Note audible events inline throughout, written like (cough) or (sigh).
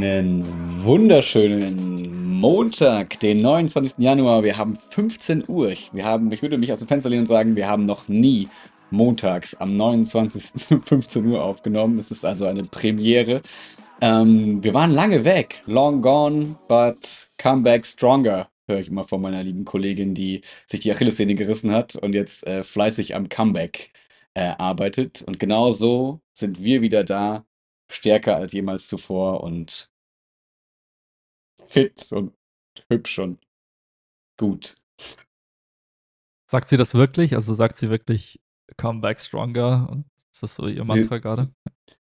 Einen wunderschönen Montag, den 29. Januar. Wir haben 15 Uhr. Wir haben, ich würde mich aus dem Fenster lehnen und sagen, wir haben noch nie montags am 29. 15 (laughs) Uhr aufgenommen. Es ist also eine Premiere. Ähm, wir waren lange weg. Long gone, but come back stronger. Höre ich immer von meiner lieben Kollegin, die sich die Achillessehne gerissen hat und jetzt äh, fleißig am Comeback äh, arbeitet. Und genau so sind wir wieder da stärker als jemals zuvor und fit und hübsch und gut. Sagt sie das wirklich? Also sagt sie wirklich Come back stronger und ist das so ihr Mantra gerade?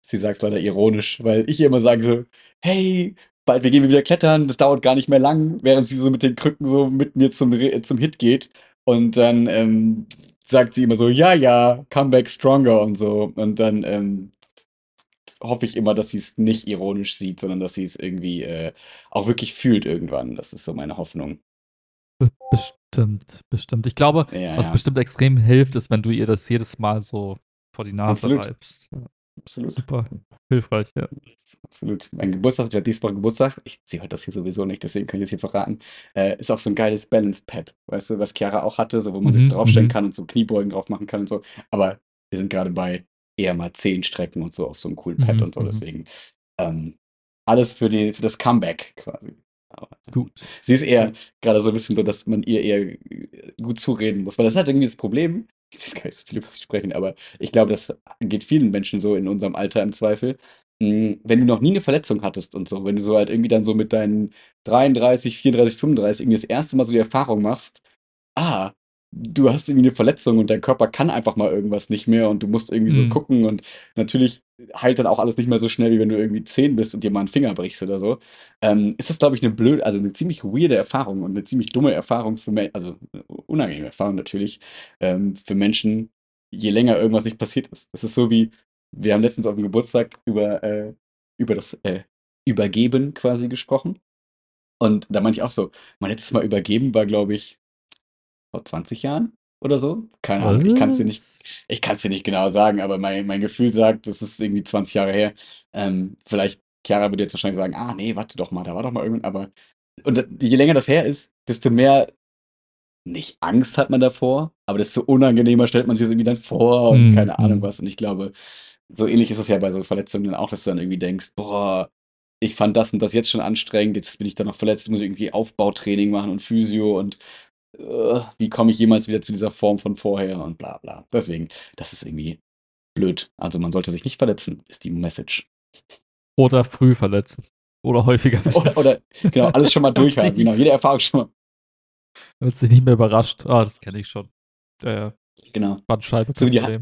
Sie sagt es leider ironisch, weil ich ihr immer sage so, hey, bald wir gehen wieder klettern, das dauert gar nicht mehr lang, während sie so mit den Krücken so mit mir zum, zum Hit geht. Und dann ähm, sagt sie immer so, ja, ja, come back stronger und so. Und dann ähm, hoffe ich immer, dass sie es nicht ironisch sieht, sondern dass sie es irgendwie äh, auch wirklich fühlt irgendwann. Das ist so meine Hoffnung. Bestimmt, bestimmt. Ich glaube, ja, was ja. bestimmt extrem hilft, ist, wenn du ihr das jedes Mal so vor die Nase Absolut. reibst. Absolut. Super hilfreich, ja. Absolut. Mein Geburtstag, ich diesmal Geburtstag. Ich, sie hört das hier sowieso nicht, deswegen kann ich es hier verraten. Äh, ist auch so ein geiles Balance-Pad, weißt du, was Chiara auch hatte, so wo man mhm, sich draufstellen mhm. kann und so Kniebeugen drauf machen kann und so. Aber wir sind gerade bei eher mal zehn Strecken und so auf so einem coolen Pad mhm, und so. Mhm. Deswegen ähm, alles für, die, für das Comeback quasi. Aber, gut. Sie ist eher gerade so ein bisschen so, dass man ihr eher gut zureden muss, weil das halt irgendwie das Problem. (laughs) Ich weiß gar nicht so viel, was ich sprechen, aber ich glaube, das geht vielen Menschen so in unserem Alter im Zweifel. Hm, wenn du noch nie eine Verletzung hattest und so, wenn du so halt irgendwie dann so mit deinen 33, 34, 35 irgendwie das erste Mal so die Erfahrung machst, ah, du hast irgendwie eine Verletzung und dein Körper kann einfach mal irgendwas nicht mehr und du musst irgendwie so mhm. gucken und natürlich heilt dann auch alles nicht mehr so schnell, wie wenn du irgendwie 10 bist und dir mal einen Finger brichst oder so. Ähm, ist das, glaube ich, eine blöde, also eine ziemlich weirde Erfahrung und eine ziemlich dumme Erfahrung für Menschen, also unangenehme Erfahrung natürlich, ähm, für Menschen, je länger irgendwas nicht passiert ist. Das ist so wie, wir haben letztens auf dem Geburtstag über, äh, über das äh, Übergeben quasi gesprochen. Und da meinte ich auch so, mein letztes Mal übergeben war, glaube ich, vor 20 Jahren oder so. Keine Ahnung, ich kann es dir nicht, ich kann es dir nicht genau sagen, aber mein, mein Gefühl sagt, das ist irgendwie 20 Jahre her. Ähm, vielleicht, Chiara würde jetzt wahrscheinlich sagen, ah nee, warte doch mal, da war doch mal irgendwann, aber und je länger das her ist, desto mehr nicht Angst hat man davor, aber desto unangenehmer stellt man sich das irgendwie dann vor und mm, keine Ahnung was. Und ich glaube, so ähnlich ist es ja bei so Verletzungen auch, dass du dann irgendwie denkst, boah, ich fand das und das jetzt schon anstrengend, jetzt bin ich dann noch verletzt, muss ich irgendwie Aufbautraining machen und Physio und wie komme ich jemals wieder zu dieser Form von vorher und bla bla. Deswegen, das ist irgendwie blöd. Also man sollte sich nicht verletzen, ist die Message. Oder früh verletzen. Oder häufiger verletzen. (laughs) Oder, oder genau, alles schon mal (laughs) durchhaben. genau, jede Erfahrung schon mal. Wird sich nicht mehr überrascht. Ah, das kenne ich schon. Äh, genau. Bandscheibe. So wie, die,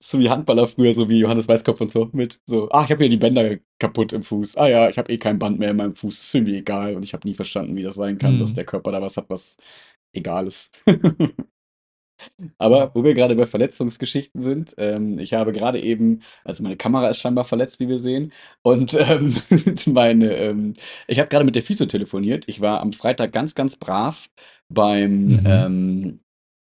so wie Handballer früher, so wie Johannes Weißkopf und so. Mit so, ach, ich habe hier die Bänder kaputt im Fuß. Ah ja, ich habe eh kein Band mehr in meinem Fuß. Ist irgendwie egal. Und ich habe nie verstanden, wie das sein kann, mhm. dass der Körper da was hat, was egal ist. (laughs) Aber wo wir gerade bei Verletzungsgeschichten sind, ähm, ich habe gerade eben, also meine Kamera ist scheinbar verletzt, wie wir sehen. Und (laughs) ähm, meine, ähm, ich habe gerade mit der Physio telefoniert. Ich war am Freitag ganz, ganz brav beim, mhm. ähm,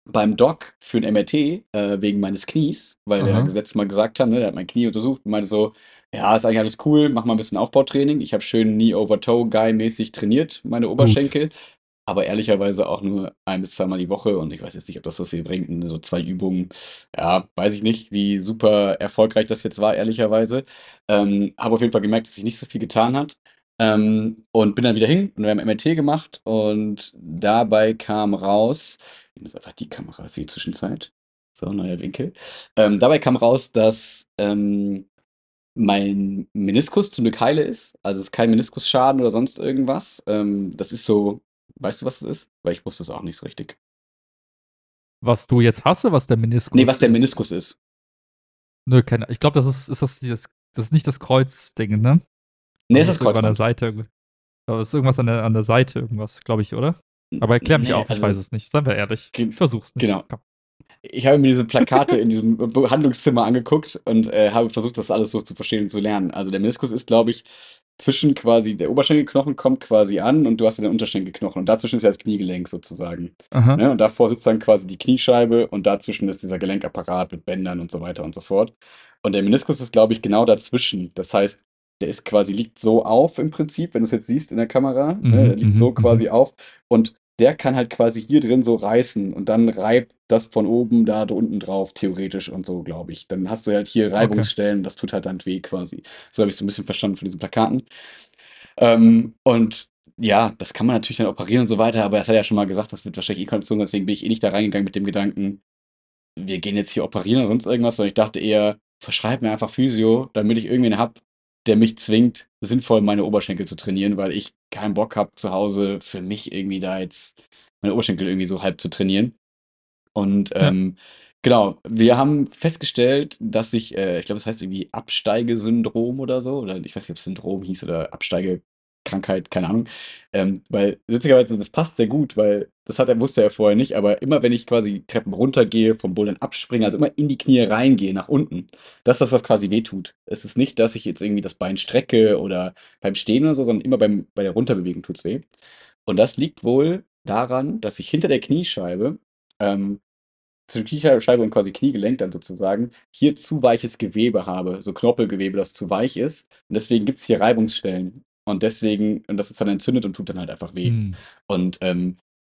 beim Doc für ein MRT äh, wegen meines Knies, weil Aha. er letztes Mal gesagt hat, ne, er hat mein Knie untersucht und meinte so, ja, ist eigentlich alles cool, mach mal ein bisschen Aufbautraining. Ich habe schön Knee-Over-Toe-Guy-mäßig trainiert, meine Oberschenkel. Gut aber ehrlicherweise auch nur ein bis zweimal die Woche und ich weiß jetzt nicht, ob das so viel bringt. So zwei Übungen, ja, weiß ich nicht, wie super erfolgreich das jetzt war, ehrlicherweise. Ähm, habe auf jeden Fall gemerkt, dass sich nicht so viel getan hat. Ähm, und bin dann wieder hin und wir haben MRT gemacht und dabei kam raus, ich nehme jetzt einfach die Kamera für die Zwischenzeit. So, neuer Winkel. Ähm, dabei kam raus, dass ähm, mein Meniskus zum Glück heile ist. Also es ist kein Meniskusschaden oder sonst irgendwas. Ähm, das ist so Weißt du, was es ist? Weil ich wusste es auch nicht so richtig. Was du jetzt hast oder was der Meniskus Nee, was der Meniskus ist. Nö, keine Ich glaube, das ist, ist das, das, das ist nicht das Kreuzding, ne? Nee, ist das, das Kreuzband. an der Seite. Es ist irgendwas an der, an der Seite, irgendwas, glaube ich, oder? Aber erklär mich nee, auf, ich also, weiß es nicht. Seien wir ehrlich. Ich versuch's nicht. Genau. Komm. Ich habe mir diese Plakate (laughs) in diesem Behandlungszimmer angeguckt und äh, habe versucht, das alles so zu verstehen und zu lernen. Also der Meniskus ist, glaube ich, zwischen quasi, der Oberschenkelknochen kommt quasi an und du hast ja den Unterschenkelknochen und dazwischen ist ja das Kniegelenk sozusagen. Ne? Und davor sitzt dann quasi die Kniescheibe und dazwischen ist dieser Gelenkapparat mit Bändern und so weiter und so fort. Und der Meniskus ist, glaube ich, genau dazwischen. Das heißt, der ist quasi, liegt so auf im Prinzip, wenn du es jetzt siehst in der Kamera. Ne? Mhm, ne? Der liegt so mhm, quasi mhm. auf. Und der kann halt quasi hier drin so reißen und dann reibt das von oben da unten drauf, theoretisch und so, glaube ich. Dann hast du halt hier Reibungsstellen, okay. das tut halt dann weh quasi. So habe ich es so ein bisschen verstanden von diesen Plakaten. Ähm, und ja, das kann man natürlich dann operieren und so weiter, aber er hat ja schon mal gesagt, das wird wahrscheinlich E-Kondition, deswegen bin ich eh nicht da reingegangen mit dem Gedanken, wir gehen jetzt hier operieren oder sonst irgendwas, sondern ich dachte eher, verschreib mir einfach Physio, damit ich irgendwen habe, der mich zwingt, sinnvoll meine Oberschenkel zu trainieren, weil ich keinen Bock habe, zu Hause für mich irgendwie da jetzt meine Oberschenkel irgendwie so halb zu trainieren. Und ja. ähm, genau, wir haben festgestellt, dass ich, äh, ich glaube, es heißt irgendwie Absteigesyndrom oder so, oder ich weiß nicht, ob es Syndrom hieß oder Absteige, Krankheit, keine Ahnung. Ähm, weil witzigerweise, das passt sehr gut, weil das hat er, wusste er vorher nicht, aber immer wenn ich quasi Treppen runtergehe, vom Bouldern abspringe, also immer in die Knie reingehe, nach unten, das ist das, was quasi wehtut. Es ist nicht, dass ich jetzt irgendwie das Bein strecke oder beim Stehen oder so, sondern immer beim, bei der Runterbewegung tut es weh. Und das liegt wohl daran, dass ich hinter der Kniescheibe, ähm, zwischen Kniescheibe und quasi Kniegelenk dann sozusagen, hier zu weiches Gewebe habe, so Knorpelgewebe, das zu weich ist. Und deswegen gibt es hier Reibungsstellen. Und deswegen, und das ist dann entzündet und tut dann halt einfach weh. Mhm. Und ähm,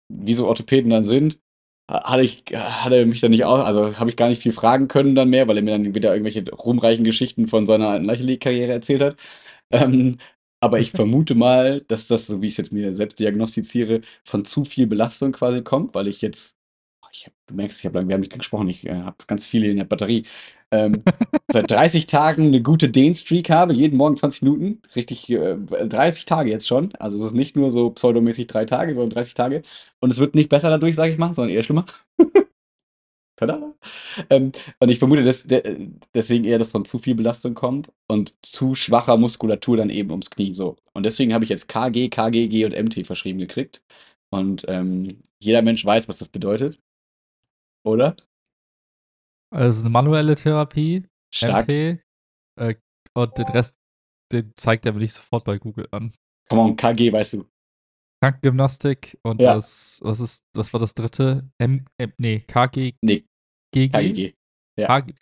wie so Orthopäden dann sind, hatte ich, hat er mich dann nicht auch, also habe ich gar nicht viel fragen können dann mehr, weil er mir dann wieder irgendwelche ruhmreichen Geschichten von seiner Leichtathletik-Karriere erzählt hat. Ähm, aber ich (laughs) vermute mal, dass das, so wie ich es jetzt mir selbst diagnostiziere, von zu viel Belastung quasi kommt, weil ich jetzt, ich hab, du merkst, ich habe lange, wir haben nicht gesprochen, ich äh, habe ganz viele in der Batterie ähm, seit 30 Tagen eine gute Dehnstreak habe, jeden Morgen 20 Minuten, richtig äh, 30 Tage jetzt schon. Also es ist nicht nur so pseudomäßig drei Tage, sondern 30 Tage. Und es wird nicht besser dadurch, sage ich mal, sondern eher schlimmer. (laughs) Tada! Ähm, und ich vermute, dass der, deswegen eher, dass von zu viel Belastung kommt und zu schwacher Muskulatur dann eben ums Knie. So. Und deswegen habe ich jetzt KG, KGG und MT verschrieben gekriegt. Und ähm, jeder Mensch weiß, was das bedeutet. Oder? Also eine manuelle Therapie, Stark. MP, äh, und den Rest, den zeigt er mir nicht sofort bei Google an. Komm on, KG, weißt du. Krankengymnastik und ja. das, was ist, was war das dritte? M, M nee, KG. Nee. GG? KGG. Ja. KG,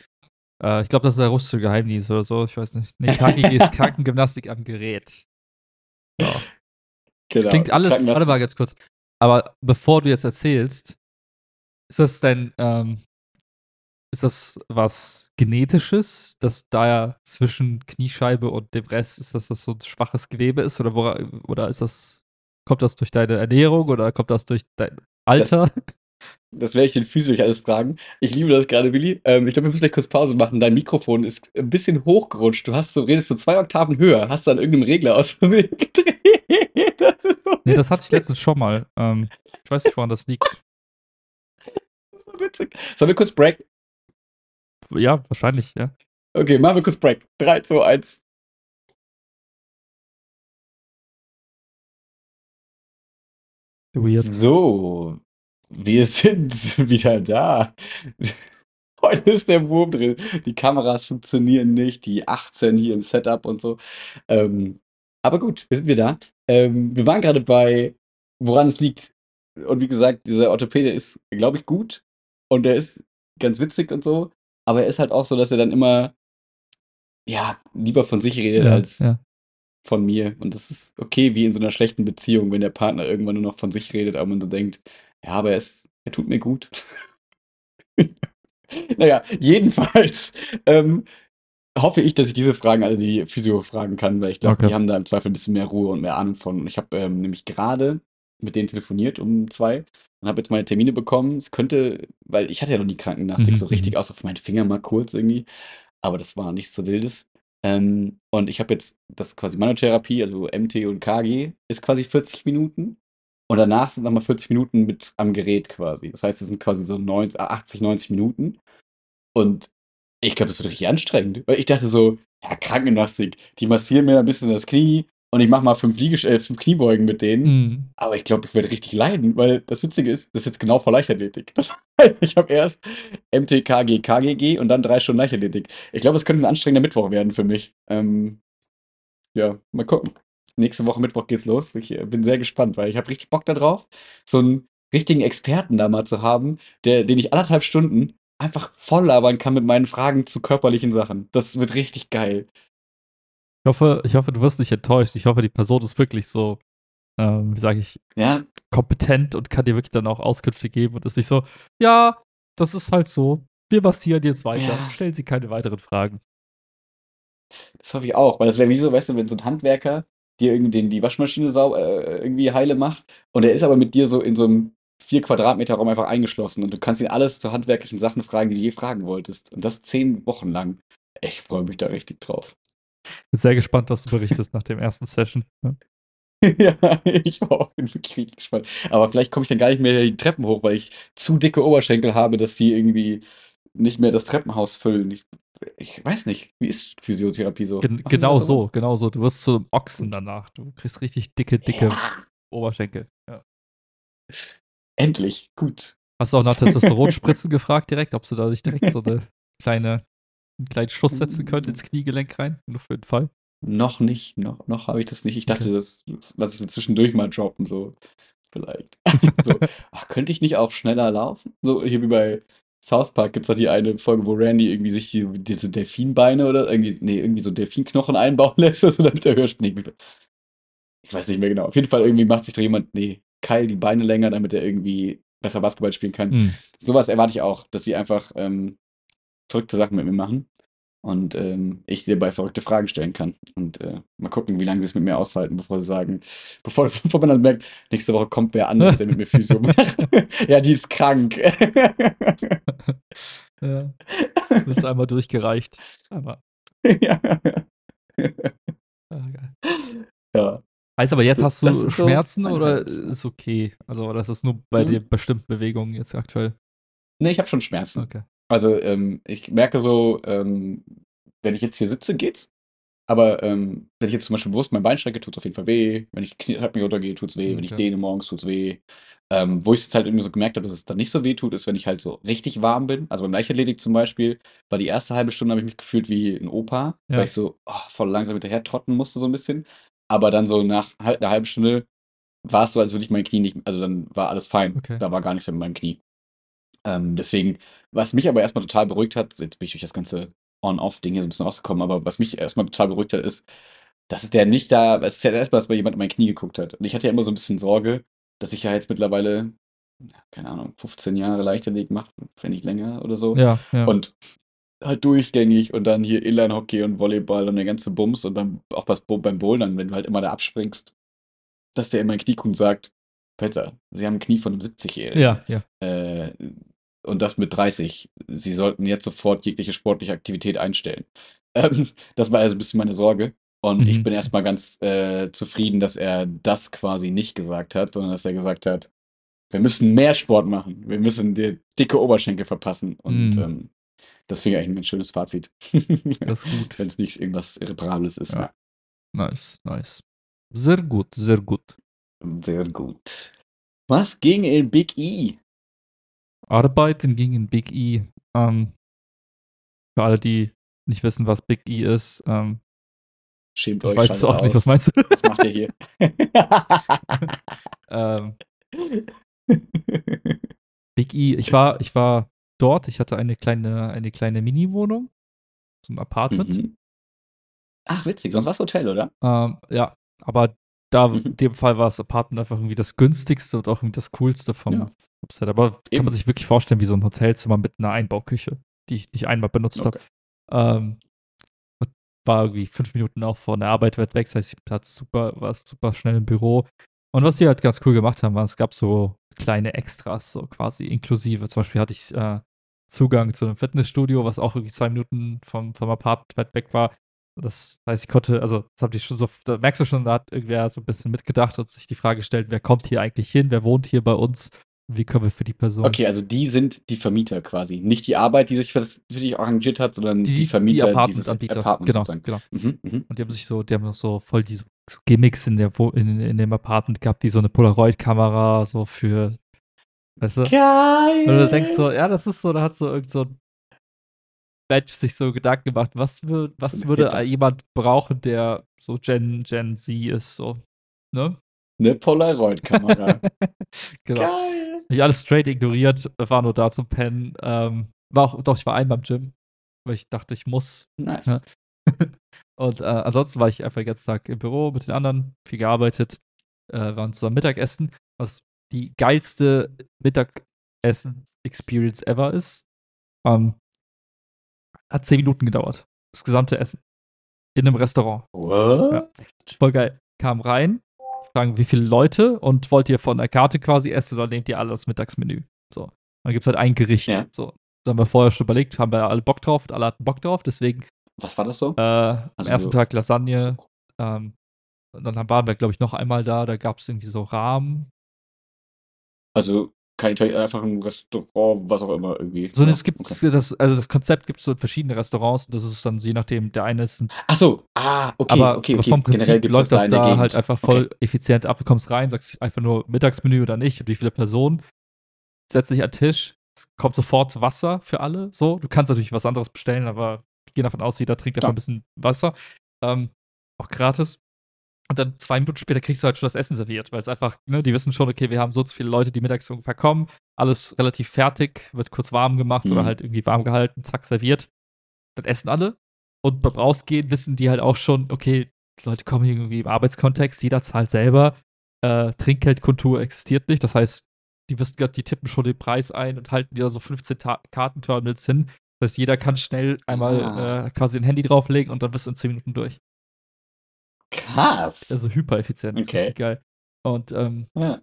äh, ich glaube, das ist der russische Geheimdienst oder so, ich weiß nicht. Nee, KGG ist (laughs) Krankengymnastik am Gerät. Ja. Genau. Das klingt alles, warte mal ganz kurz. Aber bevor du jetzt erzählst, ist das dein, ähm, ist das was Genetisches, dass da ja zwischen Kniescheibe und dem Rest ist, dass das so ein schwaches Gewebe ist? Oder, wo, oder ist das, kommt das durch deine Ernährung oder kommt das durch dein Alter? Das, das werde ich den Physio alles fragen. Ich liebe das gerade, Willi. Ähm, ich glaube, wir müssen gleich kurz Pause machen. Dein Mikrofon ist ein bisschen hochgerutscht. Du hast so, redest so zwei Oktaven höher. Hast du an irgendeinem Regler aus Versehen (laughs) gedreht? Das ist so nee, das hatte ich letztens schon mal. Ähm, ich weiß nicht, woran das liegt. Das ist so witzig. Sollen wir kurz break? Ja, wahrscheinlich, ja. Okay, machen wir kurz Break. 3, 2, 1. Weird. So, wir sind (laughs) wieder da. Heute ist der Wurm drin. Die Kameras funktionieren nicht, die 18 hier im Setup und so. Ähm, aber gut, wir sind wieder da. Ähm, wir waren gerade bei, woran es liegt. Und wie gesagt, dieser Orthopäde ist, glaube ich, gut. Und er ist ganz witzig und so. Aber er ist halt auch so, dass er dann immer, ja, lieber von sich redet ja, als ja. von mir. Und das ist okay, wie in so einer schlechten Beziehung, wenn der Partner irgendwann nur noch von sich redet, aber man so denkt, ja, aber er, ist, er tut mir gut. (laughs) naja, jedenfalls ähm, hoffe ich, dass ich diese Fragen alle die Physio fragen kann, weil ich glaube, okay. die haben da im Zweifel ein bisschen mehr Ruhe und mehr Ahnung von. Und ich habe ähm, nämlich gerade mit denen telefoniert um zwei und habe jetzt meine Termine bekommen. Es könnte, weil ich hatte ja noch nie Krankengymnastik mhm. so richtig, mhm. außer für meinen Finger mal kurz irgendwie. Aber das war nichts so Wildes. Ähm, und ich habe jetzt das quasi Manotherapie, also MT und KG, ist quasi 40 Minuten. Und danach sind nochmal 40 Minuten mit am Gerät quasi. Das heißt, es sind quasi so 90, 80, 90 Minuten. Und ich glaube, das wird richtig anstrengend. Weil ich dachte so, ja, Krankengymnastik, die massieren mir ein bisschen das Knie, und ich mache mal fünf, Liege äh, fünf Kniebeugen mit denen. Mhm. Aber ich glaube, ich werde richtig leiden, weil das Witzige ist, das ist jetzt genau vor Leichtathletik. Das heißt, ich habe erst MTKG, KGG und dann drei Stunden Leichtathletik. Ich glaube, es könnte ein anstrengender Mittwoch werden für mich. Ähm, ja, mal gucken. Nächste Woche Mittwoch geht's los. Ich äh, bin sehr gespannt, weil ich habe richtig Bock darauf, so einen richtigen Experten da mal zu haben, der, den ich anderthalb Stunden einfach voll labern kann mit meinen Fragen zu körperlichen Sachen. Das wird richtig geil. Ich hoffe, ich hoffe, du wirst nicht enttäuscht. Ich hoffe, die Person ist wirklich so, ähm, wie sage ich, ja. kompetent und kann dir wirklich dann auch Auskünfte geben und ist nicht so, ja, das ist halt so. Wir massieren jetzt weiter. Ja. Stellen Sie keine weiteren Fragen. Das hoffe ich auch, weil das wäre wie so, weißt du, wenn so ein Handwerker dir irgendwie die Waschmaschine sau äh, irgendwie heile macht und er ist aber mit dir so in so einem vier Quadratmeter Raum einfach eingeschlossen und du kannst ihn alles zu handwerklichen Sachen fragen, die du je fragen wolltest. Und das zehn Wochen lang. Ich freue mich da richtig drauf. Bin sehr gespannt, was du berichtest nach dem ersten Session. Ne? (laughs) ja, ich auch, bin wirklich gespannt. Aber vielleicht komme ich dann gar nicht mehr die Treppen hoch, weil ich zu dicke Oberschenkel habe, dass die irgendwie nicht mehr das Treppenhaus füllen. Ich, ich weiß nicht, wie ist Physiotherapie so? Gen genau so, genau so. Du wirst zu Ochsen danach. Du kriegst richtig dicke, dicke ja. Oberschenkel. Ja. Endlich, gut. Hast du auch nach Testosteronspritzen (laughs) gefragt direkt, ob sie da nicht direkt so eine (laughs) kleine, einen kleinen Schuss setzen können ins Kniegelenk rein? Nur für den Fall. Noch nicht, noch, noch habe ich das nicht. Ich dachte, okay. das lasse ich zwischendurch mal droppen, so vielleicht. (laughs) so, ach, könnte ich nicht auch schneller laufen? So hier wie bei South Park gibt es doch die eine Folge, wo Randy irgendwie sich die, diese Delfinbeine oder irgendwie, nee, irgendwie so Delfinknochen einbauen (laughs) lässt, also damit er höher springt. Ich weiß nicht mehr genau. Auf jeden Fall irgendwie macht sich doch jemand, nee, Kyle die Beine länger, damit er irgendwie besser Basketball spielen kann. Mhm. Sowas erwarte ich auch, dass sie einfach ähm, verrückte Sachen mit mir machen und ähm, ich dir bei verrückte Fragen stellen kann. Und äh, mal gucken, wie lange sie es mit mir aushalten, bevor sie sagen, (laughs) bevor, (laughs) bevor man dann merkt, nächste Woche kommt wer anderes, der mit mir Physio (laughs) macht. ja, die ist krank. ja. Du bist einmal durchgereicht. Einmal. ja. Ah, ja. Heißt aber, jetzt hast du Schmerzen so oder ist okay? Also, oder ist das nur bei hm. den bestimmten Bewegungen jetzt aktuell? Nee, ich habe schon Schmerzen. Okay. Also, ähm, ich merke so, ähm, wenn ich jetzt hier sitze, geht's. Aber ähm, wenn ich jetzt zum Beispiel bewusst mein Bein strecke, tut es auf jeden Fall weh. Wenn ich Knie, mich runtergehe, tut es weh. Wenn ich dehne morgens, tut es weh. Ähm, wo ich es halt irgendwie so gemerkt habe, dass es dann nicht so weh tut, ist, wenn ich halt so richtig warm bin. Also beim Leichtathletik zum Beispiel, war die erste halbe Stunde, habe ich mich gefühlt wie ein Opa, ja. weil ich so oh, voll langsam hinterher trotten musste, so ein bisschen. Aber dann so nach halt einer halben Stunde war es so, als würde ich mein Knie nicht, also dann war alles fein. Okay. Da war gar nichts mehr mit meinem Knie. Ähm, deswegen, was mich aber erstmal total beruhigt hat, jetzt bin ich durch das ganze On-Off-Ding hier so ein bisschen rausgekommen, aber was mich erstmal total beruhigt hat, ist, dass es der nicht da, es ist ja erstmal, dass mal jemand in mein Knie geguckt hat. Und ich hatte ja immer so ein bisschen Sorge, dass ich ja jetzt mittlerweile, keine Ahnung, 15 Jahre Leichtathletik mache, wenn nicht länger oder so. Ja, ja. Und halt durchgängig und dann hier Inline-Hockey und Volleyball und der ganze Bums und beim, auch beim Bouldern, wenn du halt immer da abspringst, dass der in mein Knie guckt und sagt, Peter, Sie haben ein Knie von einem 70-Jährigen. Ja, ja. Äh, und das mit 30. Sie sollten jetzt sofort jegliche sportliche Aktivität einstellen. (laughs) Ähm, das war also ein bisschen meine Sorge. Und mhm. ich bin erstmal ganz äh, zufrieden, dass er das quasi nicht gesagt hat, sondern dass er gesagt hat, wir müssen mehr Sport machen. Wir müssen dir dicke Oberschenkel verpassen. Und mhm. ähm, das finde ich eigentlich ein schönes Fazit. Das ist gut. (laughs) Wenn es nicht irgendwas Irreparables ist. Ja. Nice, nice. Sehr gut, sehr gut. Sehr gut. Was ging in Big E? Arbeiten ging in Big E. Ähm, für alle, die nicht wissen, was Big E ist, ähm, Schämt euch. Weißt du auch aus. nicht, was meinst du? Was macht ihr hier? (laughs) (laughs) ähm, Big E, ich war, ich war dort, ich hatte eine kleine, eine kleine Mini-Wohnung, so ein Apartment. Mhm. Ach, witzig, sonst war es Hotel, oder? Ähm, ja, aber da mhm. in dem Fall war das Apartment einfach irgendwie das günstigste und auch irgendwie das coolste vom ja. Website. Aber Eben. kann man sich wirklich vorstellen, wie so ein Hotelzimmer mit einer Einbauküche, die ich nicht einmal benutzt okay. habe. Ähm, war irgendwie fünf Minuten auch von der Arbeit weit weg, das heißt, ich hatte super, war super schnell im Büro. Und was die halt ganz cool gemacht haben, war, es gab so kleine Extras, so quasi inklusive. Zum Beispiel hatte ich äh, Zugang zu einem Fitnessstudio, was auch irgendwie zwei Minuten vom, vom Apartment weit weg war. Das heißt, ich konnte, also das habe ich schon so, da merkst du schon, da hat irgendwer so ein bisschen mitgedacht und sich die Frage gestellt, wer kommt hier eigentlich hin, wer wohnt hier bei uns, wie können wir für die Person. Okay, also die sind die Vermieter quasi. Nicht die Arbeit, die sich für, das, für dich arrangiert hat, sondern die, die Vermieter, die Apartment-Anbieter. Apartment genau, sozusagen. genau. Mhm, mh. Und die haben sich so, die haben noch so voll die so Gimmicks in, der, in, in dem Apartment gehabt, wie so eine Polaroid-Kamera, so für, weißt du? Geil! Und du denkst so, ja, das ist so, da hat so irgend so ein Mensch sich so Gedanken gemacht, was, würd, was würde Hit. jemand brauchen, der so Gen, Gen Z ist, so, ne? Eine Polaroid-Kamera. (laughs) genau. Geil. Ich alles straight ignoriert, war nur da zum Pennen. Ähm, war auch, doch, ich war einmal im Gym, weil ich dachte, ich muss. Nice. Ne? (laughs) und äh, ansonsten war ich einfach den ganzen Tag im Büro mit den anderen, viel gearbeitet, äh, waren zusammen Mittagessen, was die geilste Mittagessen-Experience ever ist. Ähm, hat zehn Minuten gedauert. Das gesamte Essen. In einem Restaurant. What? Ja, voll geil. Kam rein, fragen, wie viele Leute und wollt ihr von der Karte quasi essen oder nehmt ihr alle das Mittagsmenü? So. Dann gibt es halt ein Gericht. Ja. So. Da haben wir vorher schon überlegt, haben wir alle Bock drauf und alle hatten Bock drauf, deswegen. Was war das so? Äh, also am ersten Tag Lasagne. Ähm, dann waren wir, glaube ich, noch einmal da, da gab es irgendwie so Rahmen. Also kein Italien, einfach ein Restaurant, was auch immer irgendwie. So, ja, es gibt okay. das, also das Konzept gibt es so in verschiedenen Restaurants und das ist dann je nachdem, der eine ist ein. Ach so, ah, okay, aber, okay, okay. vom Prinzip läuft das, das da halt einfach voll okay. effizient ab. Du kommst rein, sagst einfach nur Mittagsmenü oder nicht, wie viele Personen, setzt dich an den Tisch, es kommt sofort Wasser für alle. So, du kannst natürlich was anderes bestellen, aber ich gehe davon aus, jeder trinkt einfach ja. ein bisschen Wasser. Ähm, auch gratis. Und dann zwei Minuten später kriegst du halt schon das Essen serviert, weil es einfach, ne, die wissen schon, okay, wir haben so viele Leute, die mittags ungefähr kommen, alles relativ fertig, wird kurz warm gemacht mhm. oder halt irgendwie warm gehalten, zack, serviert. Dann essen alle. Und beim Rausgehen wissen die halt auch schon, okay, die Leute kommen irgendwie im Arbeitskontext, jeder zahlt selber. Äh, Trinkgeldkultur existiert nicht. Das heißt, die wissen gerade, die tippen schon den Preis ein und halten dir so 15 Ta Kartenterminals hin. Das heißt, jeder kann schnell einmal ah. äh, quasi ein Handy drauflegen und dann bist du in 10 Minuten durch. Krass. Also hyper effizient. Okay. Richtig geil. Und ähm, ja.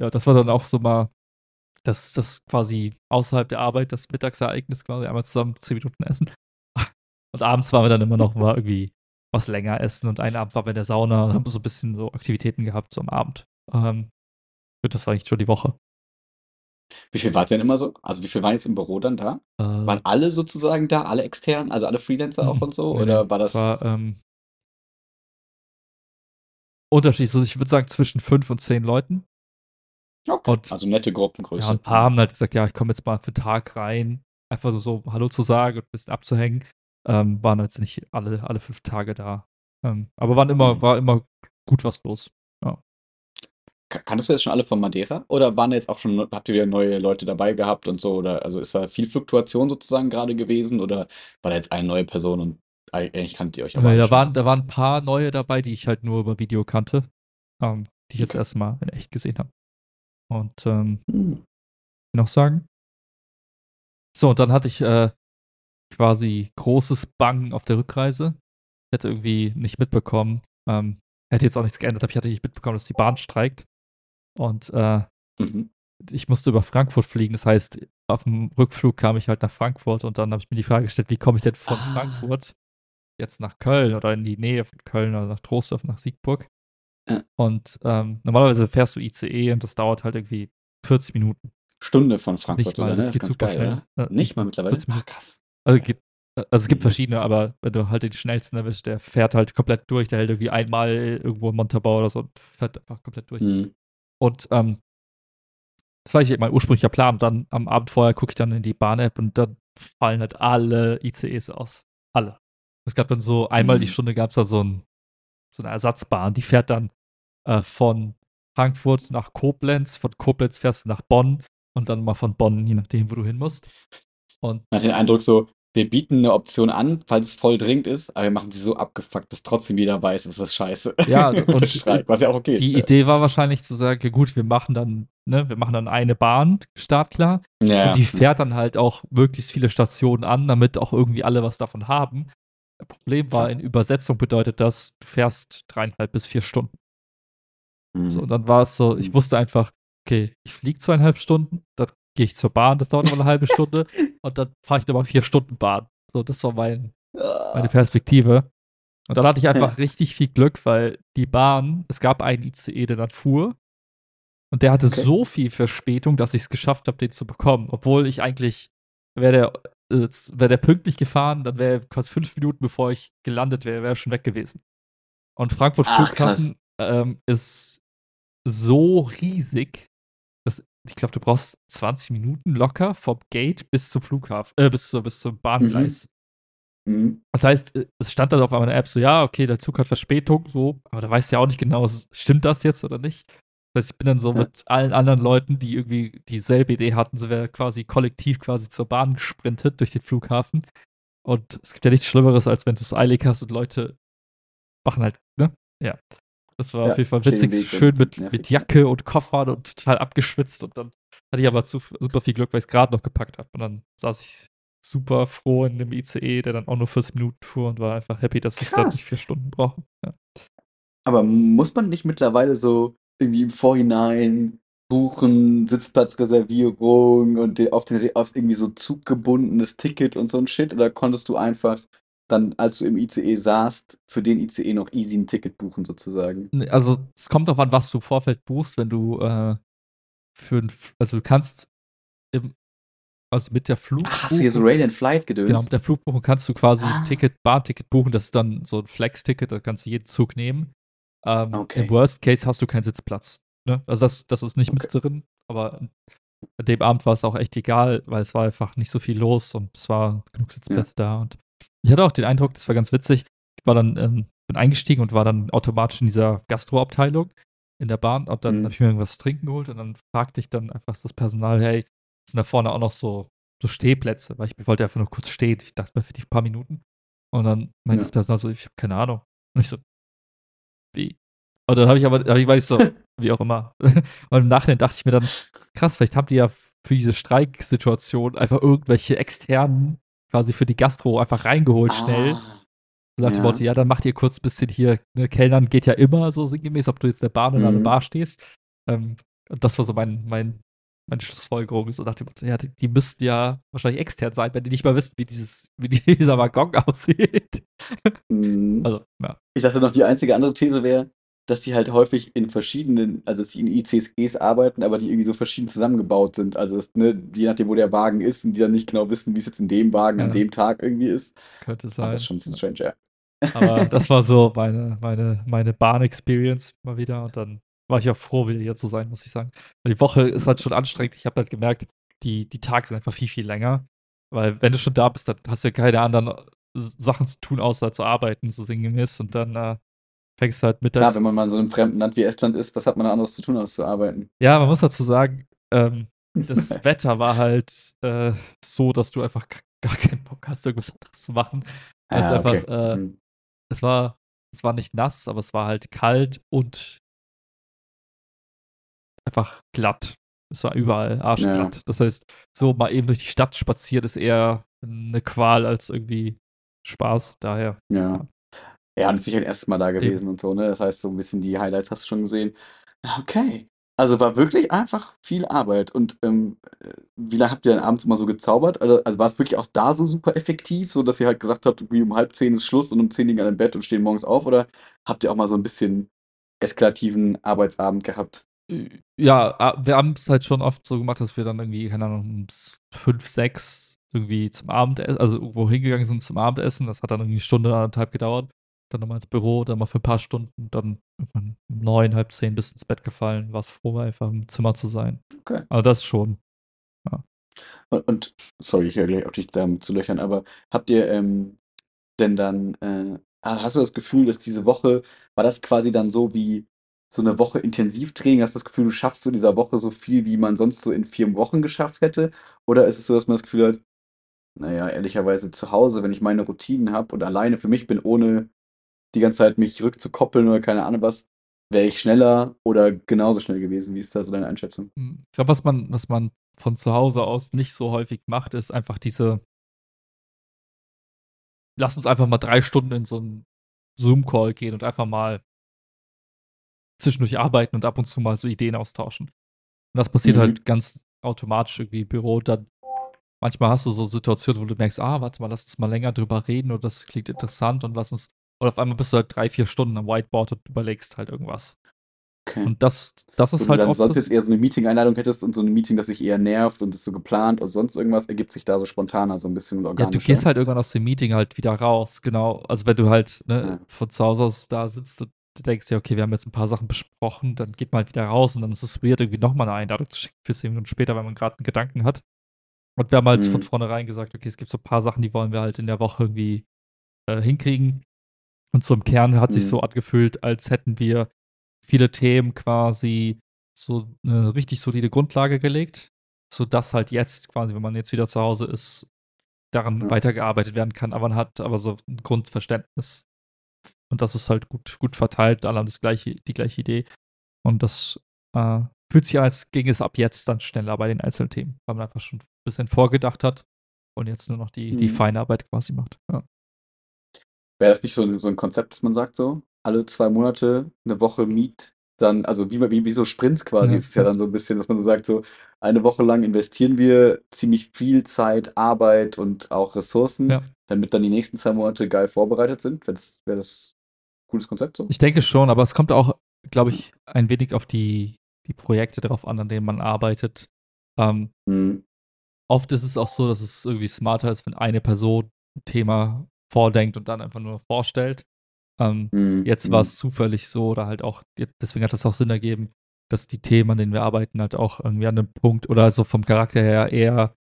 ja, das war dann auch so mal das, das quasi außerhalb der Arbeit, das Mittagsereignis quasi einmal zusammen 10 Minuten essen. (laughs) Und abends waren wir dann immer noch mal irgendwie was länger essen und einen Abend waren wir in der Sauna und haben so ein bisschen so Aktivitäten gehabt so am Abend. Ähm, das war eigentlich schon die Woche. Wie viel wart ihr denn immer so? Also wie viel waren jetzt im Büro dann da? Äh, waren alle sozusagen da, alle extern, also alle Freelancer auch und so? Oder war das? War, ähm, unterschiedlich. Also ich würde sagen zwischen fünf und zehn Leuten. Okay. Und, also nette Gruppengröße. Ja, ein paar haben halt gesagt, ja, ich komme jetzt mal für den Tag rein, einfach so, so Hallo zu sagen und ein bisschen abzuhängen. Ähm, waren jetzt nicht alle, alle fünf Tage da. Ähm, aber waren immer, mhm. war immer gut was los. Ja. Kanntest du jetzt schon alle von Madeira? Oder waren jetzt auch schon, habt ihr wieder neue Leute dabei gehabt und so? Oder also ist da viel Fluktuation sozusagen gerade gewesen? Oder war da jetzt eine neue Person und eigentlich kannte ihr euch aber. Da waren, da waren ein paar neue dabei, die ich halt nur über Video kannte, ähm, die ich jetzt okay. erstmal in echt gesehen habe. Und ähm, hm. noch sagen? So, und dann hatte ich äh, quasi großes Bangen auf der Rückreise. Ich hätte irgendwie nicht mitbekommen, ähm, hätte jetzt auch nichts geändert, aber ich hatte nicht mitbekommen, dass die Bahn streikt. Und äh, mhm. ich musste über Frankfurt fliegen. Das heißt, auf dem Rückflug kam ich halt nach Frankfurt und dann habe ich mir die Frage gestellt, wie komme ich denn von ah. Frankfurt jetzt nach Köln oder in die Nähe von Köln oder nach Trostorf, nach Siegburg. Ja. Und ähm, normalerweise fährst du ICE und das dauert halt irgendwie 40 Minuten. Stunde von Frankfurt, Nicht mal, oder? Das, das geht super geil, schnell. Oder? Nicht mal mittlerweile? Ach, krass. Also, geht, also es gibt mhm. verschiedene, aber wenn du halt den schnellsten erwischst, der fährt halt komplett durch, der hält irgendwie einmal irgendwo in Montabaur oder so und fährt einfach komplett durch. Mhm. Und ähm, das war ich mein ursprünglicher Plan. Dann am Abend vorher gucke ich dann in die Bahn-App und dann fallen halt alle ICEs aus. Alle. Es gab dann so, einmal mhm. die Stunde gab es da so, ein, so eine Ersatzbahn, die fährt dann äh, von Frankfurt nach Koblenz, von Koblenz fährst du nach Bonn und dann mal von Bonn, je nachdem, wo du hin musst. Und Man hat den Eindruck so, wir bieten eine Option an, falls es voll dringend ist, aber wir machen sie so abgefuckt, dass trotzdem jeder weiß, es ist scheiße. Ja, (laughs) und Streik, was ja auch okay die ist. Die Idee war wahrscheinlich zu sagen, gut, wir machen dann, ne, wir machen dann eine Bahn startklar ja, und die fährt dann halt auch möglichst viele Stationen an, damit auch irgendwie alle was davon haben. Problem war, in Übersetzung bedeutet das, du fährst dreieinhalb bis vier Stunden. Mhm. So, und dann war es so, ich mhm. wusste einfach, okay, ich fliege zweieinhalb Stunden, dann gehe ich zur Bahn, das dauert noch eine halbe Stunde (laughs) und dann fahre ich nochmal vier Stunden Bahn. So, das war mein, meine Perspektive. Und dann hatte ich einfach ja. richtig viel Glück, weil die Bahn, es gab einen ICE, der dann fuhr. Und der hatte okay. so viel Verspätung, dass ich es geschafft habe, den zu bekommen. Obwohl ich eigentlich, wäre der wäre der pünktlich gefahren, dann wäre quasi fünf Minuten bevor ich gelandet wäre, wäre er schon weg gewesen. Und Frankfurt Ach, Flughafen ähm, ist so riesig, dass ich glaube, du brauchst 20 Minuten locker vom Gate bis zum Flughafen, äh, bis, zu, bis zum Bahngleis. Mhm. Mhm. Das heißt, äh, es stand dann auf meiner App so, ja, okay, der Zug hat Verspätung, so, aber da weißt du ja auch nicht genau, stimmt das jetzt oder nicht? Ich bin dann so ja. mit allen anderen Leuten, die irgendwie dieselbe Idee hatten, sind wir quasi kollektiv quasi zur Bahn gesprintet durch den Flughafen. Und es gibt ja nichts Schlimmeres, als wenn du es eilig hast und Leute machen halt, ne? Ja. Das war ja, auf jeden Fall witzig. Schön mit, mit Jacke und Koffern und total abgeschwitzt. Und dann hatte ich aber zu, super viel Glück, weil ich es gerade noch gepackt habe. Und dann saß ich super froh in dem ICE, der dann auch nur 40 Minuten fuhr und war einfach happy, dass ich da nicht vier Stunden brauche. Ja. Aber muss man nicht mittlerweile so irgendwie im Vorhinein buchen, Sitzplatzreservierung und auf, den, auf irgendwie so zuggebundenes Ticket und so ein Shit? Oder konntest du einfach dann, als du im ICE saßt, für den ICE noch easy ein Ticket buchen sozusagen? Also es kommt darauf an, was du im Vorfeld buchst, wenn du äh, für ein, also du kannst im, also mit der Flug. Ach, hast du hier so Rail and Flight gedöns? Genau, mit der Flugbuchung kannst du quasi ah. Ticket, Bahnticket buchen. Das ist dann so ein Flex-Ticket, da kannst du jeden Zug nehmen. Ähm, okay. Im Worst Case hast du keinen Sitzplatz. Ne? Also das, das ist nicht okay. mit drin, aber an dem Abend war es auch echt egal, weil es war einfach nicht so viel los und es war genug Sitzplätze ja. da. Und ich hatte auch den Eindruck, das war ganz witzig. Ich war dann, ähm, bin eingestiegen und war dann automatisch in dieser Gastroabteilung in der Bahn und dann mhm. habe ich mir irgendwas trinken geholt und dann fragte ich dann einfach das Personal, hey, sind da vorne auch noch so, so Stehplätze, weil ich wollte einfach nur kurz stehen. Ich dachte mir für die paar Minuten. Und dann meinte ja. das Personal so, ich habe keine Ahnung. Und ich so, wie? Und dann habe ich aber, hab ich, war ich so, (laughs) wie auch immer. (laughs) Und im Nachhinein dachte ich mir dann, krass, vielleicht haben die ja für diese Streiksituation einfach irgendwelche externen, quasi für die Gastro einfach reingeholt ah. schnell. Sagt ja. Motto, ja, dann macht ihr kurz ein bisschen hier, ne, Kellnern geht ja immer so sinngemäß, ob du jetzt in der Bahn oder mhm. an der Bar stehst. Ähm, und das war so mein, mein, meine Schlussfolgerung. So nach dem Motto, ja, die, die müssten ja wahrscheinlich extern sein, wenn die nicht mal wissen, wie dieses, wie (laughs) dieser Waggon aussieht. Mhm. Also, ja. Ich dachte noch, die einzige andere These wäre, dass die halt häufig in verschiedenen, also dass sie in ICSGs arbeiten, aber die irgendwie so verschieden zusammengebaut sind. Also dass, ne, je nachdem, wo der Wagen ist und die dann nicht genau wissen, wie es jetzt in dem Wagen ja. an dem Tag irgendwie ist. Könnte sein. Aber das ist schon strange, ja. Aber (laughs) das war so meine, meine, meine Bahn-Experience mal wieder. Und dann war ich auch froh, wieder hier zu sein, muss ich sagen. Weil die Woche ist halt schon anstrengend. Ich habe halt gemerkt, die, die Tage sind einfach viel, viel länger. Weil wenn du schon da bist, dann hast du ja keine anderen Sachen zu tun, außer zu arbeiten, so sinngemäß. Und dann äh, fängst du halt mit Klar, wenn man mal in so einem fremden Land wie Estland ist, was hat man da anderes zu tun, als zu arbeiten? Ja, man muss dazu sagen, ähm, das (laughs) Wetter war halt äh, so, dass du einfach gar keinen Bock hast, irgendwas anderes zu machen. Also ja, einfach, äh, hm es war, es war nicht nass, aber es war halt kalt und einfach glatt. Es war überall arschglatt. Ja. Das heißt, so mal eben durch die Stadt spazieren ist eher eine Qual als irgendwie Spaß. Daher. Ja. Ja, und ist sicher das erste Mal da gewesen eben. und so, ne? Das heißt, so ein bisschen die Highlights hast du schon gesehen. Okay. Also war wirklich einfach viel Arbeit. Und ähm, äh, wie lange habt ihr dann abends immer so gezaubert? Also, also war es wirklich auch da so super effektiv, so dass ihr halt gesagt habt, wie um halb zehn ist Schluss und um zehn liegen alle im Bett und stehen morgens auf? Oder habt ihr auch mal so ein bisschen eskalativen Arbeitsabend gehabt? Ja, wir haben es halt schon oft so gemacht, dass wir dann irgendwie, keine Ahnung, um fünf, sechs irgendwie zum Abendessen, also irgendwo hingegangen sind zum Abendessen. Das hat dann irgendwie eine Stunde, anderthalb gedauert dann nochmal ins Büro, dann mal für ein paar Stunden, dann irgendwann um neun, halb zehn bis ins Bett gefallen, war es froh, einfach im Zimmer zu sein. Okay. Aber das schon. Ja. Und, und, sorry, ich höre gleich auf dich damit zu löchern, aber habt ihr ähm, denn dann, äh, hast du das Gefühl, dass diese Woche, war das quasi dann so wie so eine Woche Intensivtraining? Hast du das Gefühl, du schaffst so dieser Woche so viel, wie man sonst so in vier Wochen geschafft hätte? Oder ist es so, dass man das Gefühl hat, naja, ehrlicherweise zu Hause, wenn ich meine Routinen habe und alleine für mich bin, ohne die ganze Zeit mich rückzukoppeln oder keine Ahnung was, wäre ich schneller oder genauso schnell gewesen. Wie ist da so deine Einschätzung? Hm, ich glaube, was man, was man von zu Hause aus nicht so häufig macht, ist einfach diese. Lass uns einfach mal drei Stunden in so einen Zoom-Call gehen und einfach mal zwischendurch arbeiten und ab und zu mal so Ideen austauschen. Und das passiert mhm. halt ganz automatisch irgendwie im Büro. Dann manchmal hast du so Situationen, wo du merkst, ah, warte mal, lass uns mal länger drüber reden oder das klingt interessant und lass uns und auf einmal bist du halt drei, vier Stunden am Whiteboard und überlegst halt irgendwas. Okay. Und das, das ist halt auch. Wenn du sonst jetzt eher so eine Meeting-Einladung hättest und so ein Meeting, das sich eher nervt und ist so geplant und sonst irgendwas, ergibt sich da so spontaner, so ein bisschen organischer. Ja, du gehst halt irgendwann aus dem Meeting halt wieder raus, genau. Also wenn du halt ne, ja. von zu Hause aus da sitzt und du denkst dir, okay, wir haben jetzt ein paar Sachen besprochen, dann geht man halt wieder raus und dann ist es weird, irgendwie nochmal eine Einladung zu schicken für zehn Minuten später, wenn man gerade einen Gedanken hat. Und wir haben halt mhm. von vornherein gesagt, okay, es gibt so ein paar Sachen, die wollen wir halt in der Woche irgendwie äh, hinkriegen. Und zum Kern hat sich so mhm. angefühlt, als hätten wir viele Themen quasi so eine richtig solide Grundlage gelegt, sodass halt jetzt quasi, wenn man jetzt wieder zu Hause ist, daran ja. weitergearbeitet werden kann, aber man hat aber so ein Grundverständnis. Und das ist halt gut, gut verteilt, alle haben das gleiche, die gleiche Idee. Und das äh, fühlt sich an, als ging es ab jetzt dann schneller bei den Einzelthemen, weil man einfach schon ein bisschen vorgedacht hat und jetzt nur noch die, mhm. die feine Arbeit quasi macht. Ja. Wäre das nicht so, so ein Konzept, dass man sagt, so alle zwei Monate eine Woche Meet dann, also wie, wie, wie so Sprints quasi, ja. ist es ja dann so ein bisschen, dass man so sagt, so eine Woche lang investieren wir ziemlich viel Zeit, Arbeit und auch Ressourcen, ja. damit dann die nächsten zwei Monate geil vorbereitet sind. Wäre das, wär das cooles Konzept so? Ich denke schon, aber es kommt auch, glaube ich, ein wenig auf die, die Projekte darauf an, an denen man arbeitet. Ähm, mhm. Oft ist es auch so, dass es irgendwie smarter ist, wenn eine Person ein Thema vordenkt und dann einfach nur vorstellt. Ähm, mhm. Jetzt war es mhm. zufällig so oder halt auch, deswegen hat das auch Sinn ergeben, dass die Themen, an denen wir arbeiten, halt auch irgendwie an einem Punkt oder so vom Charakter her eher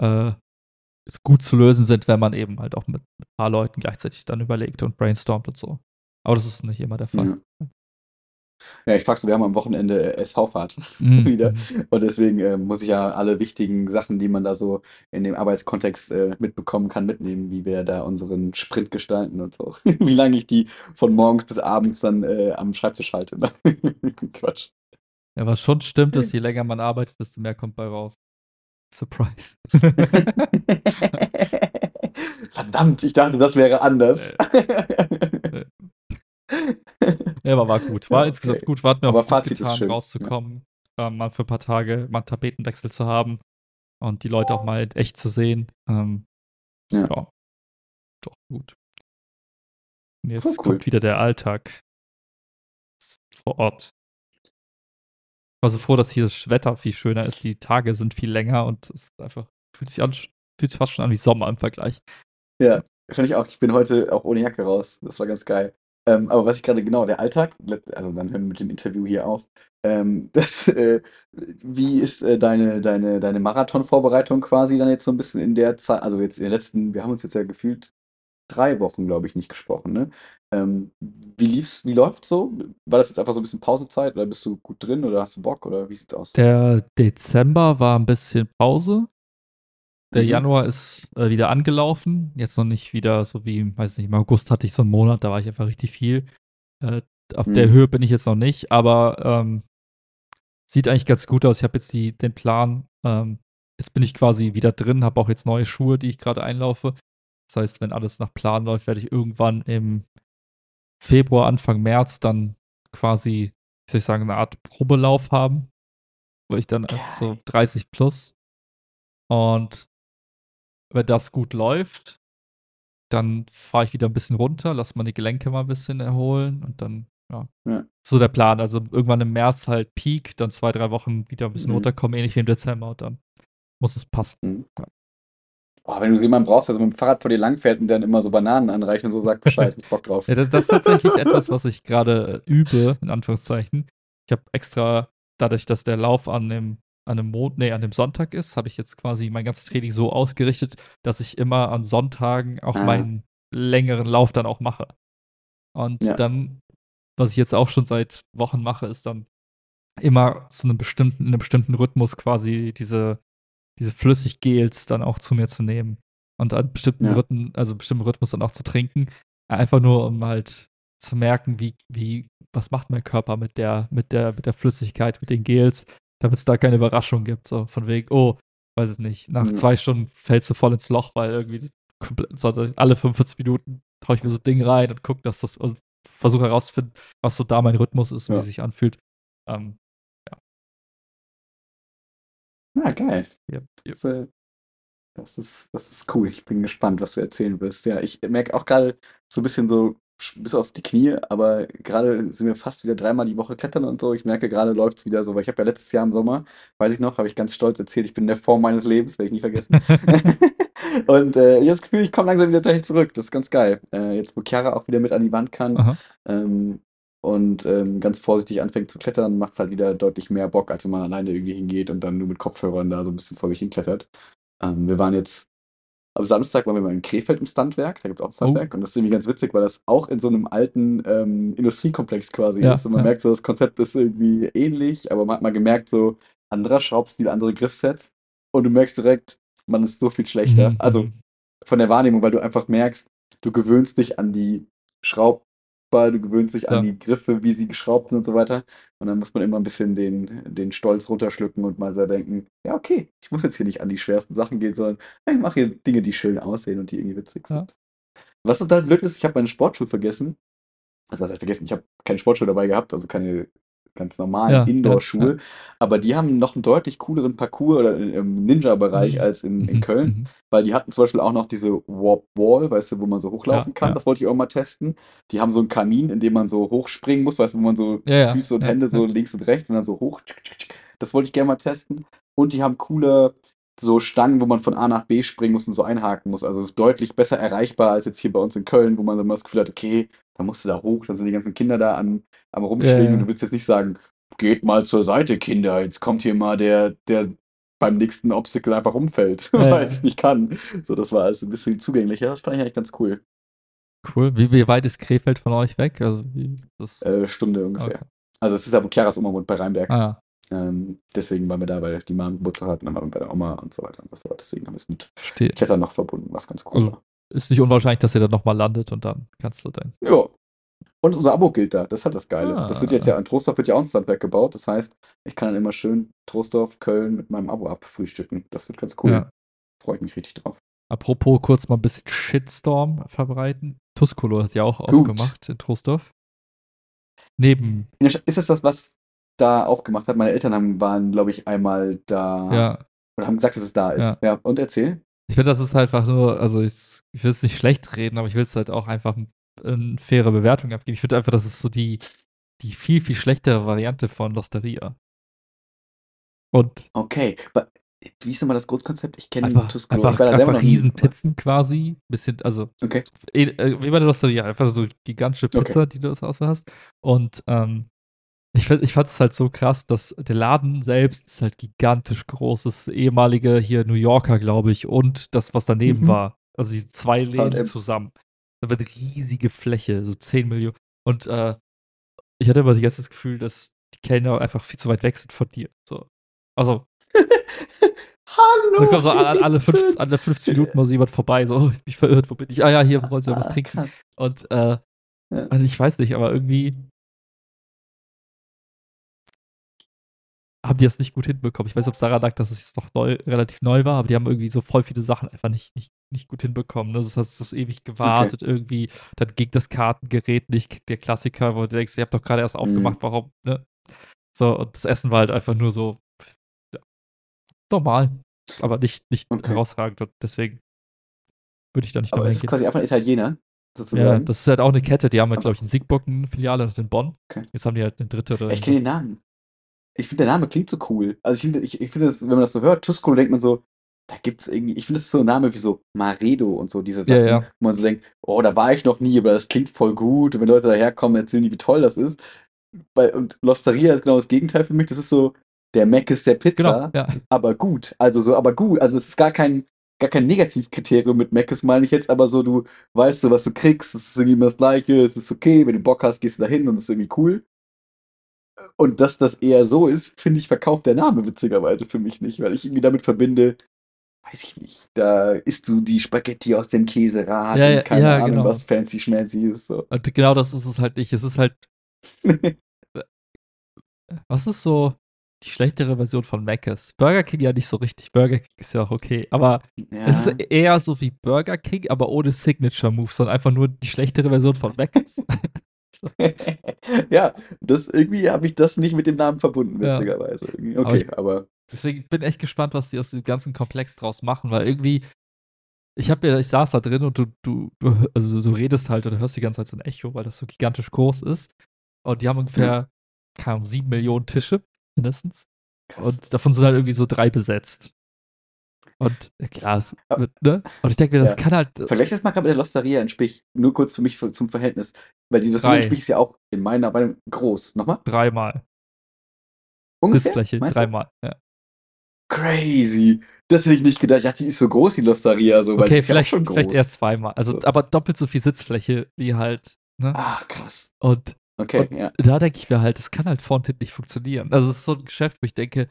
äh, gut zu lösen sind, wenn man eben halt auch mit, mit ein paar Leuten gleichzeitig dann überlegt und brainstormt und so. Aber das ist nicht immer der Fall. Ja. Ja, ich frage so, wir haben am Wochenende äh, SV-Fahrt mhm. (laughs) wieder. Mhm. Und deswegen äh, muss ich ja alle wichtigen Sachen, die man da so in dem Arbeitskontext äh, mitbekommen kann, mitnehmen, wie wir da unseren Sprint gestalten und so. (laughs) wie lange ich die von morgens bis abends dann äh, am Schreibtisch halte. Ne? (laughs) Quatsch. Ja, was schon stimmt, ist, je länger man arbeitet, desto mehr kommt bei raus. Surprise. Verdammt, ich dachte, das wäre anders. Ja, aber war gut. War ja, okay. insgesamt gut. War mir aber auch Fazit getan, rauszukommen, ja. ähm, mal für ein paar Tage mal einen Tapetenwechsel zu haben und die Leute auch mal echt zu sehen. Ähm, ja. ja. Doch, gut. Und jetzt cool. kommt wieder der Alltag vor Ort. Ich war so froh, dass hier das Wetter viel schöner ist. Die Tage sind viel länger und es ist einfach, fühlt sich, an, fühlt sich fast schon an wie Sommer im Vergleich. Ja, finde ich auch. Ich bin heute auch ohne Jacke raus. Das war ganz geil. Ähm, aber was ich gerade genau, der Alltag, also dann hören wir mit dem Interview hier auf. Ähm, (laughs) das, äh, wie ist äh, deine, deine, deine Marathon-Vorbereitung quasi dann jetzt so ein bisschen in der Zeit, also jetzt in den letzten, wir haben uns jetzt ja gefühlt drei Wochen, glaube ich, nicht gesprochen, ne? Ähm, wie lief's, wie läuft's so? War das jetzt einfach so ein bisschen Pausezeit oder bist du gut drin oder hast du Bock oder wie sieht's aus? Der Dezember war ein bisschen Pause. Der mhm. Januar ist äh, wieder angelaufen. Jetzt noch nicht wieder so wie, weiß nicht, im August hatte ich so einen Monat, da war ich einfach richtig viel. Äh, auf mhm. der Höhe bin ich jetzt noch nicht, aber ähm, sieht eigentlich ganz gut aus. Ich habe jetzt die, den Plan. Ähm, jetzt bin ich quasi wieder drin, habe auch jetzt neue Schuhe, die ich gerade einlaufe. Das heißt, wenn alles nach Plan läuft, werde ich irgendwann im Februar, Anfang März dann quasi, wie soll ich sagen, eine Art Probelauf haben, wo ich dann okay. so 30 plus und wenn das gut läuft, dann fahre ich wieder ein bisschen runter, lasse meine Gelenke mal ein bisschen erholen und dann, ja. ja. So der Plan. Also irgendwann im März halt Peak, dann zwei, drei Wochen wieder ein bisschen mhm. runterkommen, ähnlich wie im Dezember und dann muss es passen. Mhm. Ja. Oh, wenn du jemanden brauchst, der so mit dem Fahrrad vor dir langfährt und dann immer so Bananen anreicht und so, sag Bescheid, ich Bock drauf. (laughs) ja, das, das, ist tatsächlich etwas, was ich gerade übe, in Anführungszeichen. Ich habe extra, dadurch, dass der Lauf an dem an einem Mond, nee, an dem Sonntag ist, habe ich jetzt quasi mein ganzes Training so ausgerichtet, dass ich immer an Sonntagen auch ah. meinen längeren Lauf dann auch mache. Und ja. dann, was ich jetzt auch schon seit Wochen mache, ist dann immer zu einem bestimmten, in einem bestimmten Rhythmus quasi diese, diese Flüssiggels dann auch zu mir zu nehmen. Und an bestimmten ja. Rhythmen, also bestimmten Rhythmus dann auch zu trinken. Einfach nur, um halt zu merken, wie, wie, was macht mein Körper mit der, mit der, mit der Flüssigkeit, mit den Gels damit es da keine Überraschung gibt. So von wegen, oh, weiß ich nicht, nach ja. zwei Stunden fällst du voll ins Loch, weil irgendwie so alle 45 Minuten traue ich mir so ein Ding rein und gucke, dass das und versuche herauszufinden, was so da mein Rhythmus ist, ja. wie es sich anfühlt. Ähm, ja. Ah, geil. Yep. Das, äh, das, ist, das ist cool. Ich bin gespannt, was du erzählen wirst. Ja, ich merke auch gerade so ein bisschen so bis auf die Knie, aber gerade sind wir fast wieder dreimal die Woche klettern und so. Ich merke, gerade läuft es wieder so, weil ich habe ja letztes Jahr im Sommer, weiß ich noch, habe ich ganz stolz erzählt, ich bin in der Form meines Lebens, werde ich nie vergessen. (laughs) und äh, ich habe das Gefühl, ich komme langsam wieder dahin zurück. Das ist ganz geil. Äh, jetzt, wo Chiara auch wieder mit an die Wand kann ähm, und ähm, ganz vorsichtig anfängt zu klettern, macht es halt wieder deutlich mehr Bock, als wenn man alleine irgendwie hingeht und dann nur mit Kopfhörern da so ein bisschen vor sich hinklettert. Ähm, wir waren jetzt am Samstag waren wir mal in Krefeld im Standwerk, da gibt es auch ein Standwerk. Oh. Und das ist irgendwie ganz witzig, weil das auch in so einem alten ähm, Industriekomplex quasi ja, ist. Und man ja. merkt so, das Konzept ist irgendwie ähnlich, aber man hat mal gemerkt, so anderer Schraubstil, andere Griffsets. Und du merkst direkt, man ist so viel schlechter. Mhm. Also, von der Wahrnehmung, weil du einfach merkst, du gewöhnst dich an die Schraub du gewöhnst dich ja. an die Griffe, wie sie geschraubt sind und so weiter. Und dann muss man immer ein bisschen den, den Stolz runterschlucken und mal so denken, ja, okay, ich muss jetzt hier nicht an die schwersten Sachen gehen, sondern ich mache hier Dinge, die schön aussehen und die irgendwie witzig sind. Ja. Was total blöd ist, ich habe meine Sportschuhe vergessen. Also was heißt vergessen? Ich habe keine Sportschuhe dabei gehabt, also keine ganz normalen ja, Indoor-Schuhe. Ja, ja. Aber die haben noch einen deutlich cooleren Parcours oder im Ninja-Bereich mhm. als in, in mhm. Köln, mhm. weil die hatten zum Beispiel auch noch diese Warp Wall, weißt du, wo man so hochlaufen kann. Das wollte ich auch mal testen. Die haben so einen Kamin, in dem man so hochspringen muss, weißt du, wo man so Füße und Hände so links und rechts und dann so hoch. Das wollte ich gerne mal testen. Und die haben coole so Stangen, wo man von A nach B springen muss und so einhaken muss. Also deutlich besser erreichbar als jetzt hier bei uns in Köln, wo man immer das Gefühl hat, okay, da musst du da hoch, dann sind die ganzen Kinder da an, am Rumschwingen ja, und du willst jetzt nicht sagen, geht mal zur Seite, Kinder, jetzt kommt hier mal der, der beim nächsten Obstacle einfach umfällt, (laughs) ja, weil es nicht kann. So, das war alles ein bisschen zugänglicher. Das fand ich eigentlich ganz cool. Cool. Wie, wie weit ist Krefeld von euch weg? Also, wie, das... Äh, Stunde ungefähr. Okay. Also es ist ja, wo Chiaras Oma wohnt, bei Rheinberg. Ah, ähm, deswegen waren wir da, weil die Mama Geburtstag hatten, dann waren wir bei der Oma und so weiter und so fort. Deswegen haben wir es mit Verstehe. Klettern noch verbunden, was ganz cool also, war. Ist nicht unwahrscheinlich, dass ihr dann nochmal landet und dann kannst du dann. Ja. Und unser Abo gilt da, das hat das Geile. Ah. Das wird jetzt ja, in Trostorf wird ja auch ein Standwerk gebaut. Das heißt, ich kann dann immer schön Trostorf, Köln mit meinem Abo abfrühstücken. Das wird ganz cool. Ja. Freue ich mich richtig drauf. Apropos kurz mal ein bisschen Shitstorm verbreiten. Tuscolo hat ja auch Gut. aufgemacht in Trostorf. Neben. Ist es das, was da aufgemacht hat. Meine Eltern haben, waren, glaube ich, einmal da ja. und haben gesagt, dass es da ist. Ja, ja. und erzähl. Ich finde, das ist einfach nur, also ich, ich will es nicht schlecht reden, aber ich will es halt auch einfach eine faire Bewertung abgeben. Ich finde einfach, das ist so die, die viel, viel schlechtere Variante von Losteria. Und. Okay, aber wie ist nochmal das Grundkonzept? Ich kenne einfach, Tuscolo. Einfach, einfach Riesenpizzen quasi. Bisschen, also okay. Äh, wie bei der Losteria, einfach so gigantische Pizza, okay. die du aus Auswahl hast. Und ähm, ich, ich fand es halt so krass, dass der Laden selbst ist halt gigantisch groß. Das ehemalige hier New Yorker, glaube ich, und das, was daneben mhm. war. Also diese zwei Läden zusammen. Das war eine riesige Fläche, so 10 Millionen. Und äh, ich hatte immer jetzt das Gefühl, dass die Kellner einfach viel zu weit weg sind von dir. So. Also. (laughs) Hallo! Dann kommt so alle, alle, 15, alle 15 Minuten mal so jemand vorbei, so, oh, ich bin verirrt, wo bin ich? Ah ja, hier wollen sie was ah, trinken. Und äh, ja. also ich weiß nicht, aber irgendwie haben die das nicht gut hinbekommen. Ich weiß nicht, ob Sarah sagt, dass es jetzt noch neu, relativ neu war, aber die haben irgendwie so voll viele Sachen einfach nicht, nicht, nicht gut hinbekommen. Das hast du ewig gewartet okay. irgendwie, dann ging das Kartengerät nicht, der Klassiker, wo du denkst, ihr habt doch gerade erst mhm. aufgemacht, mhm. warum, ne? So, und das Essen war halt einfach nur so ja, normal, aber nicht, nicht okay. herausragend und deswegen würde ich da nicht Aber es ist quasi einfach ein Italiener, sozusagen. Ja, das ist halt auch eine Kette, die haben halt, glaube ich, in Siegburg eine Filiale und in Bonn. Okay. Jetzt haben die halt eine dritte oder. Ich kenne den Namen. Ich finde, der Name klingt so cool. Also ich finde, ich, ich finde, wenn man das so hört, Tuscolo, denkt man so, da gibt es irgendwie, ich finde, das ist so ein Name wie so Maredo und so, diese Sachen, ja, ja. wo man so denkt, oh, da war ich noch nie, aber das klingt voll gut. Und wenn Leute daherkommen, erzählen die, wie toll das ist. und Losteria ist genau das Gegenteil für mich. Das ist so, der Mac ist der Pizza, genau, ja. aber gut. Also so, aber gut. Also es ist gar kein, gar kein Negativkriterium mit Mac ist, meine ich jetzt, aber so, du weißt so, was du kriegst, es ist irgendwie immer das Gleiche, es ist okay, wenn du Bock hast, gehst du da hin und es ist irgendwie cool. Und dass das eher so ist, finde ich, verkauft der Name witzigerweise für mich nicht, weil ich irgendwie damit verbinde, weiß ich nicht, da isst du die Spaghetti aus dem Käserad ja, und keine ja, Ahnung, genau. was fancy schmancy ist. So. Und genau das ist es halt nicht. Es ist halt. (laughs) was ist so die schlechtere Version von Mc's? Burger King ja nicht so richtig. Burger King ist ja auch okay. Aber ja. es ist eher so wie Burger King, aber ohne Signature Moves, sondern einfach nur die schlechtere Version von Mc's. (laughs) (laughs) ja, das irgendwie habe ich das nicht mit dem Namen verbunden, witzigerweise. Ja. Okay, aber, aber. Deswegen bin ich echt gespannt, was die aus dem ganzen Komplex draus machen, weil irgendwie, ich habe ja, ich saß da drin und du, du, du, also du redest halt oder hörst die ganze Zeit so ein Echo, weil das so gigantisch groß ist. Und die haben ungefähr, keine Ahnung, sieben Millionen Tische, mindestens. Krass. Und davon sind halt irgendwie so drei besetzt. Und klar, es wird, ne? Und ich denke mir, das ja. kann halt. Vergleich das mal gerade mit der Losteria in Spich. Nur kurz für mich für, zum Verhältnis. Weil die Losteria in Spich ist ja auch in meiner Meinung groß. Nochmal? Dreimal. Ungefähr? Sitzfläche, dreimal, ja. Crazy. Das hätte ich nicht gedacht. Ich dachte, die ist so groß, die Losteria. So, okay, vielleicht, ja vielleicht eher zweimal. Also, so. aber doppelt so viel Sitzfläche wie halt. Ne? Ach, krass. Und, okay, und ja. da denke ich mir halt, das kann halt vorn nicht funktionieren. Also, es ist so ein Geschäft, wo ich denke,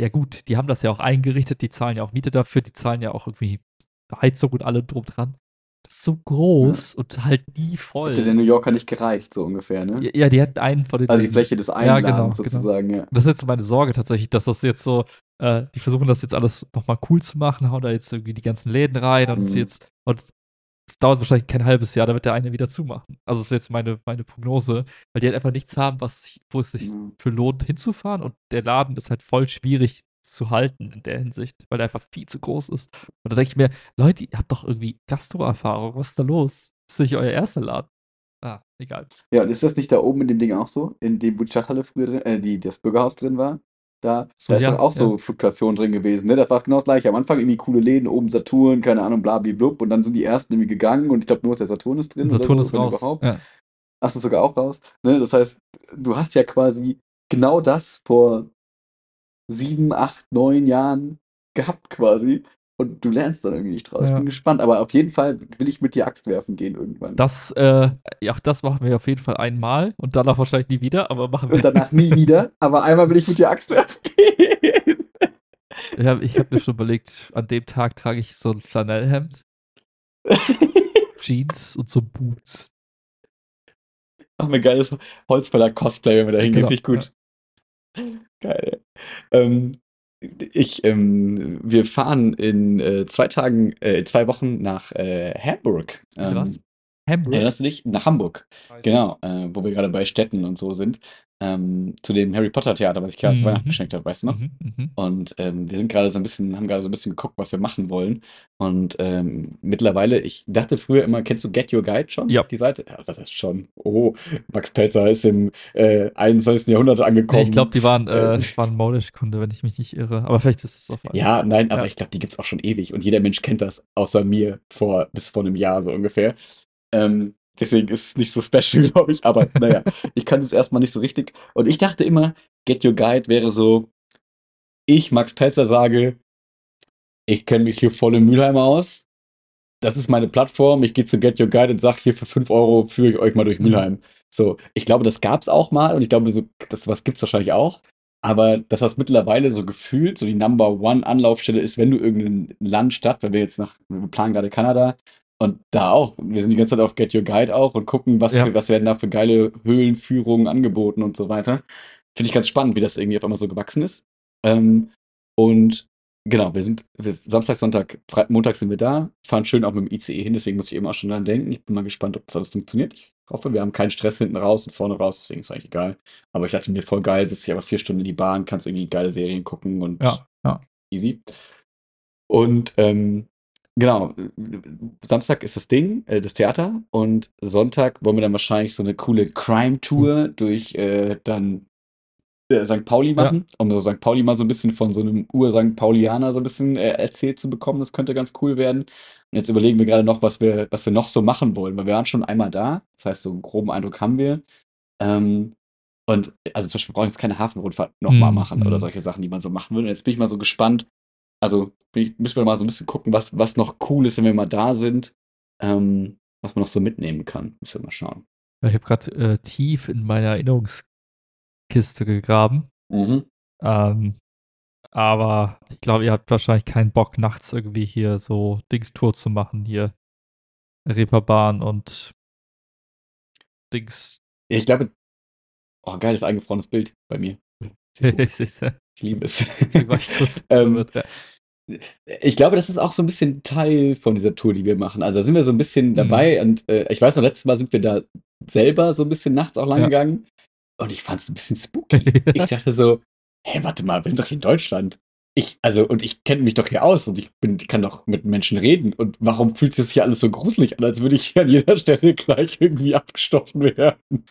ja gut, die haben das ja auch eingerichtet, die zahlen ja auch Miete dafür, die zahlen ja auch irgendwie Heizung und allem drum dran. Das ist so groß ja. und halt nie voll. Hätte der New Yorker nicht gereicht, so ungefähr, ne? Ja, die hätten einen von den. Also die Fläche des einen ja, genau, genau, sozusagen, genau. ja. Das ist jetzt meine Sorge tatsächlich, dass das jetzt so, äh, die versuchen das jetzt alles nochmal cool zu machen, hauen da jetzt irgendwie die ganzen Läden rein und mhm. jetzt, und es dauert wahrscheinlich kein halbes Jahr, damit der eine wieder zumachen. Also ist jetzt meine, meine Prognose, weil die halt einfach nichts haben, was, wo es sich mhm. für lohnt hinzufahren und der Laden ist halt voll schwierig zu halten in der Hinsicht, weil er einfach viel zu groß ist. Und da denke ich mir, Leute, ihr habt doch irgendwie Gastro-Erfahrung, was ist da los? Das ist nicht euer erster Laden. Ah, egal. Ja, und ist das nicht da oben in dem Ding auch so? In dem, wo die Stadthalle früher drin, äh, die, das Bürgerhaus drin war? Da, so, da ist ja, auch so Fluktuation drin gewesen, ne? Das war genau das gleiche. Am Anfang irgendwie coole Läden, oben Saturn, keine Ahnung, blablablub. Und dann sind die ersten irgendwie gegangen und ich glaube nur der Saturn ist drin. Saturn so, ist raus. Überhaupt. Ja. Ach, ist sogar auch raus. Ne? Das heißt, du hast ja quasi genau das vor sieben, acht, neun Jahren gehabt quasi. Und du lernst dann irgendwie nicht draus. Ja. Ich bin gespannt, aber auf jeden Fall will ich mit dir Axt werfen gehen irgendwann. Das, äh, ja, das machen wir auf jeden Fall einmal und danach wahrscheinlich nie wieder, aber machen wir. Und danach nie wieder, aber einmal will ich mit dir Axt werfen gehen. Ja, ich habe mir schon überlegt, an dem Tag trage ich so ein Flanellhemd, (laughs) Jeans und so Boots. Wir ein geiles Holzfäller-Cosplay, wenn wir da hingehen, genau, finde ich gut. Ja. Geil. Ähm, ich, ähm, wir fahren in äh, zwei Tagen, äh, zwei Wochen nach äh, Hamburg. Ähm, Was? Hamburg? Erinnerst du dich? Nach Hamburg. Nice. Genau, äh, wo wir gerade bei Städten und so sind ähm, zu dem Harry Potter Theater, was ich gerade mhm. zu Weihnachten geschenkt habe, weißt du noch? Mhm, mhm. Und ähm, wir sind gerade so ein bisschen, haben gerade so ein bisschen geguckt, was wir machen wollen. Und ähm, mittlerweile, ich dachte früher immer, kennst du Get Your Guide schon? Ja. Die Seite? Ja, das ist schon. Oh, Max Pelzer ist im äh, 21. Jahrhundert angekommen. Ich glaube, die waren, äh, äh waren Modisch-Kunde, wenn ich mich nicht irre. Aber vielleicht ist es auch. Ja, nein, aber ja. ich glaube, die gibt es auch schon ewig. Und jeder Mensch kennt das, außer mir, vor, bis vor einem Jahr so ungefähr. Ähm, Deswegen ist es nicht so special, (laughs) glaube ich. Aber naja, ich kann es erstmal nicht so richtig. Und ich dachte immer, Get Your Guide wäre so, ich, Max Pelzer, sage, ich kenne mich hier voll in Mülheim aus. Das ist meine Plattform. Ich gehe zu Get Your Guide und sage, hier für 5 Euro führe ich euch mal durch mhm. Mülheim. Mhm. So, ich glaube, das gab es auch mal und ich glaube, so, das was gibt es wahrscheinlich auch. Aber dass das mittlerweile so gefühlt so die Number One Anlaufstelle ist, wenn du irgendein Land, Stadt, wenn wir jetzt nach, wir planen gerade Kanada, und da auch. Wir sind die ganze Zeit auf Get Your Guide auch und gucken, was, ja. was werden da für geile Höhlenführungen angeboten und so weiter. Finde ich ganz spannend, wie das irgendwie auf einmal so gewachsen ist. Ähm, und genau, wir sind wir, Samstag, Sonntag, Freitag, Montag sind wir da, fahren schön auch mit dem ICE hin, deswegen muss ich eben auch schon dran denken. Ich bin mal gespannt, ob das alles funktioniert. Ich hoffe, wir haben keinen Stress hinten raus und vorne raus, deswegen ist eigentlich egal. Aber ich dachte mir voll geil, dass ich aber vier Stunden in die Bahn, kannst irgendwie geile Serien gucken und ja, ja. easy. Und ähm, Genau. Samstag ist das Ding, äh, das Theater. Und Sonntag wollen wir dann wahrscheinlich so eine coole Crime-Tour durch äh, dann äh, St. Pauli machen, ja. um so St. Pauli mal so ein bisschen von so einem Ur-St. Paulianer so ein bisschen äh, erzählt zu bekommen. Das könnte ganz cool werden. Und jetzt überlegen wir gerade noch, was wir, was wir noch so machen wollen, weil wir waren schon einmal da. Das heißt, so einen groben Eindruck haben wir. Ähm, und also zum Beispiel brauchen wir jetzt keine Hafenrundfahrt nochmal mhm. machen oder solche Sachen, die man so machen würde. Und jetzt bin ich mal so gespannt, also müssen wir mal so ein bisschen gucken, was, was noch cool ist, wenn wir mal da sind, ähm, was man noch so mitnehmen kann. Müssen wir mal schauen. Ich habe gerade äh, tief in meiner Erinnerungskiste gegraben. Mhm. Ähm, aber ich glaube, ihr habt wahrscheinlich keinen Bock, nachts irgendwie hier so Dingstour zu machen. Hier Reeperbahn und Dings. Ich glaube, oh, geiles eingefrorenes Bild bei mir. (laughs) Ich liebe es. (laughs) ähm, ich glaube, das ist auch so ein bisschen Teil von dieser Tour, die wir machen. Also da sind wir so ein bisschen mhm. dabei mhm. und äh, ich weiß noch, letztes Mal sind wir da selber so ein bisschen nachts auch lang ja. gegangen und ich fand es ein bisschen spooky. (laughs) ich dachte so, hä, warte mal, wir sind doch hier in Deutschland. Ich, also, und ich kenne mich doch hier aus und ich bin, kann doch mit Menschen reden. Und warum fühlt sich das hier alles so gruselig an, als würde ich hier an jeder Stelle (laughs) gleich irgendwie abgestochen werden?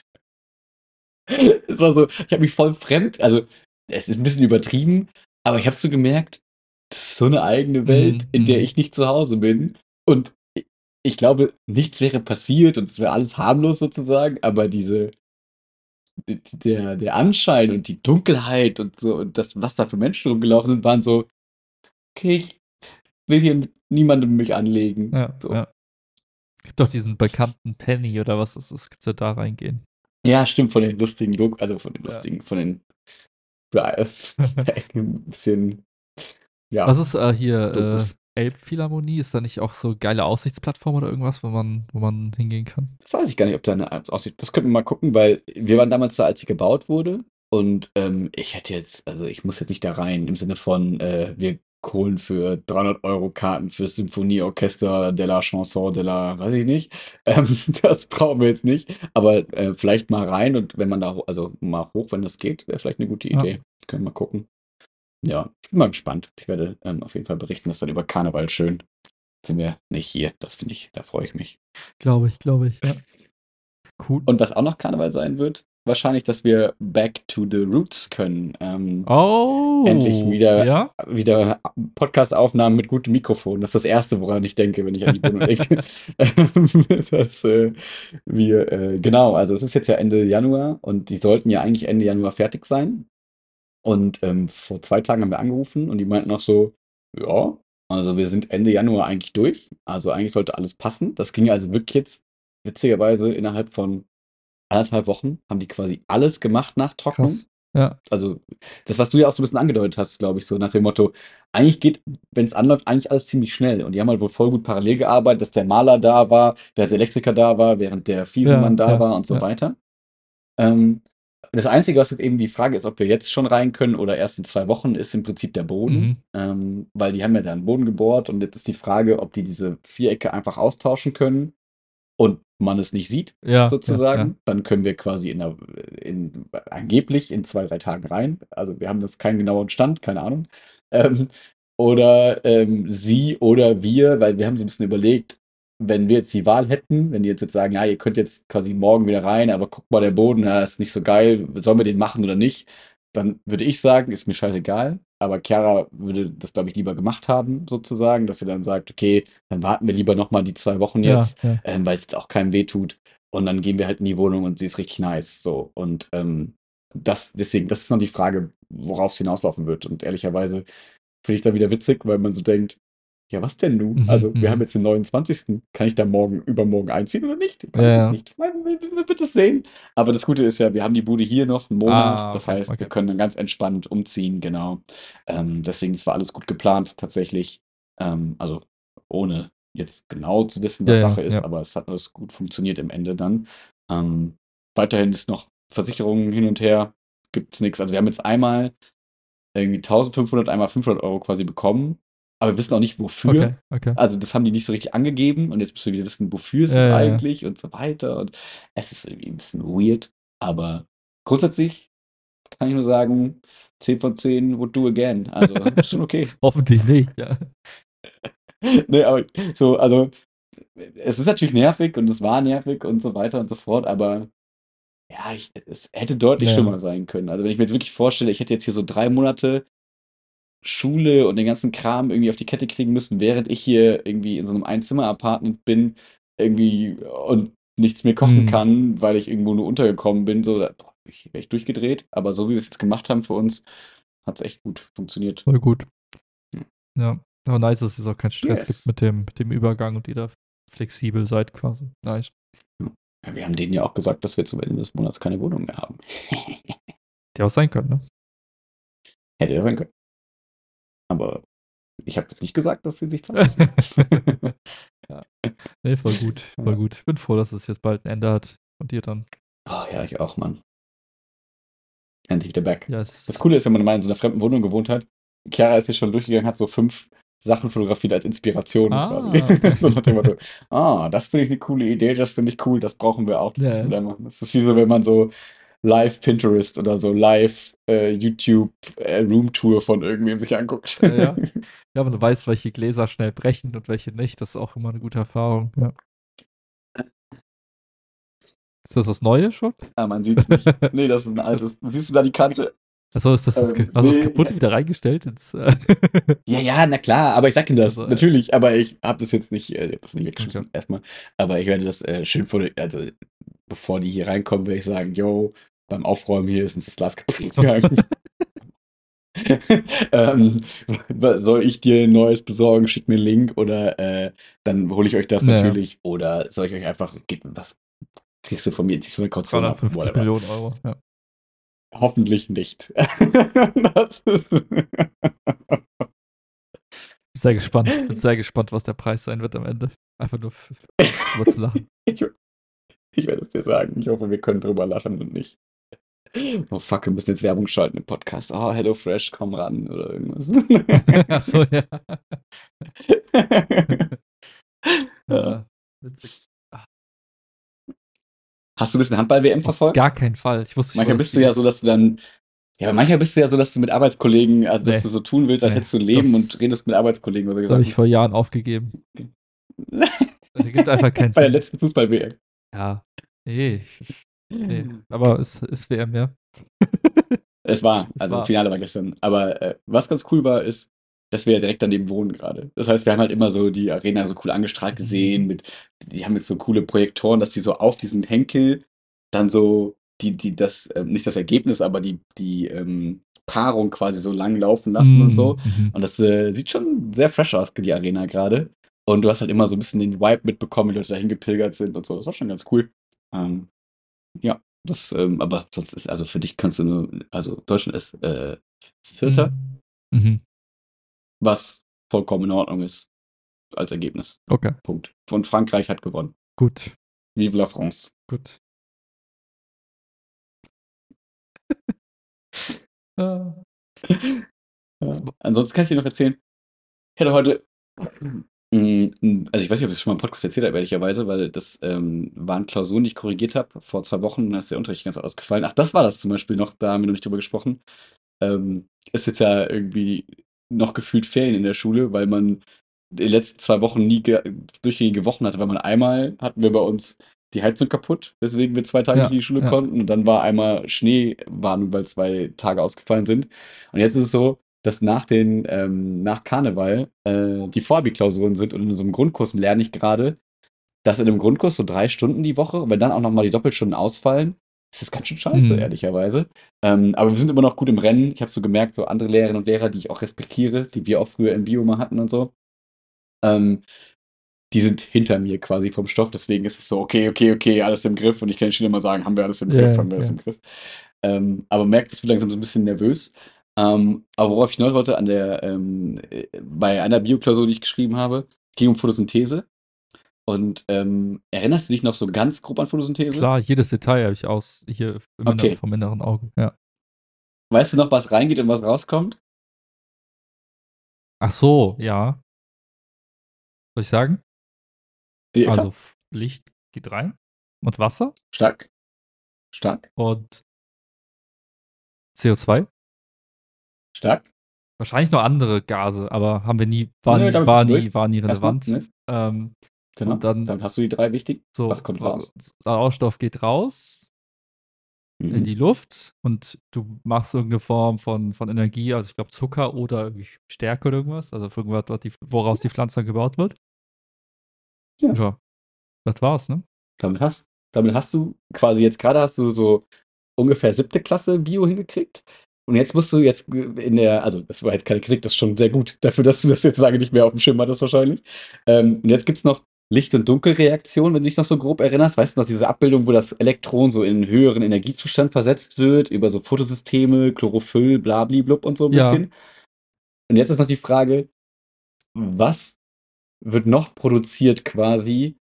es war so, ich habe mich voll fremd, also es ist ein bisschen übertrieben, aber ich habe so gemerkt, das ist so eine eigene Welt, mhm. in der mhm. ich nicht zu Hause bin. Und ich glaube, nichts wäre passiert und es wäre alles harmlos sozusagen, aber diese, der, der Anschein und die Dunkelheit und so und das, was da für Menschen rumgelaufen sind, waren so, okay, ich will hier mit niemandem mich anlegen. Ja, so. ja. Gibt doch diesen bekannten Penny oder was ist das? Kannst du da reingehen? Ja, stimmt, von den lustigen, also von den lustigen, ja. von den (laughs) ein bisschen, ja. Was ist äh, hier, äh, Elbphilharmonie? Ist da nicht auch so geile Aussichtsplattform oder irgendwas, wo man, wo man hingehen kann? Das weiß ich gar nicht, ob da eine Aussicht. Das könnten wir mal gucken, weil wir waren damals da, als sie gebaut wurde. Und ähm, ich hätte jetzt, also ich muss jetzt nicht da rein im Sinne von, äh, wir holen für 300 Euro Karten fürs Symphonieorchester de la Chanson de la, weiß ich nicht. (laughs) Ähm, das brauchen wir jetzt nicht. Aber äh, vielleicht mal rein und wenn man da, also mal hoch, wenn das geht, wäre vielleicht eine gute Idee. Ja. Können wir mal gucken. Ja, ich bin mal gespannt. Ich werde ähm, auf jeden Fall berichten, dass dann über Karneval schön sind wir nicht hier. Das finde ich, da freue ich mich. Glaube ich, glaube ich. Ja. (laughs) Cool. Und was auch noch Karneval sein wird, wahrscheinlich, dass wir back to the roots können. Ähm, oh. Endlich wieder, ja? wieder Podcast-Aufnahmen mit gutem Mikrofon. Das ist das Erste, woran ich denke, wenn ich an die Bundesliga denke. (laughs) dass äh, wir, äh, genau, also es ist jetzt ja Ende Januar und die sollten ja eigentlich Ende Januar fertig sein. Und ähm, vor zwei Tagen haben wir angerufen und die meinten noch so, ja, also wir sind Ende Januar eigentlich durch. Also eigentlich sollte alles passen. Das ging also wirklich jetzt witzigerweise innerhalb von anderthalb Wochen haben die quasi alles gemacht nach Trocknung. Krass. Ja. Also, das, was du ja auch so ein bisschen angedeutet hast, glaube ich, so nach dem Motto, eigentlich geht, wenn es anläuft, eigentlich alles ziemlich schnell. Und die haben halt wohl voll gut parallel gearbeitet, dass der Maler da war, der Elektriker da war, während der Fiesenmann ja, da ja, war und so weiter. Ähm, das Einzige, was jetzt eben die Frage ist, ob wir jetzt schon rein können oder erst in zwei Wochen, ist im Prinzip der Boden. Mhm. Ähm, weil die haben ja da einen Boden gebohrt und jetzt ist die Frage, ob die diese Vierecke einfach austauschen können und man es nicht sieht, ja, sozusagen, ja, ja. dann können wir quasi in, der, in, angeblich in zwei, drei Tagen rein. Also wir haben das keinen genauen Stand, keine Ahnung. Ähm, oder ähm, sie oder wir, weil wir haben so ein bisschen überlegt, wenn wir jetzt die Wahl hätten, wenn die jetzt, jetzt sagen, ja, ihr könnt jetzt quasi morgen wieder rein, aber guck mal, der Boden, ja, ist nicht so geil, sollen wir den machen oder nicht? Dann würde ich sagen, ist mir scheißegal. Aber Chiara würde das, glaube ich, lieber gemacht haben, sozusagen, dass sie dann sagt, okay, dann warten wir lieber nochmal die zwei Wochen jetzt, ja, ja. ähm, weil es jetzt auch keinem weh tut. Und dann gehen wir halt in die Wohnung und sie ist richtig nice. So. Und ähm, das, deswegen, das ist noch die Frage, worauf es hinauslaufen wird. Und ehrlicherweise finde ich da wieder witzig, weil man so denkt, ja, was denn nun? Mhm, also, wir mhm. haben jetzt den 29. Kann ich da morgen, übermorgen einziehen oder nicht? Ich weiß ja. es nicht. Man wird es sehen. Aber das Gute ist ja, wir haben die Bude hier noch einen Monat. Ah, das heißt, okay. wir können dann ganz entspannt umziehen, genau. Ähm, deswegen, es war alles gut geplant, tatsächlich. Ähm, also, ohne jetzt genau zu wissen, was ja, Sache ist, ja. aber es hat alles gut funktioniert im Ende dann. Ähm, weiterhin ist noch Versicherungen hin und her. Gibt es nichts. Also, wir haben jetzt einmal irgendwie 1500, einmal 500 Euro quasi bekommen aber wir wissen auch nicht, wofür. Okay, okay. Also, das haben die nicht so richtig angegeben und jetzt müssen wir wieder wissen, wofür ist ja, es eigentlich ja. und so weiter. Und es ist irgendwie ein bisschen weird, aber grundsätzlich kann ich nur sagen, 10 von 10 would do again. Also, ist (laughs) schon okay. Hoffentlich nicht, ja. (laughs) nee, aber so, also, es ist natürlich nervig und es war nervig und so weiter und so fort, aber ja, ich, es hätte deutlich ja. schlimmer sein können. Also, wenn ich mir jetzt wirklich vorstelle, ich hätte jetzt hier so drei Monate Schule und den ganzen Kram irgendwie auf die Kette kriegen müssen, während ich hier irgendwie in so einem Einzimmer-Apartment bin, irgendwie und nichts mehr kochen mhm. kann, weil ich irgendwo nur untergekommen bin, so, ich wäre ich durchgedreht. Aber so wie wir es jetzt gemacht haben für uns, hat es echt gut funktioniert. Voll gut. Ja. ja. Aber nice, dass es auch keinen Stress yes. gibt mit dem, mit dem Übergang und ihr da flexibel seid quasi. Nice. Ja, wir haben denen ja auch gesagt, dass wir zum Ende des Monats keine Wohnung mehr haben. (laughs) Hätte auch sein können, ne? Hätte ja sein können. Aber ich habe jetzt nicht gesagt, dass sie sich (laughs) zahlen. ja. Nee, voll gut, voll gut. Ich bin froh, dass es jetzt bald ein Ende hat. Und dir dann. Oh, ja, ich auch, Mann. Endlich wieder back. Yes. Das Coole ist, wenn man mal in so einer fremden Wohnung gewohnt hat, Chiara ist hier schon durchgegangen, hat so fünf Sachen fotografiert als Inspiration ah, quasi. Okay. (laughs) so nach dem Motto, ah, das finde ich eine coole Idee, das finde ich cool, das brauchen wir auch. Das, yeah. machen. das ist wie so, wenn man so live Pinterest oder so live äh, YouTube äh, Roomtour von irgendwem sich anguckt. Ja, ja. (laughs) ja, du weißt, welche Gläser schnell brechen und welche nicht. Das ist auch immer eine gute Erfahrung. Ja. Ist das das Neue schon? Ah, man sieht es nicht. (laughs) nee, das ist ein altes. Siehst du da die Kante? Achso, ist das, das, ähm, hast nee. kaputt wieder reingestellt? Ins, äh ja, ja, na klar, aber ich sag Ihnen das, also, natürlich, aber ich habe das jetzt nicht, äh, das nicht weggeschmissen, okay. erstmal, aber ich werde das äh, schön vor, also bevor die hier reinkommen, werde ich sagen, yo, beim Aufräumen hier ist uns das Glas kaputt gegangen. (laughs) ähm, soll ich dir ein neues besorgen? Schick mir einen Link oder äh, dann hole ich euch das ja. natürlich. Oder soll ich euch einfach, was kriegst du von mir? Ziehst du eine Kaution 250 Millionen Euro, ja. Hoffentlich nicht. (laughs) (laughs) Sehr gespannt. Ich bin sehr gespannt, was der Preis sein wird am Ende. Einfach nur drüber zu lachen. ich, ich werde es dir sagen. Ich hoffe, wir können drüber lachen und nicht. Oh fuck, wir müssen jetzt Werbung schalten im Podcast. Oh, Hello Fresh, komm ran oder irgendwas. (laughs) Ach so, ja. (laughs) ja. Witzig. Hast du ein bisschen Handball-WM verfolgt? Auf gar keinen Fall. Ich wusste nicht, Manchmal bist du ja so, dass du dann ja, aber manchmal bist du ja so, dass du mit Arbeitskollegen, also dass nee. du so tun willst, als nee. hättest du Leben und redest mit Arbeitskollegen oder so. Das habe ich vor Jahren aufgegeben. (laughs) das gibt einfach keinen Sinn. Bei der letzten Fußball-WM. Ja. Nee. Nee. Aber es ist WM, ja. es war, es also war. Finale war gestern. Aber äh, was ganz cool war, ist, dass wir ja direkt daneben wohnen gerade. Das heißt, wir haben halt immer so die Arena so cool angestrahlt mhm. gesehen, mit, die haben jetzt so coole Projektoren, dass die so auf diesen Henkel dann so die, die das, äh, nicht das Ergebnis, aber die, die ähm, Paarung quasi so lang laufen lassen mm, und so. Mhm. Und das äh, sieht schon sehr fresh aus, die Arena gerade. Und du hast halt immer so ein bisschen den Vibe mitbekommen, wie Leute dahin gepilgert sind und so. Das war schon ganz cool. Ähm, ja, das, ähm, aber sonst ist, also für dich kannst du nur, also Deutschland ist äh, Vierter. Mhm. mhm. Was vollkommen in Ordnung ist als Ergebnis. Okay. Punkt. Und Frankreich hat gewonnen. Gut. Vive la France. Gut. (laughs) ja. Ansonsten kann ich dir noch erzählen, ich hätte heute, mm, also ich weiß nicht, ob ich es schon mal im Podcast erzählt habe, ehrlicherweise, weil das ähm, waren Klausuren, die ich korrigiert habe vor zwei Wochen, da ist der Unterricht ganz ausgefallen. Ach, das war das zum Beispiel noch, da haben wir noch nicht drüber gesprochen. Ähm, ist jetzt ja irgendwie noch gefühlt Ferien in der Schule, weil man die letzten zwei Wochen nie durchgängige Wochen hatte, weil man einmal hatten wir bei uns die Heizung kaputt, weswegen wir zwei Tage ja, nicht in die Schule ja. konnten. Und dann war einmal Schneewarnung, weil zwei Tage ausgefallen sind. Und jetzt ist es so, dass nach den, ähm, nach Karneval äh, die Vorabi-Klausuren sind und in so einem Grundkurs lerne ich gerade, dass in einem Grundkurs so drei Stunden die Woche, wenn dann auch nochmal die Doppelstunden ausfallen, ist das ganz schön scheiße, mhm. ehrlicherweise. Ähm, aber wir sind immer noch gut im Rennen. Ich habe so gemerkt, so andere Lehrerinnen und Lehrer, die ich auch respektiere, die wir auch früher im Bio mal hatten und so, ähm, die sind hinter mir quasi vom Stoff. Deswegen ist es so, okay, okay, okay, alles im Griff. Und ich kann schon immer sagen, haben wir alles im Griff, yeah, haben wir alles im Griff. Ähm, aber merkt, es wird langsam so ein bisschen nervös. Ähm, aber worauf ich hinaus wollte, an der, ähm, äh, bei einer Bioklausur, die ich geschrieben habe, ging um Photosynthese. Und ähm, erinnerst du dich noch so ganz grob an Photosynthese? Klar, jedes Detail habe ich aus hier okay. vom inneren Auge, ja. Weißt du noch, was reingeht und was rauskommt? Ach so, ja. Soll ich sagen? Ja, also Licht geht rein und Wasser. Stark. Stark. Und CO2. Stark. Wahrscheinlich noch andere Gase, aber haben wir nie, war, Nö, nie, war, nie, war nie relevant. Ne? Ähm, genau. Dann, dann hast du die drei wichtig. So, Was kommt raus? Sauerstoff geht raus mhm. in die Luft und du machst irgendeine Form von, von Energie, also ich glaube Zucker oder Stärke oder irgendwas, also irgendwas, woraus die Pflanze dann gebaut wird. Ja. ja. Das war's, ne? Damit hast, damit hast du quasi jetzt gerade hast du so ungefähr siebte Klasse Bio hingekriegt. Und jetzt musst du jetzt in der, also das war jetzt keine Kritik, das ist schon sehr gut, dafür, dass du das jetzt lange nicht mehr auf dem Schirm hattest wahrscheinlich. Ähm, und jetzt gibt es noch Licht- und Dunkelreaktion, wenn du dich noch so grob erinnerst. Weißt du noch, diese Abbildung, wo das Elektron so in einen höheren Energiezustand versetzt wird, über so Fotosysteme, Chlorophyll, blablablub und so ein ja. bisschen. Und jetzt ist noch die Frage, was wird noch produziert quasi,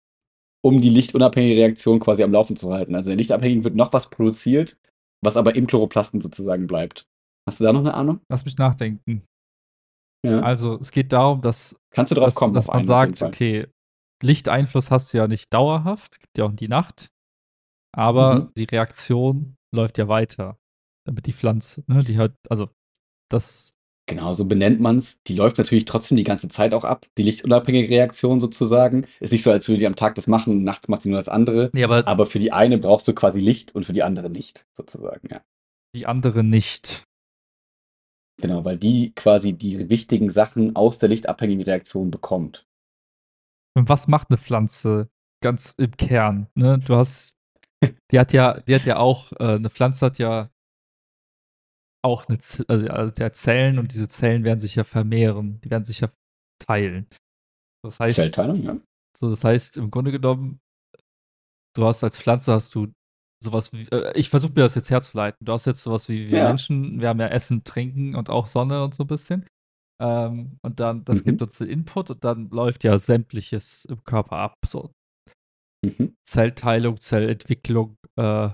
um die lichtunabhängige Reaktion quasi am Laufen zu halten. Also in der lichtabhängigen wird noch was produziert, was aber im Chloroplasten sozusagen bleibt. Hast du da noch eine Ahnung? Lass mich nachdenken. Ja. Also es geht darum, dass, Kannst du drauf dass, kommen, dass man sagt, okay, Lichteinfluss hast du ja nicht dauerhaft, gibt ja auch in die Nacht, aber mhm. die Reaktion läuft ja weiter, damit die Pflanze, ne, die halt, also das Genau, so benennt man es. Die läuft natürlich trotzdem die ganze Zeit auch ab. Die lichtunabhängige Reaktion sozusagen. Ist nicht so, als würde die am Tag das machen und nachts macht sie nur das andere. Nee, aber, aber für die eine brauchst du quasi Licht und für die andere nicht, sozusagen, ja. Die andere nicht. Genau, weil die quasi die wichtigen Sachen aus der lichtabhängigen Reaktion bekommt. Und was macht eine Pflanze ganz im Kern? Ne? Du hast, die hat ja, die hat ja auch, äh, eine Pflanze hat ja auch eine, also, also der Zellen und diese Zellen werden sich ja vermehren, die werden sich ja teilen. Das heißt, Zellteilung, ja. So, das heißt, im Grunde genommen, du hast als Pflanze hast du sowas wie, äh, ich versuche mir das jetzt herzuleiten. Du hast jetzt sowas wie wir ja. Menschen, wir haben ja Essen, Trinken und auch Sonne und so ein bisschen. Ähm, und dann, das mhm. gibt uns den Input und dann läuft ja sämtliches im Körper ab. So mhm. Zellteilung, Zellentwicklung, äh,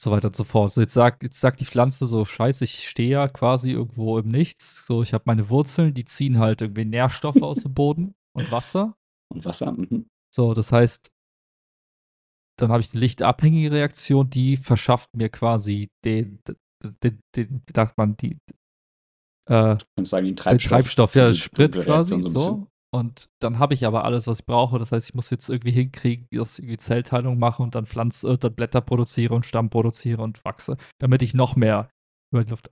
so weiter und so fort. So jetzt sagt, jetzt sagt die Pflanze so, scheiße, ich stehe ja quasi irgendwo im Nichts. So, ich habe meine Wurzeln, die ziehen halt irgendwie Nährstoffe aus dem Boden und Wasser. Und Wasser, mhm. So, das heißt, dann habe ich eine lichtabhängige Reaktion, die verschafft mir quasi den, den, den, wie sagt man, die, äh, sagen, den Treibstoff, den Treibstoff ja, Sprit quasi, so. Und dann habe ich aber alles, was ich brauche. Das heißt, ich muss jetzt irgendwie hinkriegen, dass ich irgendwie Zellteilung mache und dann Pflanz, äh, dann Blätter produziere und Stamm produziere und wachse, damit ich noch mehr über die Luft.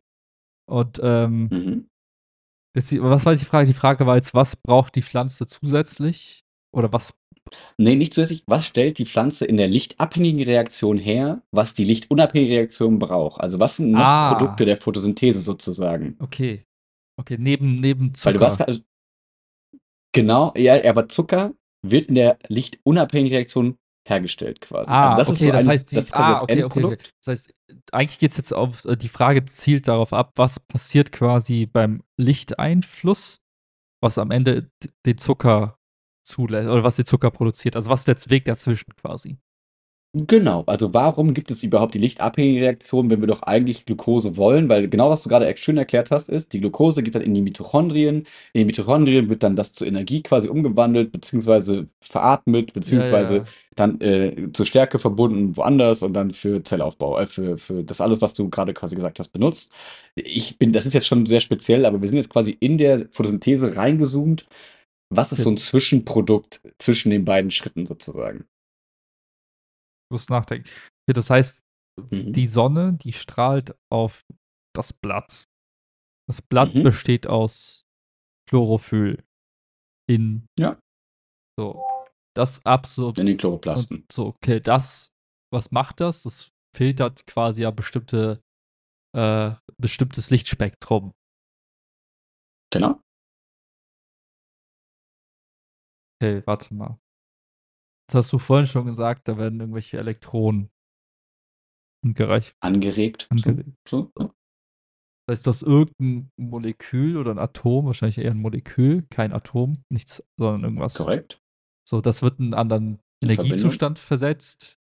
Und ähm, mhm. das, was war die Frage? Die Frage war jetzt, was braucht die Pflanze zusätzlich? Oder was? Nee, nicht zusätzlich. Was stellt die Pflanze in der lichtabhängigen Reaktion her, was die lichtunabhängige Reaktion braucht? Also was sind noch ah. Produkte der Photosynthese sozusagen? Okay. Okay, neben, neben Zucker. Weil du warst, Genau, ja, aber Zucker wird in der lichtunabhängigen Reaktion hergestellt quasi. Ah, also das okay, ist so das heißt, die, das, also ah, okay, okay, okay, Das heißt, eigentlich geht es jetzt auf, äh, die Frage zielt darauf ab, was passiert quasi beim Lichteinfluss, was am Ende den Zucker zulässt, oder was den Zucker produziert. Also was ist der Weg dazwischen quasi? Genau, also warum gibt es überhaupt die lichtabhängige Reaktion, wenn wir doch eigentlich Glucose wollen? Weil genau was du gerade schön erklärt hast, ist, die Glucose geht dann in die Mitochondrien. In den Mitochondrien wird dann das zur Energie quasi umgewandelt, beziehungsweise veratmet, beziehungsweise ja, ja. dann äh, zur Stärke verbunden woanders und dann für Zellaufbau, äh, für, für das alles, was du gerade quasi gesagt hast, benutzt. Ich bin, das ist jetzt schon sehr speziell, aber wir sind jetzt quasi in der Photosynthese reingezoomt. Was ist so ein Zwischenprodukt zwischen den beiden Schritten sozusagen? muss nachdenken. Das heißt, mhm. die Sonne, die strahlt auf das Blatt. Das Blatt mhm. besteht aus Chlorophyll. In. Ja. So. Das absolut. In den Chloroplasten. So, okay, das, was macht das? Das filtert quasi ja bestimmte, äh, bestimmtes Lichtspektrum. Genau. Okay, warte mal. Das hast du vorhin schon gesagt, da werden irgendwelche Elektronen angereicht. Angeregt. Angeregt. So. so. Das heißt, du hast irgendein Molekül oder ein Atom, wahrscheinlich eher ein Molekül, kein Atom, nichts, sondern irgendwas. Korrekt. So, das wird in einen anderen Energiezustand versetzt.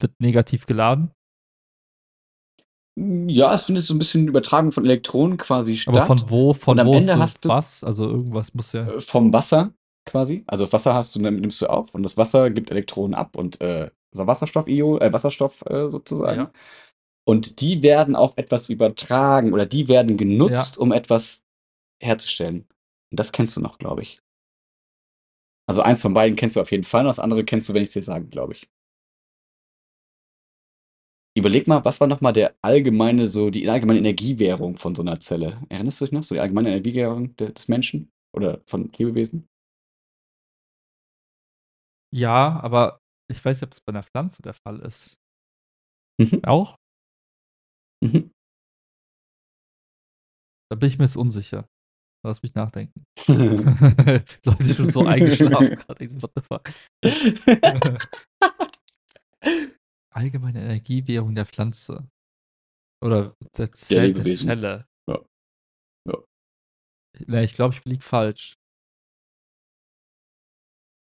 Wird negativ geladen. Ja, es findet so ein bisschen Übertragung von Elektronen quasi statt. Aber von wo, von Und am wo Ende hast du was? Also irgendwas muss ja. Äh, vom Wasser quasi. Also das Wasser hast du, nimmst du auf und das Wasser gibt Elektronen ab und äh, Wasserstoff, äh, Wasserstoff äh, sozusagen. Ja. Und die werden auf etwas übertragen oder die werden genutzt, ja. um etwas herzustellen. Und das kennst du noch, glaube ich. Also eins von beiden kennst du auf jeden Fall, und das andere kennst du, wenn ich es dir sage, glaube ich. Überleg mal, was war nochmal der allgemeine, so die allgemeine Energiewährung von so einer Zelle? Erinnerst du dich noch? So die allgemeine Energiewährung des Menschen oder von Lebewesen? Ja, aber ich weiß nicht, ob es bei einer Pflanze der Fall ist. Mhm. Auch? Mhm. Da bin ich mir jetzt unsicher. Lass mich nachdenken. (laughs) (laughs) Leute sind schon so eingeschlafen (laughs) gerade. Ich what the fuck? Allgemeine Energiewährung der Pflanze. Oder der, Zell, der Zelle. Ja. Ja. Nee, ich glaube, ich liege falsch.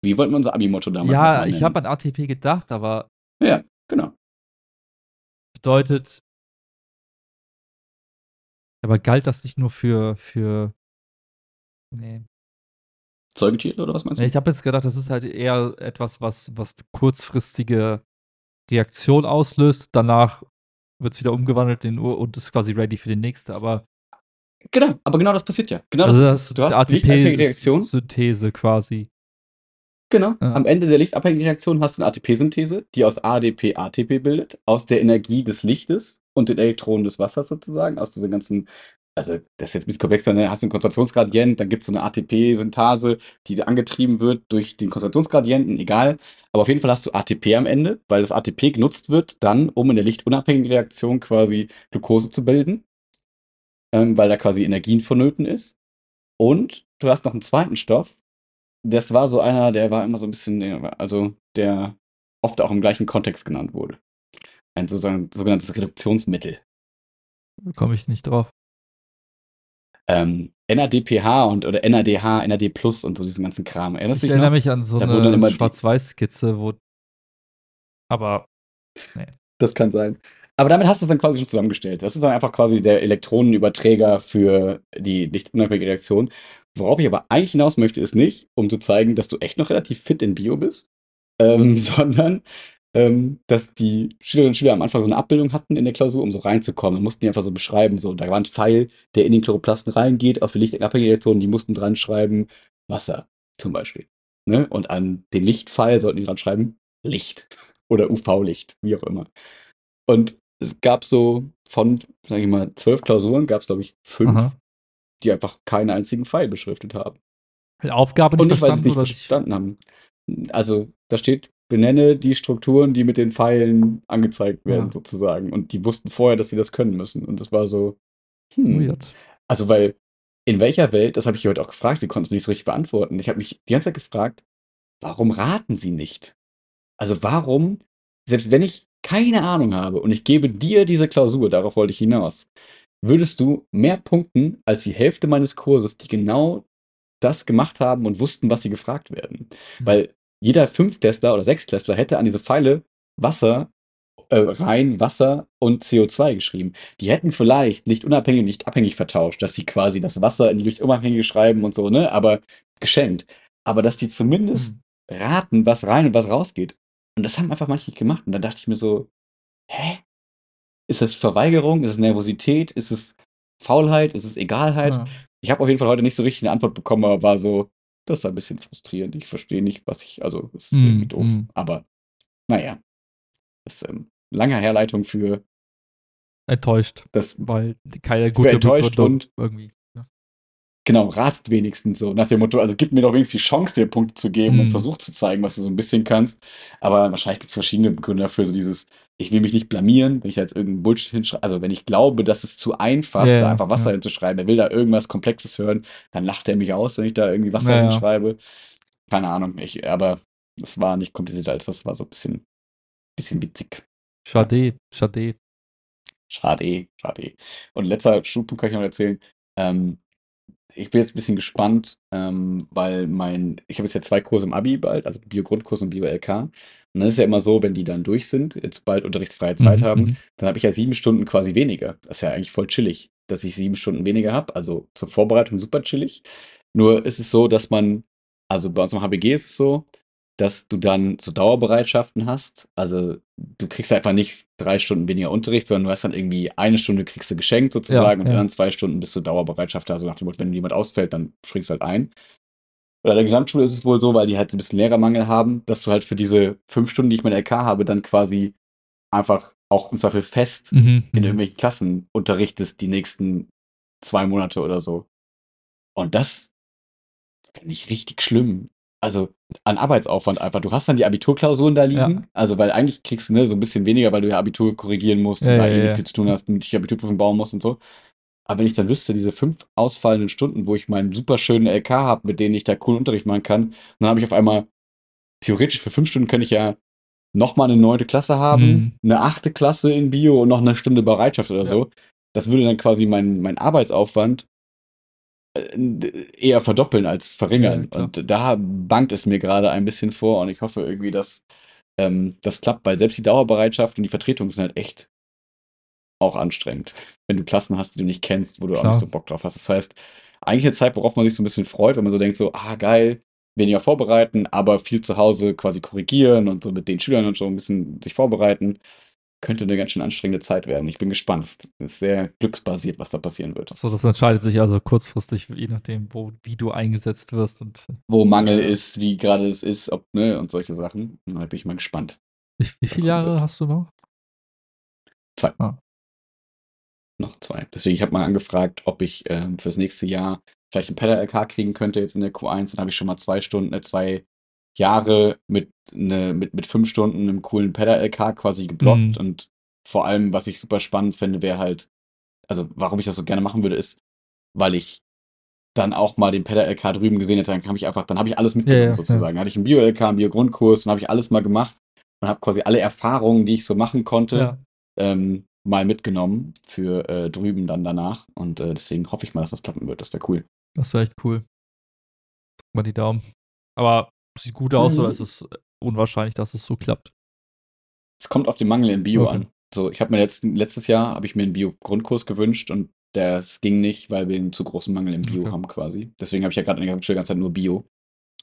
Wie wollten wir unser Abi-Motto damals Ja, ich habe an ATP gedacht, aber. Ja, genau. Bedeutet. Aber galt das nicht nur für. für nee. Säugetiere oder was meinst du? Ich habe jetzt gedacht, das ist halt eher etwas, was, was kurzfristige Reaktion auslöst. Danach wird es wieder umgewandelt in Uhr und ist quasi ready für den nächsten. Aber Genau, aber genau das passiert ja. Genau also das, das du hast ATP-Synthese quasi. Genau. Ja. Am Ende der lichtabhängigen Reaktion hast du eine ATP-Synthese, die aus ADP ATP bildet, aus der Energie des Lichtes und den Elektronen des Wassers sozusagen, aus diesen ganzen, also das ist jetzt ein bisschen komplexer, ne? hast du einen Konzentrationsgradient, dann gibt es so eine ATP-Synthase, die angetrieben wird durch den Konzentrationsgradienten, egal. Aber auf jeden Fall hast du ATP am Ende, weil das ATP genutzt wird dann, um in der lichtunabhängigen Reaktion quasi Glucose zu bilden, ähm, weil da quasi Energien vonnöten ist. Und du hast noch einen zweiten Stoff, das war so einer, der war immer so ein bisschen, also der oft auch im gleichen Kontext genannt wurde. Ein sozusagen sogenanntes Reduktionsmittel. Komme ich nicht drauf. Ähm, NADPH und oder NADH, NAD Plus und so diesen ganzen Kram. Erinnerst ich erinnere noch? mich an so da eine Schwarz-Weiß-Skizze, wo. Aber. Nee. Das kann sein. Aber damit hast du es dann quasi schon zusammengestellt. Das ist dann einfach quasi der Elektronenüberträger für die lichtunabhängige Reaktion. Worauf ich aber eigentlich hinaus möchte, ist nicht, um zu zeigen, dass du echt noch relativ fit in Bio bist, ähm, (laughs) sondern ähm, dass die Schülerinnen und Schüler am Anfang so eine Abbildung hatten in der Klausur, um so reinzukommen. Dann mussten die einfach so beschreiben, so, da war ein Pfeil, der in den Chloroplasten reingeht, auf die lichtabhängige Reaktion, die mussten dran schreiben, Wasser zum Beispiel. Ne? Und an den Lichtpfeil sollten die dran schreiben, Licht (laughs) oder UV-Licht, wie auch immer. Und es gab so von, sag ich mal, zwölf Klausuren, gab es, glaube ich, fünf, Aha. die einfach keinen einzigen Pfeil beschriftet haben. Aufgabe nicht Und nicht, weil sie es nicht verstanden haben. Also, da steht, benenne die Strukturen, die mit den Pfeilen angezeigt werden, ja. sozusagen. Und die wussten vorher, dass sie das können müssen. Und das war so, hm. Weird. Also, weil in welcher Welt, das habe ich heute auch gefragt, sie konnten es nicht so richtig beantworten. Ich habe mich die ganze Zeit gefragt, warum raten sie nicht? Also, warum, selbst wenn ich keine Ahnung habe und ich gebe dir diese Klausur, darauf wollte ich hinaus, würdest du mehr punkten als die Hälfte meines Kurses, die genau das gemacht haben und wussten, was sie gefragt werden. Mhm. Weil jeder Fünftester oder Sechstklässler hätte an diese Pfeile Wasser, äh, rein Wasser und CO2 geschrieben. Die hätten vielleicht lichtunabhängig und lichtabhängig vertauscht, dass sie quasi das Wasser in die lichtunabhängige schreiben und so, ne? Aber geschenkt. Aber dass die zumindest mhm. raten, was rein und was rausgeht. Und das haben einfach manche nicht gemacht. Und da dachte ich mir so, hä? Ist das Verweigerung? Ist es Nervosität? Ist es Faulheit? Ist es Egalheit? Ja. Ich habe auf jeden Fall heute nicht so richtig eine Antwort bekommen, aber war so, das ist ein bisschen frustrierend. Ich verstehe nicht, was ich, also es ist mm, irgendwie doof. Mm. Aber naja, das ist ähm, lange Herleitung für enttäuscht, das, weil keine gute enttäuscht und irgendwie. Genau, ratet wenigstens so nach dem Motto, also gib mir doch wenigstens die Chance, dir Punkte zu geben mhm. und versuch zu zeigen, was du so ein bisschen kannst. Aber wahrscheinlich gibt es verschiedene Gründe dafür, so dieses, ich will mich nicht blamieren, wenn ich jetzt irgendeinen Bullshit hinschreibe. Also wenn ich glaube, das ist zu einfach, da einfach Wasser ja. hinzuschreiben, er will da irgendwas Komplexes hören, dann lacht er mich aus, wenn ich da irgendwie Wasser ja, hinschreibe. Keine Ahnung, ich, aber es war nicht komplizierter als das, war so ein bisschen, bisschen witzig. Schade, schade. Schade, schade. Und letzter Schulpunkt kann ich noch erzählen. Ähm, ich bin jetzt ein bisschen gespannt, ähm, weil mein, ich habe jetzt ja zwei Kurse im Abi bald, also Bio-Grundkurs und Bio-LK. Und dann ist es ja immer so, wenn die dann durch sind, jetzt bald unterrichtsfreie Zeit mhm, haben, mhm. dann habe ich ja sieben Stunden quasi weniger. Das ist ja eigentlich voll chillig, dass ich sieben Stunden weniger habe. Also zur Vorbereitung super chillig. Nur ist es so, dass man, also bei uns im HBG ist es so, dass du dann so Dauerbereitschaften hast. Also du kriegst einfach nicht drei Stunden weniger Unterricht, sondern du hast dann irgendwie eine Stunde kriegst du geschenkt sozusagen ja, und ja. dann zwei Stunden bist du Dauerbereitschaft. Also nach dem Motto, wenn jemand ausfällt, dann springst du halt ein. Bei der Gesamtschule ist es wohl so, weil die halt ein bisschen Lehrermangel haben, dass du halt für diese fünf Stunden, die ich mit LK habe, dann quasi einfach auch im Zweifel fest mhm, in mhm. irgendwelchen Klassen unterrichtest die nächsten zwei Monate oder so. Und das finde ich richtig schlimm also an Arbeitsaufwand einfach. Du hast dann die Abiturklausuren da liegen. Ja. Also, weil eigentlich kriegst du ne, so ein bisschen weniger, weil du ja Abitur korrigieren musst ja, und da ja, eh viel zu tun hast und dich Abiturprüfung bauen musst und so. Aber wenn ich dann wüsste, diese fünf ausfallenden Stunden, wo ich meinen super schönen LK habe, mit denen ich da coolen Unterricht machen kann, dann habe ich auf einmal, theoretisch für fünf Stunden könnte ich ja nochmal eine neunte Klasse haben, mhm. eine achte Klasse in Bio und noch eine Stunde Bereitschaft oder so. Das würde dann quasi mein, mein Arbeitsaufwand eher verdoppeln als verringern. Ja, und da bangt es mir gerade ein bisschen vor und ich hoffe irgendwie, dass ähm, das klappt, weil selbst die Dauerbereitschaft und die Vertretung sind halt echt auch anstrengend. Wenn du Klassen hast, die du nicht kennst, wo du Klar. auch nicht so Bock drauf hast. Das heißt, eigentlich eine Zeit, worauf man sich so ein bisschen freut, wenn man so denkt, so, ah, geil, weniger vorbereiten, aber viel zu Hause quasi korrigieren und so mit den Schülern und so ein bisschen sich vorbereiten könnte eine ganz schön anstrengende Zeit werden. Ich bin gespannt. Es ist sehr glücksbasiert, was da passieren wird. So, das entscheidet sich also kurzfristig, je nachdem, wo, wie du eingesetzt wirst und wo Mangel ist, wie gerade es ist, ob, ne, und solche Sachen. Da bin ich mal gespannt. Wie, wie viele Jahre wird. hast du noch? Zwei. Ah. Noch zwei. Deswegen, ich habe mal angefragt, ob ich ähm, fürs nächste Jahr vielleicht ein Pedal-LK kriegen könnte, jetzt in der Q1. Dann habe ich schon mal zwei Stunden, äh, zwei Jahre mit, ne, mit, mit fünf Stunden einem coolen Pedal-LK quasi geblockt. Mhm. Und vor allem, was ich super spannend finde, wäre halt, also warum ich das so gerne machen würde, ist, weil ich dann auch mal den Pedal-LK drüben gesehen hätte, dann habe ich einfach, dann habe ich alles mitgenommen ja, ja, sozusagen. Ja. Hatte ich einen Bio-LK, einen Bio-Grundkurs, dann habe ich alles mal gemacht und habe quasi alle Erfahrungen, die ich so machen konnte, ähm, mal mitgenommen für äh, drüben dann danach. Und äh, deswegen hoffe ich mal, dass das klappen wird. Das wäre cool. Das wäre echt cool. Drück mal die Daumen. Aber sieht gut aus mhm. oder ist es unwahrscheinlich, dass es so klappt? Es kommt auf den Mangel in Bio okay. an. So, ich habe mir letzt, letztes Jahr habe ich mir einen Bio-Grundkurs gewünscht und das ging nicht, weil wir einen zu großen Mangel im Bio okay. haben quasi. Deswegen habe ich ja gerade in der ganze Zeit nur Bio.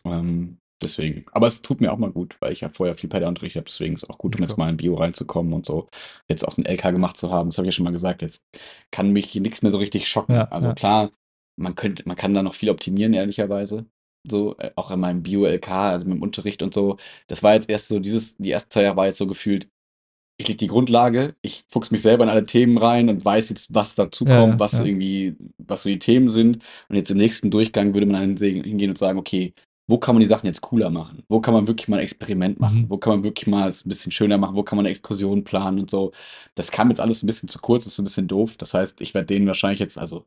Ähm, deswegen. Aber es tut mir auch mal gut, weil ich ja vorher viel Unterricht habe. Deswegen ist es auch gut, um okay. jetzt mal in Bio reinzukommen und so. Jetzt auch einen LK gemacht zu haben. Das habe ich ja schon mal gesagt. Jetzt kann mich nichts mehr so richtig schocken. Ja, also ja. klar, man könnte, man kann da noch viel optimieren, ehrlicherweise. So, äh, auch in meinem Bio-LK, also mit dem Unterricht und so. Das war jetzt erst so, dieses, die erste zwei Jahre war jetzt so gefühlt, ich lege die Grundlage, ich fuchs mich selber in alle Themen rein und weiß jetzt, was dazu kommt, ja, was ja. irgendwie, was so die Themen sind. Und jetzt im nächsten Durchgang würde man dann hingehen und sagen, okay, wo kann man die Sachen jetzt cooler machen? Wo kann man wirklich mal ein Experiment machen? Mhm. Wo kann man wirklich mal es ein bisschen schöner machen? Wo kann man eine Exkursion planen und so? Das kam jetzt alles ein bisschen zu kurz, ist ein bisschen doof. Das heißt, ich werde denen wahrscheinlich jetzt, also,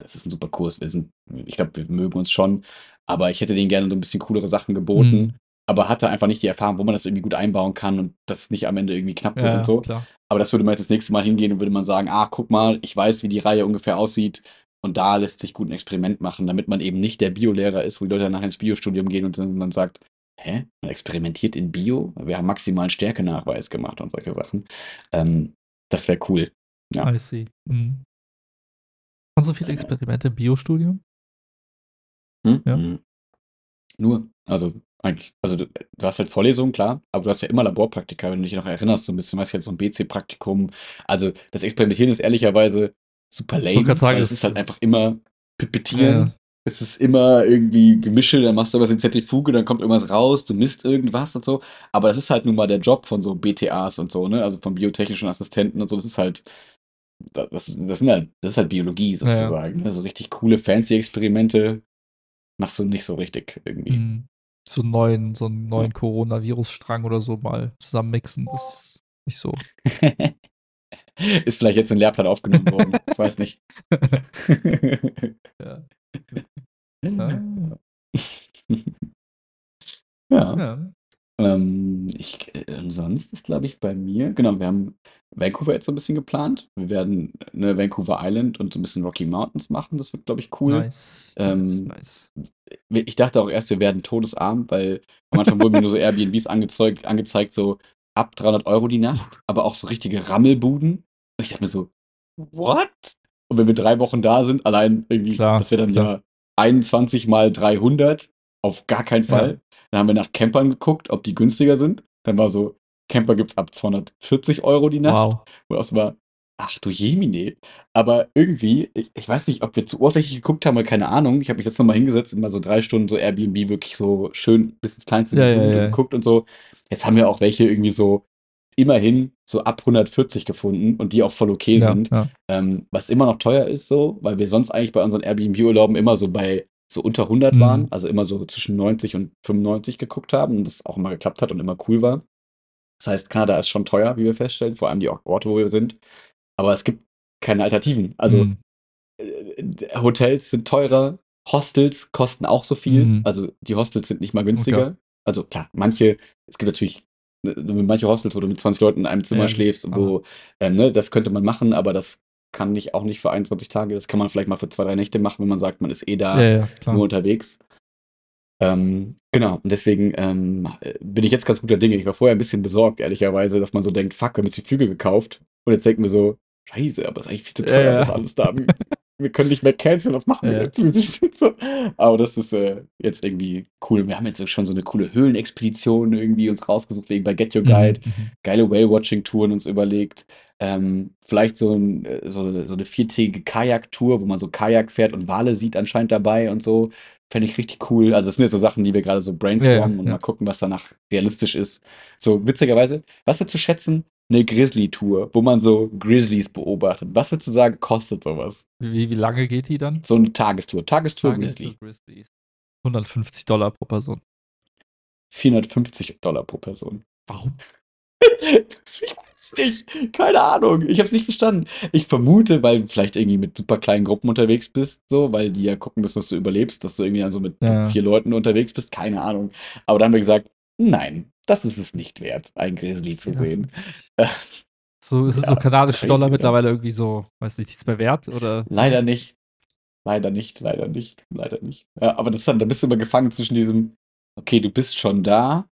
das ist ein super Kurs. Wir sind, ich glaube, wir mögen uns schon, aber ich hätte denen gerne so ein bisschen coolere Sachen geboten. Mhm aber hatte einfach nicht die Erfahrung, wo man das irgendwie gut einbauen kann und das nicht am Ende irgendwie knapp wird ja, und so. Klar. Aber das würde man jetzt das nächste Mal hingehen und würde man sagen, ah, guck mal, ich weiß, wie die Reihe ungefähr aussieht und da lässt sich gut ein Experiment machen, damit man eben nicht der Biolehrer ist, wo die Leute nachher ins Biostudium gehen und dann man sagt, hä, man experimentiert in Bio? Wir haben maximalen Stärkenachweis gemacht und solche Sachen. Ähm, das wäre cool. Ja. I see. Mhm. Hast du viele Experimente im Biostudium? Hm? Ja. Hm. Nur, also eigentlich. Also du, du, hast halt Vorlesungen, klar, aber du hast ja immer Laborpraktika, wenn du dich noch erinnerst, so ein bisschen, was ich jetzt so ein BC-Praktikum. Also das Experimentieren ist ehrlicherweise super lame. Ich sagen, es ist halt einfach immer pipettieren. Ja. Es ist immer irgendwie Gemische, dann machst du was in Zentrifuge, dann kommt irgendwas raus, du misst irgendwas und so. Aber das ist halt nun mal der Job von so BTAs und so, ne? Also von biotechnischen Assistenten und so. Das ist halt, das, das, sind halt, das ist halt Biologie sozusagen. Ja, ja. Ne? So richtig coole, fancy Experimente machst du nicht so richtig irgendwie. Mhm so einen neuen, so einen neuen Coronavirus-Strang oder so mal zusammenmixen. Das ist nicht so. (laughs) ist vielleicht jetzt in den Lehrplan aufgenommen worden. Ich (laughs) weiß nicht. ja. (laughs) ja. ja. Ähm, ich, äh, sonst ist, glaube ich, bei mir, genau, wir haben Vancouver jetzt so ein bisschen geplant. Wir werden eine Vancouver Island und so ein bisschen Rocky Mountains machen. Das wird, glaube ich, cool. Nice. Ähm, nice, nice. Ich dachte auch erst, wir werden todesarm, weil am Anfang wurden mir nur so Airbnbs angezeigt, angezeigt, so ab 300 Euro die Nacht, aber auch so richtige Rammelbuden. Und ich dachte mir so, what? Und wenn wir drei Wochen da sind, allein irgendwie, klar, das wäre dann klar. ja 21 mal 300, auf gar keinen Fall. Ja. Dann haben wir nach Campern geguckt, ob die günstiger sind. Dann war so, Camper gibt es ab 240 Euro die Nacht. Wow. Wo das war, ach du Jemine. Aber irgendwie, ich, ich, weiß nicht, ob wir zu oberflächlich geguckt haben oder keine Ahnung. Ich habe mich jetzt nochmal hingesetzt und mal so drei Stunden so Airbnb wirklich so schön bis ins Kleinste ja, ja, ja. geguckt und so. Jetzt haben wir auch welche irgendwie so immerhin so ab 140 gefunden und die auch voll okay sind. Ähm, was immer noch teuer ist so, weil wir sonst eigentlich bei unseren Airbnb-Urlauben immer so bei so unter 100 mhm. waren, also immer so zwischen 90 und 95 geguckt haben und das auch immer geklappt hat und immer cool war. Das heißt, Kanada ist schon teuer, wie wir feststellen, vor allem die Orte, wo wir sind. Aber es gibt keine Alternativen. Also mhm. äh, Hotels sind teurer, Hostels kosten auch so viel. Mhm. Also die Hostels sind nicht mal günstiger. Okay. Also klar, manche, es gibt natürlich äh, manche Hostels, wo du mit 20 Leuten in einem Zimmer ja, schläfst, wo, ähm, ne, das könnte man machen, aber das kann nicht auch nicht für 21 Tage. Das kann man vielleicht mal für zwei, drei Nächte machen, wenn man sagt, man ist eh da ja, ja, nur unterwegs. Ähm, genau, und deswegen ähm, bin ich jetzt ganz guter Dinge. Ich war vorher ein bisschen besorgt, ehrlicherweise, dass man so denkt, fuck, wir haben jetzt die Flüge gekauft. Und jetzt denken wir so, scheiße, aber es ist eigentlich viel zu teuer, ja, das alles da. wir können nicht mehr canceln, was machen wir jetzt? Aber das ist äh, jetzt irgendwie cool. Wir haben jetzt schon so eine coole Höhlenexpedition irgendwie uns rausgesucht, wegen bei Get Your Guide. Mhm, mhm. Geile Whale-Watching-Touren uns überlegt. Ähm, vielleicht so, ein, äh, so, so eine viertägige Kajak-Tour, wo man so Kajak fährt und Wale sieht anscheinend dabei und so. Fände ich richtig cool. Also, das sind jetzt so Sachen, die wir gerade so brainstormen ja, und mal gucken, was danach realistisch ist. So, witzigerweise, was wird zu schätzen? Eine Grizzly-Tour, wo man so Grizzlies beobachtet. Was würdest du sagen, kostet sowas? Wie, wie lange geht die dann? So eine Tagestour. Tagestour, Tagestour Grizzly. Grizzlies. 150 Dollar pro Person. 450 Dollar pro Person. Warum? (laughs) ich weiß nicht. Keine Ahnung. Ich habe es nicht verstanden. Ich vermute, weil du vielleicht irgendwie mit super kleinen Gruppen unterwegs bist, so, weil die ja gucken müssen, dass du überlebst, dass du irgendwie dann so mit ja. vier Leuten unterwegs bist. Keine Ahnung. Aber dann haben wir gesagt, nein, das ist es nicht wert, einen Grizzly zu sehen. (laughs) So, ist es so kanadische Dollar mittlerweile irgendwie so, weiß nicht, nichts mehr wert? Oder? Leider nicht. Leider nicht, leider nicht, leider nicht. Ja, aber das dann, da bist du immer gefangen zwischen diesem, okay, du bist schon da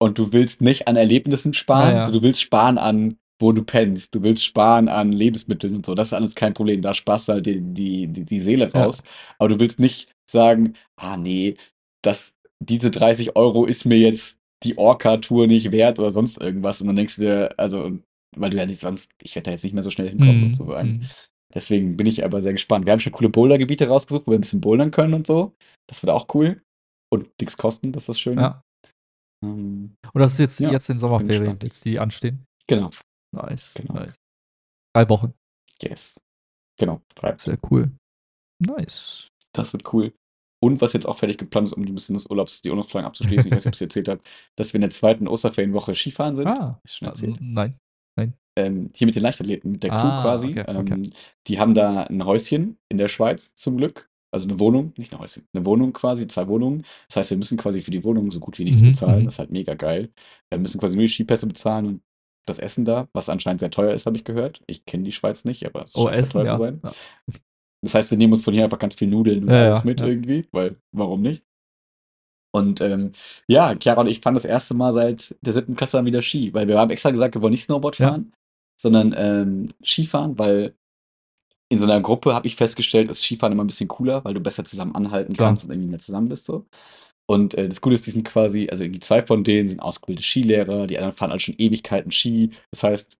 und du willst nicht an Erlebnissen sparen, ja, also du willst sparen an, wo du pennst, du willst sparen an Lebensmitteln und so, das ist alles kein Problem, da sparst du halt die, die, die, die Seele raus, aber du willst nicht sagen, ah nee, das, diese 30 Euro ist mir jetzt die Orca-Tour nicht wert oder sonst irgendwas und dann denkst du dir, also, weil du ja nicht sonst, ich werde da jetzt nicht mehr so schnell hinkommen, mhm. sozusagen. Mhm. Deswegen bin ich aber sehr gespannt. Wir haben schon coole Bouldergebiete rausgesucht, wo wir ein bisschen bouldern können und so. Das wird auch cool. Und nichts kosten, das ist das Schöne. Ja. Ähm, und das ist jetzt, ja, jetzt in Sommerferien, jetzt die anstehen. Genau. Nice, genau. nice. Drei Wochen. Yes. Genau, drei. Sehr cool. Nice. Das wird cool. Und was jetzt auch fertig geplant ist, um ein bisschen des Urlaubs, die Urlaubsplanung abzuschließen, ich weiß nicht, ob ich es erzählt habe, (laughs) dass wir in der zweiten Osterferienwoche Skifahren sind. Ah, schon erzählt. nein. Nein. Ähm, hier mit den Leichtathleten, mit der Crew ah, quasi. Okay, okay. Ähm, die haben da ein Häuschen in der Schweiz zum Glück. Also eine Wohnung, nicht ein Häuschen, eine Wohnung quasi, zwei Wohnungen. Das heißt, wir müssen quasi für die Wohnung so gut wie nichts mhm, bezahlen. Mhm. Das ist halt mega geil. Wir müssen quasi nur die Skipässe bezahlen und das Essen da, was anscheinend sehr teuer ist, habe ich gehört. Ich kenne die Schweiz nicht, aber es oh, scheint Essen, teuer ja. zu sein. Ja. Das heißt, wir nehmen uns von hier einfach ganz viel Nudeln und ja, alles mit irgendwie, weil warum nicht? Und ähm, ja, Chiara und ich fahren das erste Mal seit der siebten Klasse dann wieder Ski, weil wir haben extra gesagt, wir wollen nicht Snowboard fahren, sondern ähm, Skifahren, weil in so einer Gruppe habe ich festgestellt, ist Skifahren immer ein bisschen cooler, weil du besser zusammen anhalten Klar. kannst und irgendwie mehr zusammen bist so. Und äh, das Coole ist, die sind quasi, also irgendwie zwei von denen sind ausgebildete Skilehrer, die anderen fahren alle schon Ewigkeiten Ski. Das heißt,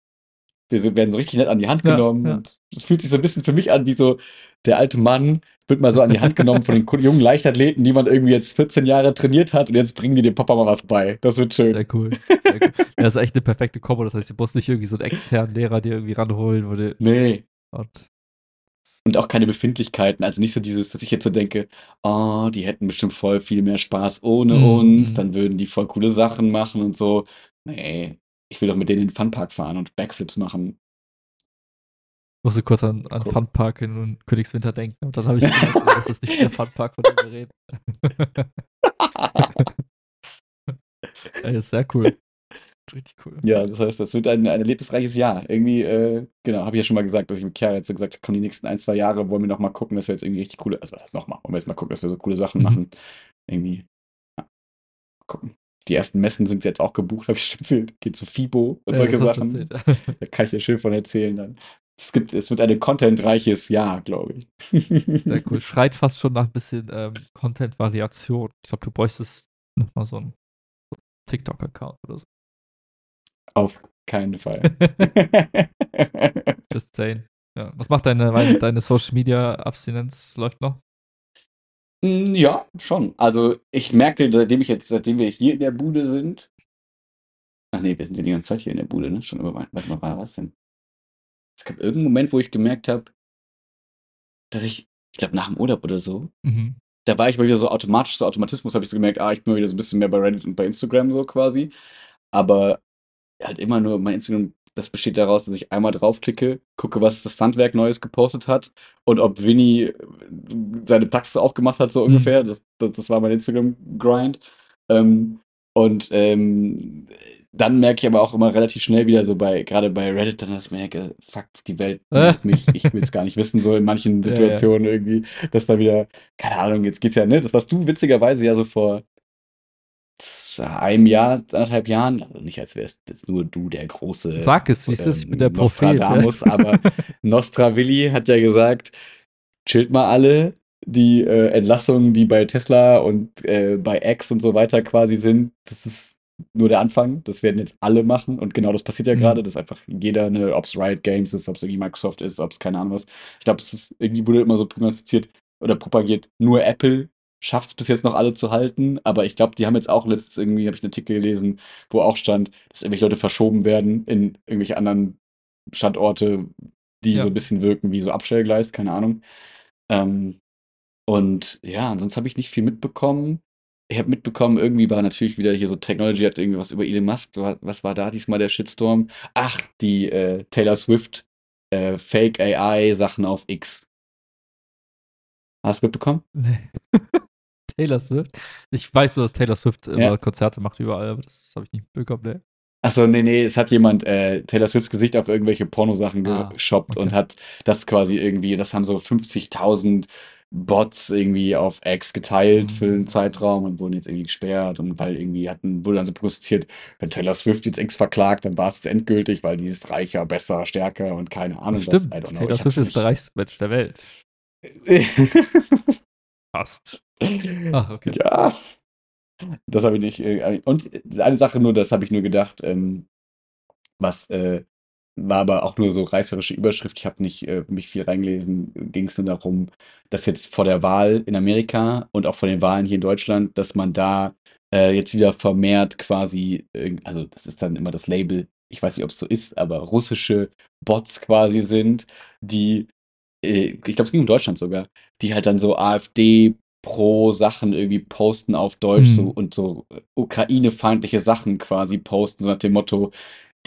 wir werden so richtig nett an die Hand genommen. Ja, ja. Und es fühlt sich so ein bisschen für mich an, wie so der alte Mann wird mal so an die Hand genommen von den jungen Leichtathleten, die man irgendwie jetzt 14 Jahre trainiert hat und jetzt bringen die dem Papa mal was bei. Das wird schön. Sehr cool. Sehr cool. Ja, das ist echt eine perfekte Kombo. Das heißt, du musst nicht irgendwie so einen externen Lehrer dir irgendwie ranholen. Wo nee. Und, und auch keine Befindlichkeiten. Also nicht so dieses, dass ich jetzt so denke, oh, die hätten bestimmt voll viel mehr Spaß ohne mm. uns, dann würden die voll coole Sachen machen und so. Nee, ich will doch mit denen in den Funpark fahren und Backflips machen. Ich musste kurz an, an cool. Funpark in Königswinter denken und dann habe ich (laughs) gedacht, das ist nicht der Funpark, von dem wir reden. (laughs) (laughs) Ey, ist sehr cool. Richtig cool. Ja, das heißt, das wird ein, ein erlebnisreiches Jahr. Irgendwie, äh, genau, habe ich ja schon mal gesagt, dass ich mit Chiara jetzt gesagt habe, komm, die nächsten ein, zwei Jahre wollen wir noch mal gucken, dass wir jetzt irgendwie richtig coole, also das nochmal, wollen wir jetzt mal gucken, dass wir so coole Sachen mhm. machen. Irgendwie, ja, gucken. Die ersten Messen sind jetzt auch gebucht, habe ich schon erzählt. Geht zu FIBO und ja, solche Sachen. da kann ich dir schön von erzählen dann. Es, gibt, es wird ein contentreiches Jahr, glaube ich. Sehr cool. (laughs) Schreit fast schon nach ein bisschen ähm, Content-Variation. Ich glaube, du bräuchtest nochmal so einen TikTok-Account oder so. Auf keinen Fall. (laughs) Just saying. Ja. Was macht deine, deine Social Media Abstinenz? Läuft noch? Hm, ja, schon. Also ich merke, seitdem ich jetzt, seitdem wir hier in der Bude sind. Ach nee, wir sind ja die ganze Zeit hier in der Bude, ne? Schon über Warte mal, was denn? Es gab irgendeinen Moment, wo ich gemerkt habe, dass ich, ich glaube nach dem Urlaub oder so, mhm. da war ich mal wieder so automatisch, so Automatismus, habe ich so gemerkt, ah, ich bin mal wieder so ein bisschen mehr bei Reddit und bei Instagram so quasi. Aber halt immer nur mein Instagram, das besteht daraus, dass ich einmal draufklicke, gucke, was das Handwerk Neues gepostet hat und ob Winnie äh, seine Praxis aufgemacht hat, so mhm. ungefähr. Das, das, das, war mein Instagram-Grind. Ähm, und ähm, dann merke ich aber auch immer relativ schnell wieder so bei, gerade bei Reddit, dann dass ich merke, fuck, die Welt (laughs) liebt mich, ich will es gar nicht wissen, so in manchen Situationen ja, ja. irgendwie, dass da wieder, keine Ahnung, jetzt geht's ja, ne, das was du witzigerweise ja so vor einem Jahr, anderthalb Jahren, also nicht als wärst jetzt nur du der große. Sag es, wie ist es mit der Prophet? Nostradamus, aber (laughs) Nostravilli hat ja gesagt, chillt mal alle. Die äh, Entlassungen, die bei Tesla und äh, bei X und so weiter quasi sind, das ist nur der Anfang. Das werden jetzt alle machen und genau das passiert ja mhm. gerade, dass einfach jeder, eine, ob es Riot Games ist, ob es irgendwie Microsoft ist, ob es keine Ahnung was. Ich glaube, es ist irgendwie wurde immer so prognostiziert oder propagiert, nur Apple schafft es bis jetzt noch alle zu halten, aber ich glaube, die haben jetzt auch letztens irgendwie, habe ich einen Artikel gelesen, wo auch stand, dass irgendwelche Leute verschoben werden in irgendwelche anderen Standorte, die ja. so ein bisschen wirken wie so Abstellgleis, keine Ahnung. Ähm, und ja, ansonsten habe ich nicht viel mitbekommen. Ich habe mitbekommen, irgendwie war natürlich wieder hier so Technology, hat irgendwie was über Elon Musk. Was war da diesmal der Shitstorm? Ach, die äh, Taylor Swift äh, Fake AI Sachen auf X. Hast du mitbekommen? Nee. (laughs) Taylor Swift. Ich weiß so, dass Taylor Swift immer ja. Konzerte macht überall, aber das habe ich nicht mitbekommen, ne? Achso, nee, nee, es hat jemand äh, Taylor Swifts Gesicht auf irgendwelche Pornosachen ah, geshoppt okay. und hat das quasi irgendwie, das haben so 50.000 Bots irgendwie auf X geteilt mhm. für einen Zeitraum und wurden jetzt irgendwie gesperrt und weil irgendwie hatten, wurde dann so protestiert, wenn Taylor Swift jetzt X verklagt, dann war es endgültig, weil die ist reicher, besser, stärker und keine Ahnung. Stimmt, was, Taylor Swift ist der reichste Mensch der Welt. (laughs) Fast. Ach, okay. Ja, das habe ich nicht. Äh, und eine Sache nur, das habe ich nur gedacht, ähm, was äh, war aber auch nur so reißerische Überschrift. Ich habe nicht äh, mich viel reingelesen. Ging es nur darum, dass jetzt vor der Wahl in Amerika und auch vor den Wahlen hier in Deutschland, dass man da äh, jetzt wieder vermehrt quasi, also das ist dann immer das Label, ich weiß nicht, ob es so ist, aber russische Bots quasi sind, die, äh, ich glaube, es ging um Deutschland sogar, die halt dann so AfD pro Sachen irgendwie posten auf Deutsch mhm. so, und so Ukraine-feindliche Sachen quasi posten, so nach dem Motto,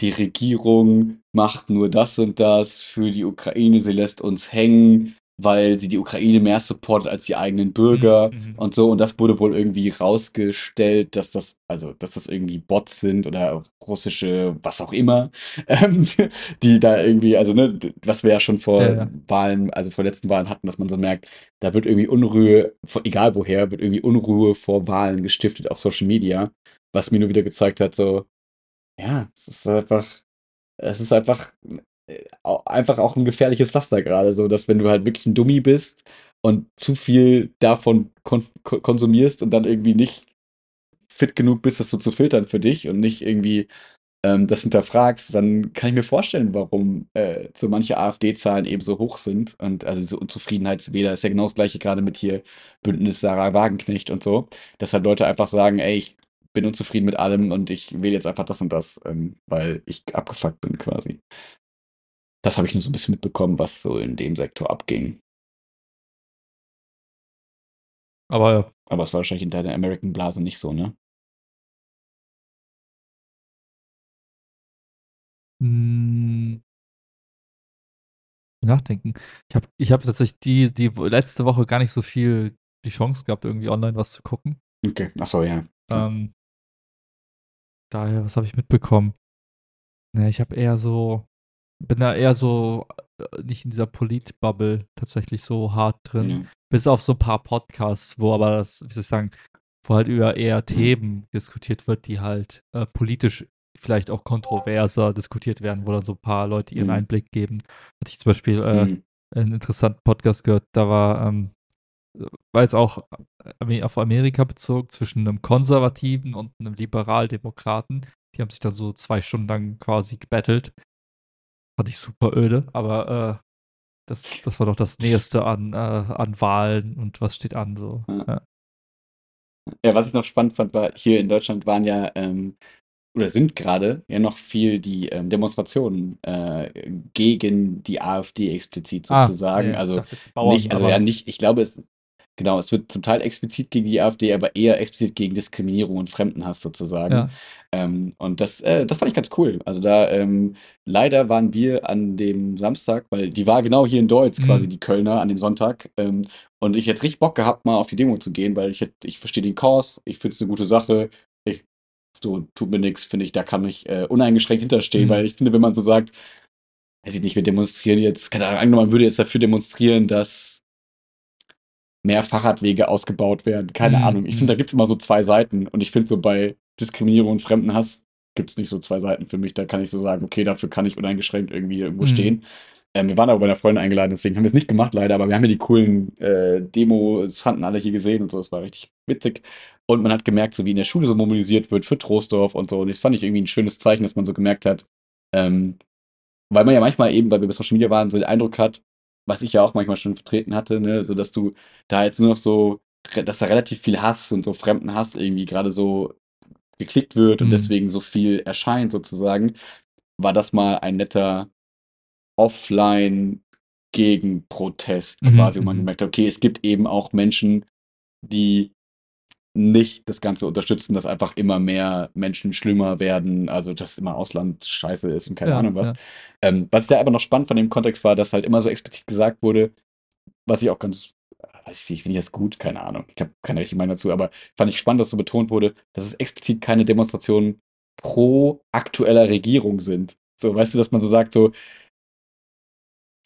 die Regierung macht nur das und das für die Ukraine, sie lässt uns hängen, weil sie die Ukraine mehr supportet als die eigenen Bürger mhm. mhm. und so. Und das wurde wohl irgendwie rausgestellt, dass das, also, dass das irgendwie Bots sind oder russische, was auch immer, (laughs) ähm, die da irgendwie, also, ne, was wir ja schon vor ja, ja. Wahlen, also vor letzten Wahlen hatten, dass man so merkt, da wird irgendwie Unruhe, egal woher, wird irgendwie Unruhe vor Wahlen gestiftet auf Social Media, was mir nur wieder gezeigt hat, so, ja, es ist einfach, es ist einfach einfach auch ein gefährliches Pflaster gerade, so dass wenn du halt wirklich ein Dummi bist und zu viel davon kon konsumierst und dann irgendwie nicht fit genug bist, das so zu filtern für dich und nicht irgendwie ähm, das hinterfragst, dann kann ich mir vorstellen, warum äh, so manche AfD-Zahlen eben so hoch sind. Und also diese Unzufriedenheitswähler ist ja genau das gleiche gerade mit hier Bündnis Sarah Wagenknecht und so, dass halt Leute einfach sagen, ey, ich bin unzufrieden mit allem und ich will jetzt einfach das und das, ähm, weil ich abgefuckt bin quasi. Das habe ich nur so ein bisschen mitbekommen, was so in dem Sektor abging. Aber Aber es war wahrscheinlich in deiner American Blase nicht so, ne? Hm. Nachdenken. Ich habe ich hab tatsächlich die, die letzte Woche gar nicht so viel die Chance gehabt, irgendwie online was zu gucken. Okay, achso, ja. Ähm, daher, was habe ich mitbekommen? Ne, ich habe eher so bin da eher so äh, nicht in dieser Polit-Bubble tatsächlich so hart drin. Mhm. Bis auf so ein paar Podcasts, wo aber das, wie soll ich sagen, wo halt über eher. Themen diskutiert wird, die halt äh, politisch vielleicht auch kontroverser diskutiert werden, wo dann so ein paar Leute ihren mhm. Einblick geben. Hatte ich zum Beispiel äh, mhm. einen interessanten Podcast gehört, da war, ähm, war jetzt auch äh, auf Amerika bezogen, zwischen einem Konservativen und einem Liberaldemokraten. Die haben sich dann so zwei Stunden lang quasi gebettelt. Fand ich super öde, aber äh, das, (laughs) das war doch das Nächste an, äh, an Wahlen und was steht an so. Ja. ja. was ich noch spannend fand, war, hier in Deutschland waren ja ähm, oder sind gerade ja noch viel die ähm, Demonstrationen äh, gegen die AfD explizit ah, sozusagen. Ah, ja, also Bauern, nicht, also ja nicht, ich glaube, es Genau, es wird zum Teil explizit gegen die AfD, aber eher explizit gegen Diskriminierung und Fremdenhass sozusagen. Ja. Ähm, und das, äh, das fand ich ganz cool. Also da, ähm, leider waren wir an dem Samstag, weil die war genau hier in Deutsch, mhm. quasi die Kölner, an dem Sonntag. Ähm, und ich hätte richtig Bock gehabt, mal auf die Demo zu gehen, weil ich, ich verstehe den Kurs, ich finde es eine gute Sache. Ich, so tut mir nichts, finde ich, da kann ich äh, uneingeschränkt hinterstehen, mhm. weil ich finde, wenn man so sagt, weiß ich nicht, wir demonstrieren jetzt, keine Ahnung, man würde jetzt dafür demonstrieren, dass mehr Fahrradwege ausgebaut werden. Keine mhm. Ahnung. Ich finde, da gibt es immer so zwei Seiten. Und ich finde, so bei Diskriminierung und Fremdenhass gibt es nicht so zwei Seiten für mich. Da kann ich so sagen, okay, dafür kann ich uneingeschränkt irgendwie irgendwo mhm. stehen. Ähm, wir waren aber bei einer Freundin eingeladen, deswegen haben wir es nicht gemacht, leider. Aber wir haben ja die coolen äh, Demo-Zanten alle hier gesehen und so. Das war richtig witzig. Und man hat gemerkt, so wie in der Schule so mobilisiert wird für Troisdorf und so. Und das fand ich irgendwie ein schönes Zeichen, dass man so gemerkt hat, ähm, weil man ja manchmal eben, weil wir bei Social Media waren, so den Eindruck hat, was ich ja auch manchmal schon vertreten hatte, ne, so dass du da jetzt nur noch so, dass da relativ viel Hass und so fremden Hass irgendwie gerade so geklickt wird mhm. und deswegen so viel erscheint sozusagen, war das mal ein netter Offline Gegenprotest mhm, quasi, wo man mhm. gemerkt hat, okay, es gibt eben auch Menschen, die nicht das Ganze unterstützen, dass einfach immer mehr Menschen schlimmer werden, also dass immer Ausland scheiße ist und keine ja, Ahnung was. Ja. Ähm, was da aber noch spannend von dem Kontext war, dass halt immer so explizit gesagt wurde, was ich auch ganz, weiß ich, finde ich das gut, keine Ahnung, ich habe keine richtige Meinung dazu, aber fand ich spannend, dass so betont wurde, dass es explizit keine Demonstration pro aktueller Regierung sind. So, weißt du, dass man so sagt, so,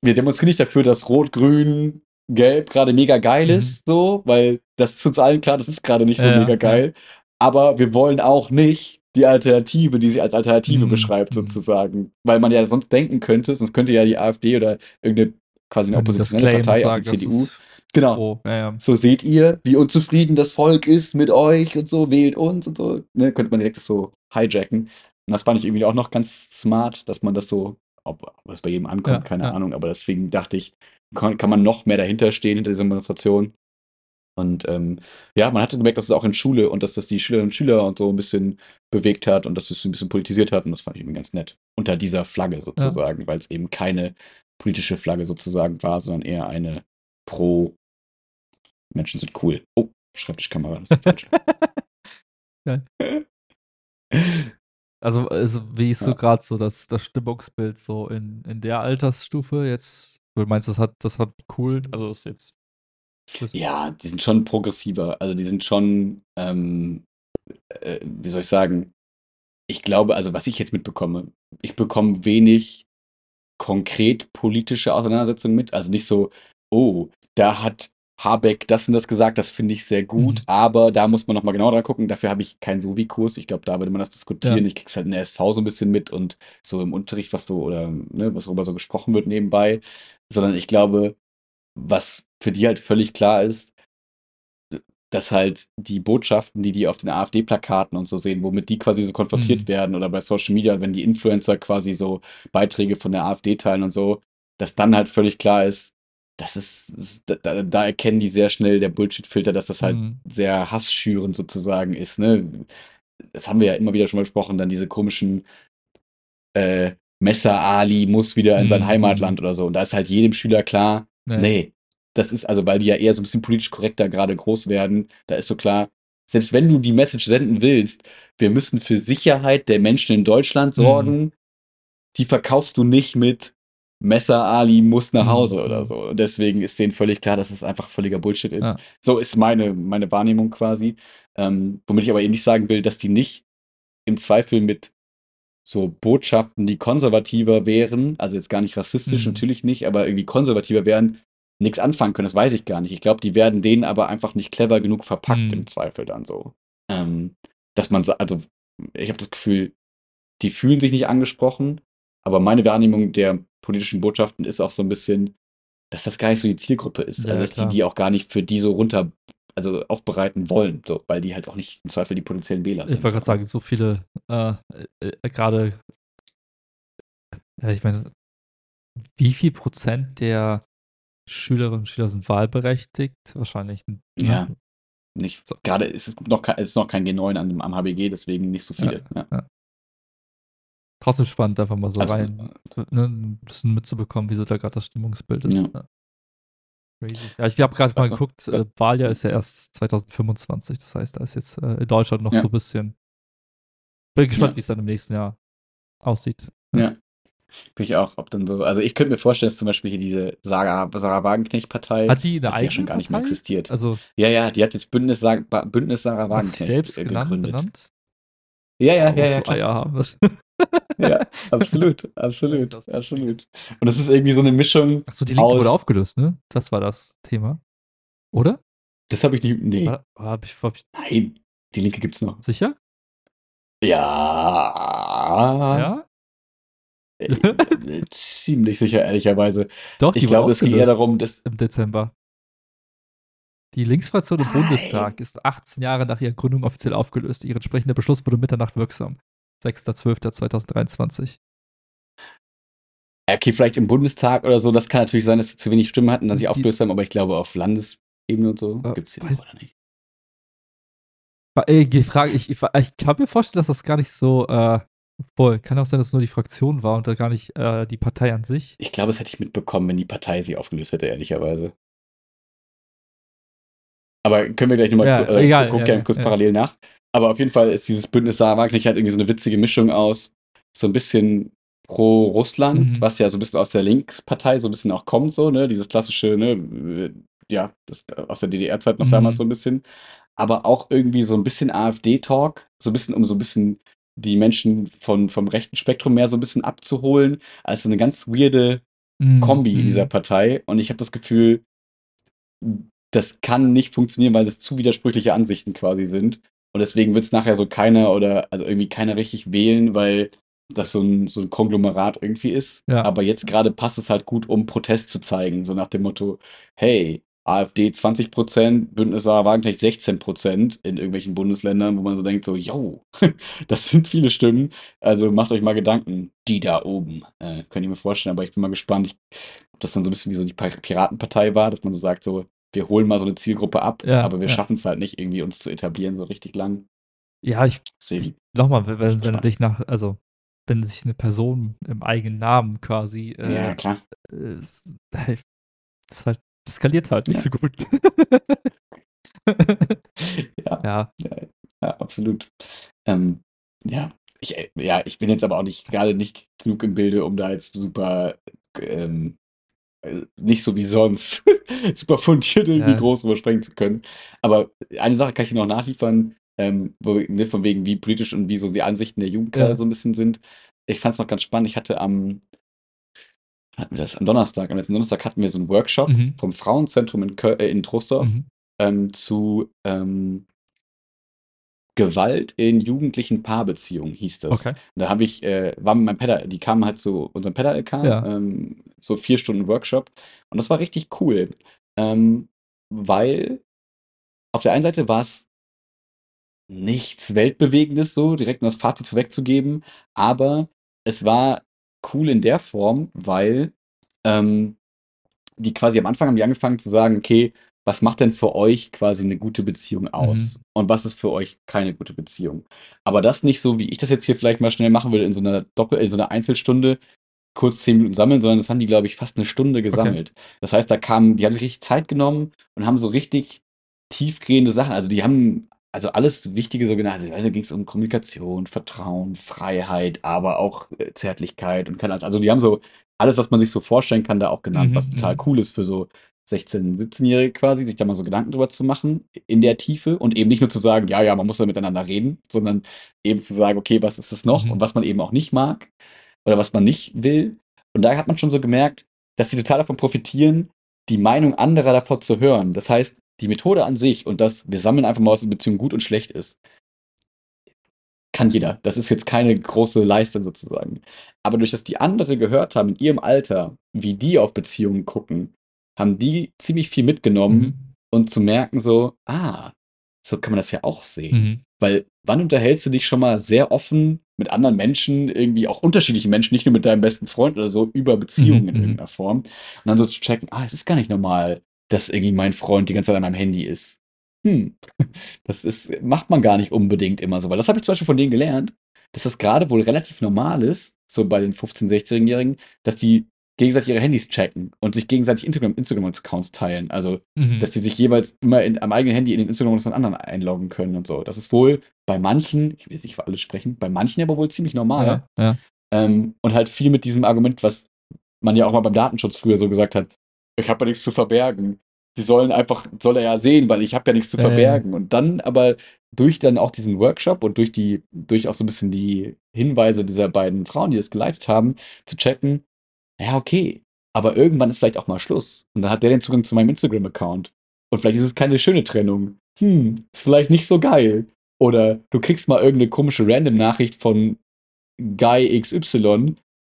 wir demonstrieren nicht dafür, dass Rot, Grün, Gelb gerade mega geil mhm. ist, so, weil das ist uns allen klar, das ist gerade nicht so ja, mega geil. Ja. Aber wir wollen auch nicht die Alternative, die sie als Alternative mhm. beschreibt, mhm. sozusagen. Weil man ja sonst denken könnte, sonst könnte ja die AfD oder irgendeine quasi eine oppositionelle Partei, auch die CDU, Genau. Oh, ja, ja. So seht ihr, wie unzufrieden das Volk ist mit euch und so, wählt uns und so. Ne, könnte man direkt so hijacken. Und das fand ich irgendwie auch noch ganz smart, dass man das so, ob, es bei jedem ankommt, ja, keine Ahnung, aber deswegen dachte ich, kann, kann man noch mehr dahinter stehen, hinter dieser Demonstration. Und ähm, ja, man hatte gemerkt, dass es auch in Schule und dass das die Schülerinnen und Schüler und so ein bisschen bewegt hat und dass es ein bisschen politisiert hat. Und das fand ich irgendwie ganz nett. Unter dieser Flagge sozusagen, ja. weil es eben keine politische Flagge sozusagen war, sondern eher eine pro Menschen sind cool. Oh, Schreibtischkamera, das ist falsch. (laughs) Also, also wie ist ja. so gerade so das, das Stimmungsbild so in, in der Altersstufe jetzt? Du meinst, das hat, das hat cool, also ist jetzt. Ist ja, die sind schon progressiver. Also die sind schon, ähm, äh, wie soll ich sagen, ich glaube, also was ich jetzt mitbekomme, ich bekomme wenig konkret politische Auseinandersetzungen mit. Also nicht so, oh, da hat Habeck das und das gesagt, das finde ich sehr gut, mhm. aber da muss man nochmal genau dran gucken. Dafür habe ich keinen Sovi-Kurs. Ich glaube, da würde man das diskutieren. Ja. Ich krieg's halt in der SV so ein bisschen mit und so im Unterricht, was du, oder ne, was darüber so gesprochen wird nebenbei. Sondern ich glaube, was für die halt völlig klar ist, dass halt die Botschaften, die die auf den AfD-Plakaten und so sehen, womit die quasi so konfrontiert mhm. werden oder bei Social Media, wenn die Influencer quasi so Beiträge von der AfD teilen und so, dass dann halt völlig klar ist, das ist, da, da, erkennen die sehr schnell der Bullshit-Filter, dass das halt mhm. sehr hassschürend sozusagen ist. Ne? Das haben wir ja immer wieder schon mal besprochen, dann diese komischen äh, Messer Ali muss wieder in sein mhm. Heimatland oder so. Und da ist halt jedem Schüler klar, nee. nee, das ist also, weil die ja eher so ein bisschen politisch korrekter gerade groß werden, da ist so klar, selbst wenn du die Message senden willst, wir müssen für Sicherheit der Menschen in Deutschland mhm. sorgen, mhm. die verkaufst du nicht mit Messer Ali muss nach Hause mhm. oder so. Und deswegen ist denen völlig klar, dass es einfach völliger Bullshit ist. Ja. So ist meine, meine Wahrnehmung quasi. Ähm, womit ich aber eben nicht sagen will, dass die nicht im Zweifel mit so Botschaften, die konservativer wären, also jetzt gar nicht rassistisch, mhm. natürlich nicht, aber irgendwie konservativer wären, nichts anfangen können. Das weiß ich gar nicht. Ich glaube, die werden denen aber einfach nicht clever genug verpackt mhm. im Zweifel dann so. Ähm, dass man, also ich habe das Gefühl, die fühlen sich nicht angesprochen, aber meine Wahrnehmung der politischen Botschaften ist auch so ein bisschen, dass das gar nicht so die Zielgruppe ist. Ja, also dass klar. die die auch gar nicht für die so runter, also aufbereiten wollen, so, weil die halt auch nicht im Zweifel die potenziellen Wähler sind. Ich wollte gerade sagen, so viele, äh, äh, äh gerade, ja, ich meine, wie viel Prozent der Schülerinnen und Schüler sind wahlberechtigt? Wahrscheinlich. Ne? Ja. Nicht. So. Gerade ist es noch, ist noch kein G9 am, am HBG, deswegen nicht so viele. Ja, ja trotzdem spannend, einfach mal so also, rein, ne, ein bisschen mitzubekommen, wie so da gerade das Stimmungsbild ist. Ja, ja ich habe gerade mal geguckt, äh, Wahljahr ist ja erst 2025, das heißt, da ist jetzt äh, in Deutschland noch ja. so ein bisschen. Bin gespannt, ja. wie es dann im nächsten Jahr aussieht. Ja. Bin ich auch, ob dann so, also ich könnte mir vorstellen, dass zum Beispiel hier diese Sarah, Sarah Wagenknecht-Partei, hat die eine eigene ja schon gar nicht mehr existiert. Also, ja, ja, die hat jetzt Bündnis, Bündnis Sarah Wagenknecht selbst genannt, gegründet. Benannt? Ja, ja, ja, ja, klar. Eier haben. (laughs) ja, absolut, absolut, absolut. Und das ist irgendwie so eine Mischung. Achso, die Linke wurde aufgelöst, ne? Das war das Thema. Oder? Das habe ich nicht. Nee. War, hab ich, hab ich, Nein, die Linke gibt's noch. Sicher? Ja. Ja? Äh, (laughs) ziemlich sicher, ehrlicherweise. Doch, ich glaube, es ging eher darum, dass. Im Dezember. Die Linksfraktion im Bundestag ist 18 Jahre nach ihrer Gründung offiziell aufgelöst. Ihr entsprechender Beschluss wurde Mitternacht wirksam. 6.12.2023. Okay, vielleicht im Bundestag oder so. Das kann natürlich sein, dass sie zu wenig Stimmen hatten, dass sie aufgelöst haben, aber ich glaube, auf Landesebene und so äh, gibt es hier noch, oder nicht? Die Frage, ich, ich, ich kann mir vorstellen, dass das gar nicht so äh, voll. Kann auch sein, dass es nur die Fraktion war und da gar nicht äh, die Partei an sich. Ich glaube, das hätte ich mitbekommen, wenn die Partei sie aufgelöst hätte, ehrlicherweise. Aber können wir gleich nochmal ja, äh, egal, gucken, ja, kurz ja. parallel nach. Aber auf jeden Fall ist dieses Bündnis Sarah Wagenknecht halt irgendwie so eine witzige Mischung aus so ein bisschen pro Russland, mhm. was ja so ein bisschen aus der Linkspartei so ein bisschen auch kommt, so, ne, dieses klassische, ne, ja, das, aus der DDR-Zeit noch mhm. damals so ein bisschen, aber auch irgendwie so ein bisschen AfD-Talk, so ein bisschen, um so ein bisschen die Menschen von, vom rechten Spektrum mehr so ein bisschen abzuholen. Also eine ganz weirde mm, Kombi in dieser Partei. Und ich habe das Gefühl, das kann nicht funktionieren, weil das zu widersprüchliche Ansichten quasi sind. Und deswegen wird es nachher so keiner oder also irgendwie keiner richtig wählen, weil das so ein, so ein Konglomerat irgendwie ist. Ja. Aber jetzt gerade passt es halt gut, um Protest zu zeigen. So nach dem Motto, hey, AfD 20 Prozent, Bündnis Wagenknecht 16 Prozent in irgendwelchen Bundesländern, wo man so denkt, so, yo, (laughs) das sind viele Stimmen. Also macht euch mal Gedanken, die da oben. Äh, könnt ihr mir vorstellen, aber ich bin mal gespannt, ich, ob das dann so ein bisschen wie so die Piratenpartei war, dass man so sagt, so, wir holen mal so eine Zielgruppe ab, ja, aber wir ja. schaffen es halt nicht, irgendwie uns zu etablieren, so richtig lang. Ja, ich. Deswegen. Nochmal, wenn, wenn, du dich nach, also wenn sich eine Person im eigenen Namen quasi. Äh, ja, klar. Äh, das halt, skaliert halt nicht ja. so gut. (laughs) (laughs) ja, ja. ja, absolut. Ähm, ja. Ich, äh, ja, ich bin jetzt aber auch nicht gerade nicht genug im Bilde, um da jetzt super ähm, äh, nicht so wie sonst (laughs) super fundiert irgendwie ja. groß überspringen zu können. Aber eine Sache kann ich noch nachliefern, ähm, ne, von wegen, wie politisch und wie so die Ansichten der Jugend ja. so ein bisschen sind. Ich fand es noch ganz spannend. Ich hatte am, hatten wir das, am Donnerstag, am letzten Donnerstag hatten wir so einen Workshop mhm. vom Frauenzentrum in, Köl äh, in Trostorf mhm. ähm, zu ähm, Gewalt in jugendlichen Paarbeziehungen, hieß das. Okay. Da habe ich, äh, war mit meinem Pedal, die kamen halt zu unserem Pedal-LK, ja. ähm, so vier Stunden Workshop. Und das war richtig cool. Ähm, weil auf der einen Seite war es nichts Weltbewegendes, so direkt nur das Fazit vorwegzugeben, aber es war cool in der Form, weil ähm, die quasi am Anfang haben die angefangen zu sagen, okay, was macht denn für euch quasi eine gute Beziehung aus? Mhm. Und was ist für euch keine gute Beziehung? Aber das nicht so, wie ich das jetzt hier vielleicht mal schnell machen würde, in so einer Doppel, in so einer Einzelstunde, kurz zehn Minuten sammeln, sondern das haben die, glaube ich, fast eine Stunde gesammelt. Okay. Das heißt, da kamen, die haben sich richtig Zeit genommen und haben so richtig tiefgehende Sachen. Also die haben also alles Wichtige so genau. Also da ging es um Kommunikation, Vertrauen, Freiheit, aber auch äh, Zärtlichkeit und kann also die haben so alles, was man sich so vorstellen kann, da auch genannt, mhm, was total mhm. cool ist für so 16-, 17-Jährige quasi, sich da mal so Gedanken drüber zu machen in der Tiefe und eben nicht nur zu sagen, ja, ja, man muss da miteinander reden, sondern eben zu sagen, okay, was ist es noch mhm. und was man eben auch nicht mag oder was man nicht will. Und da hat man schon so gemerkt, dass sie total davon profitieren, die Meinung anderer davor zu hören. Das heißt, die Methode an sich und das, wir sammeln einfach mal, was in Beziehung gut und schlecht ist, kann jeder. Das ist jetzt keine große Leistung sozusagen. Aber durch das die andere gehört haben in ihrem Alter, wie die auf Beziehungen gucken, haben die ziemlich viel mitgenommen mhm. und zu merken so, ah, so kann man das ja auch sehen. Mhm. Weil wann unterhältst du dich schon mal sehr offen mit anderen Menschen, irgendwie auch unterschiedlichen Menschen, nicht nur mit deinem besten Freund oder so, über Beziehungen mhm. in mhm. irgendeiner Form. Und dann so zu checken, ah, es ist gar nicht normal, dass irgendwie mein Freund die ganze Zeit an meinem Handy ist. Hm, (laughs) das ist, macht man gar nicht unbedingt immer so. Weil das habe ich zum Beispiel von denen gelernt, dass das gerade wohl relativ normal ist, so bei den 15-, 16-Jährigen, dass die gegenseitig ihre Handys checken und sich gegenseitig Instagram-Accounts Instagram teilen. Also, mhm. dass die sich jeweils immer in, am eigenen Handy in den Instagram-Accounts von anderen einloggen können und so. Das ist wohl bei manchen, ich will jetzt nicht für alle sprechen, bei manchen aber wohl ziemlich normal. Ja, ja. Ähm, und halt viel mit diesem Argument, was man ja auch mal beim Datenschutz früher so gesagt hat, ich habe ja nichts zu verbergen. Die sollen einfach, soll er ja sehen, weil ich habe ja nichts zu verbergen. Und dann aber durch dann auch diesen Workshop und durch die, durch auch so ein bisschen die Hinweise dieser beiden Frauen, die das geleitet haben, zu checken, ja, okay, aber irgendwann ist vielleicht auch mal Schluss. Und dann hat der den Zugang zu meinem Instagram-Account. Und vielleicht ist es keine schöne Trennung. Hm, ist vielleicht nicht so geil. Oder du kriegst mal irgendeine komische Random-Nachricht von Guy XY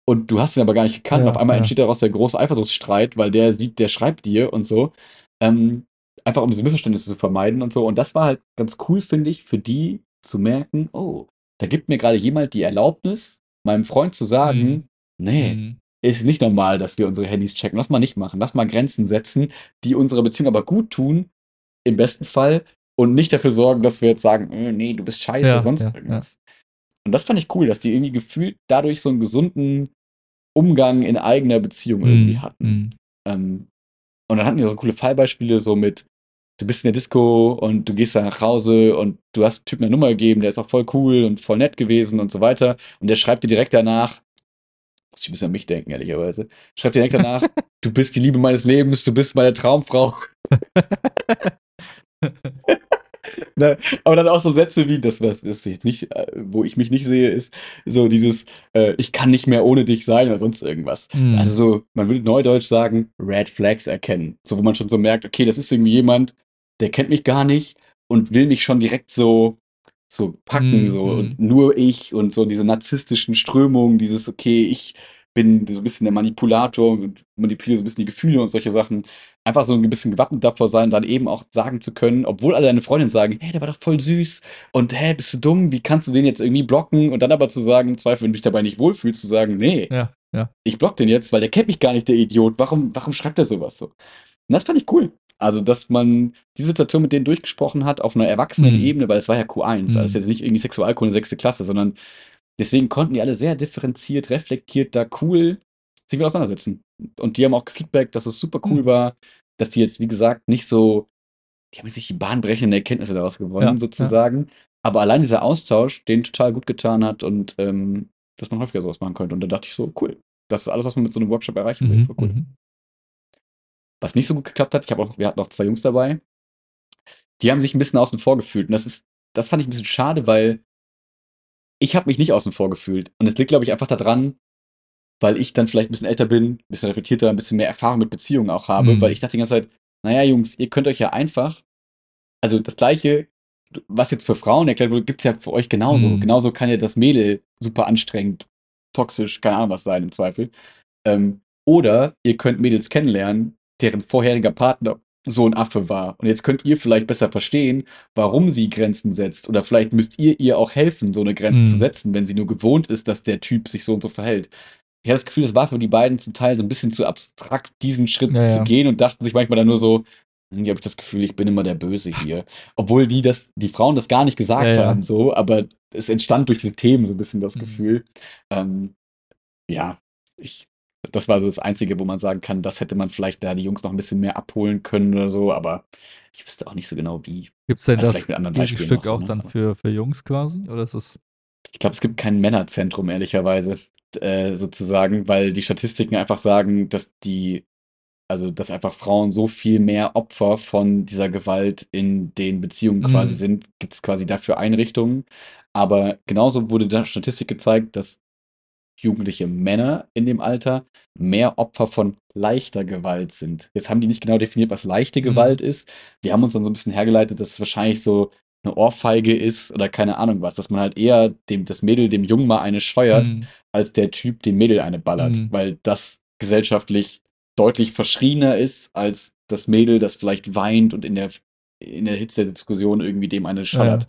und du hast ihn aber gar nicht gekannt. Ja, auf einmal ja. entsteht daraus der große Eifersuchtsstreit, weil der sieht, der schreibt dir und so. Ähm, einfach um diese Missverständnisse zu vermeiden und so. Und das war halt ganz cool, finde ich, für die zu merken, oh, da gibt mir gerade jemand die Erlaubnis, meinem Freund zu sagen, mhm. nee, mhm ist nicht normal, dass wir unsere Handys checken. Lass mal nicht machen. Lass mal Grenzen setzen, die unsere Beziehung aber gut tun, im besten Fall, und nicht dafür sorgen, dass wir jetzt sagen, äh, nee, du bist scheiße, ja, sonst ja, irgendwas. Ja. Und das fand ich cool, dass die irgendwie gefühlt dadurch so einen gesunden Umgang in eigener Beziehung mm, irgendwie hatten. Mm. Ähm, und dann hatten die so coole Fallbeispiele, so mit, du bist in der Disco und du gehst da nach Hause und du hast einem Typen eine Nummer gegeben, der ist auch voll cool und voll nett gewesen und so weiter. Und der schreibt dir direkt danach, muss ich ein bisschen an mich denken, ehrlicherweise. Schreibt direkt danach, du bist die Liebe meines Lebens, du bist meine Traumfrau. (laughs) Ne? Aber dann auch so Sätze wie, das, was das jetzt nicht, äh, wo ich mich nicht sehe, ist so dieses, äh, ich kann nicht mehr ohne dich sein oder sonst irgendwas. Mhm. Also so, man würde neudeutsch sagen, Red Flags erkennen. So, wo man schon so merkt, okay, das ist irgendwie jemand, der kennt mich gar nicht und will mich schon direkt so, so packen, mm, so und nur ich und so diese narzisstischen Strömungen, dieses, okay, ich bin so ein bisschen der Manipulator und manipuliere so ein bisschen die Gefühle und solche Sachen. Einfach so ein bisschen gewappnet davor sein, dann eben auch sagen zu können, obwohl alle deine Freundinnen sagen, hey, der war doch voll süß und hä, bist du dumm, wie kannst du den jetzt irgendwie blocken? Und dann aber zu sagen, im Zweifel, wenn du dich dabei nicht wohlfühlst, zu sagen, nee, ja, ja. ich block den jetzt, weil der kennt mich gar nicht, der Idiot. Warum, warum schreibt er sowas so? Und das fand ich cool. Also, dass man die Situation mit denen durchgesprochen hat auf einer erwachsenen mhm. Ebene, weil es war ja Q1, mhm. also es ist jetzt nicht irgendwie Sexualkunde sechste Klasse, sondern deswegen konnten die alle sehr differenziert, reflektiert, da cool sich mit auseinandersetzen. Und die haben auch Feedback, dass es super cool mhm. war, dass die jetzt, wie gesagt, nicht so, die haben jetzt nicht die bahnbrechenden Erkenntnisse daraus gewonnen, ja, sozusagen. Ja. Aber allein dieser Austausch, den total gut getan hat und ähm, dass man häufiger sowas machen könnte. Und da dachte ich so, cool. Das ist alles, was man mit so einem Workshop erreichen will. Mhm, cool. Was nicht so gut geklappt hat, ich habe auch, wir hatten auch zwei Jungs dabei, die haben sich ein bisschen außen vor gefühlt. Und das ist, das fand ich ein bisschen schade, weil ich habe mich nicht außen vor gefühlt. Und es liegt, glaube ich, einfach daran, weil ich dann vielleicht ein bisschen älter bin, ein bisschen reflektierter, ein bisschen mehr Erfahrung mit Beziehungen auch habe, mhm. weil ich dachte die ganze Zeit, naja, Jungs, ihr könnt euch ja einfach, also das Gleiche, was jetzt für Frauen erklärt wurde, gibt es ja für euch genauso. Mhm. Genauso kann ja das Mädel super anstrengend, toxisch, keine Ahnung was sein im Zweifel. Ähm, oder ihr könnt Mädels kennenlernen, deren vorheriger Partner so ein Affe war. Und jetzt könnt ihr vielleicht besser verstehen, warum sie Grenzen setzt. Oder vielleicht müsst ihr ihr auch helfen, so eine Grenze mhm. zu setzen, wenn sie nur gewohnt ist, dass der Typ sich so und so verhält. Ich habe das Gefühl, das war für die beiden zum Teil so ein bisschen zu abstrakt, diesen Schritt ja, zu gehen und dachten sich manchmal dann nur so, irgendwie habe ich das Gefühl, ich bin immer der Böse hier. (laughs) Obwohl die das, die Frauen das gar nicht gesagt ja, haben, so, aber es entstand durch diese Themen so ein bisschen das mhm. Gefühl. Ähm, ja, ich das war so das Einzige, wo man sagen kann, das hätte man vielleicht da die Jungs noch ein bisschen mehr abholen können oder so, aber ich wüsste auch nicht so genau wie. Gibt es denn also das Stück auch, ne? dann für, für Jungs quasi? Oder ist es. Ich glaube, es gibt kein Männerzentrum, ehrlicherweise, äh, sozusagen, weil die Statistiken einfach sagen, dass die, also dass einfach Frauen so viel mehr Opfer von dieser Gewalt in den Beziehungen mhm. quasi sind, gibt es quasi dafür Einrichtungen. Aber genauso wurde da Statistik gezeigt, dass jugendliche Männer in dem Alter mehr Opfer von leichter Gewalt sind. Jetzt haben die nicht genau definiert, was leichte mhm. Gewalt ist. Wir haben uns dann so ein bisschen hergeleitet, dass es wahrscheinlich so eine Ohrfeige ist oder keine Ahnung was, dass man halt eher dem, das Mädel dem Jungen mal eine scheuert, mhm. als der Typ dem Mädel eine ballert, mhm. weil das gesellschaftlich deutlich verschriener ist als das Mädel, das vielleicht weint und in der, in der Hitze der Diskussion irgendwie dem eine scheuert.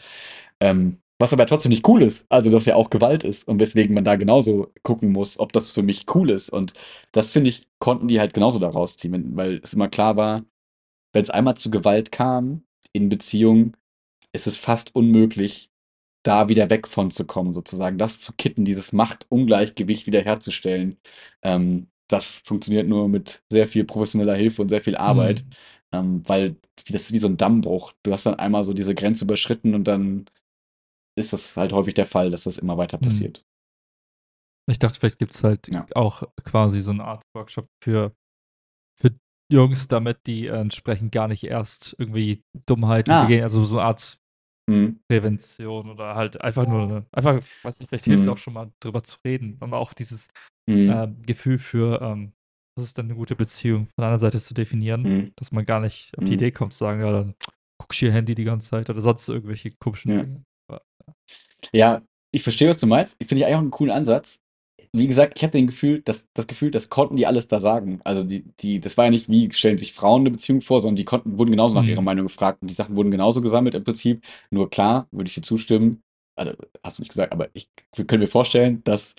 Ja. Ähm, was aber trotzdem nicht cool ist. Also, dass ja auch Gewalt ist und weswegen man da genauso gucken muss, ob das für mich cool ist. Und das finde ich, konnten die halt genauso daraus ziehen, weil es immer klar war, wenn es einmal zu Gewalt kam in Beziehungen, ist es fast unmöglich, da wieder weg von zu kommen, sozusagen. Das zu kitten, dieses Machtungleichgewicht wiederherzustellen. Ähm, das funktioniert nur mit sehr viel professioneller Hilfe und sehr viel Arbeit, mhm. ähm, weil das ist wie so ein Dammbruch. Du hast dann einmal so diese Grenze überschritten und dann ist das halt häufig der Fall, dass das immer weiter mhm. passiert. Ich dachte, vielleicht gibt es halt ja. auch quasi so eine Art Workshop für, für Jungs, damit die entsprechend gar nicht erst irgendwie Dummheiten ah. begehen, also so eine Art mhm. Prävention oder halt einfach nur, eine, einfach, weiß nicht, vielleicht hilft es mhm. auch schon mal drüber zu reden, aber auch dieses mhm. äh, Gefühl für, ähm, was ist denn eine gute Beziehung von einer Seite zu definieren, mhm. dass man gar nicht auf die Idee kommt zu sagen, ja, dann guckst du ihr Handy die ganze Zeit oder sonst irgendwelche komischen ja. Dinge. Ja, ich verstehe, was du meinst. Ich finde ich eigentlich auch einen coolen Ansatz. Wie gesagt, ich hatte den Gefühl, dass, das Gefühl, das konnten die alles da sagen. Also die, die, das war ja nicht, wie stellen sich Frauen eine Beziehung vor, sondern die konnten, wurden genauso nach mhm. ihrer Meinung gefragt und die Sachen wurden genauso gesammelt im Prinzip. Nur klar, würde ich dir zustimmen, also hast du nicht gesagt, aber ich können mir vorstellen, dass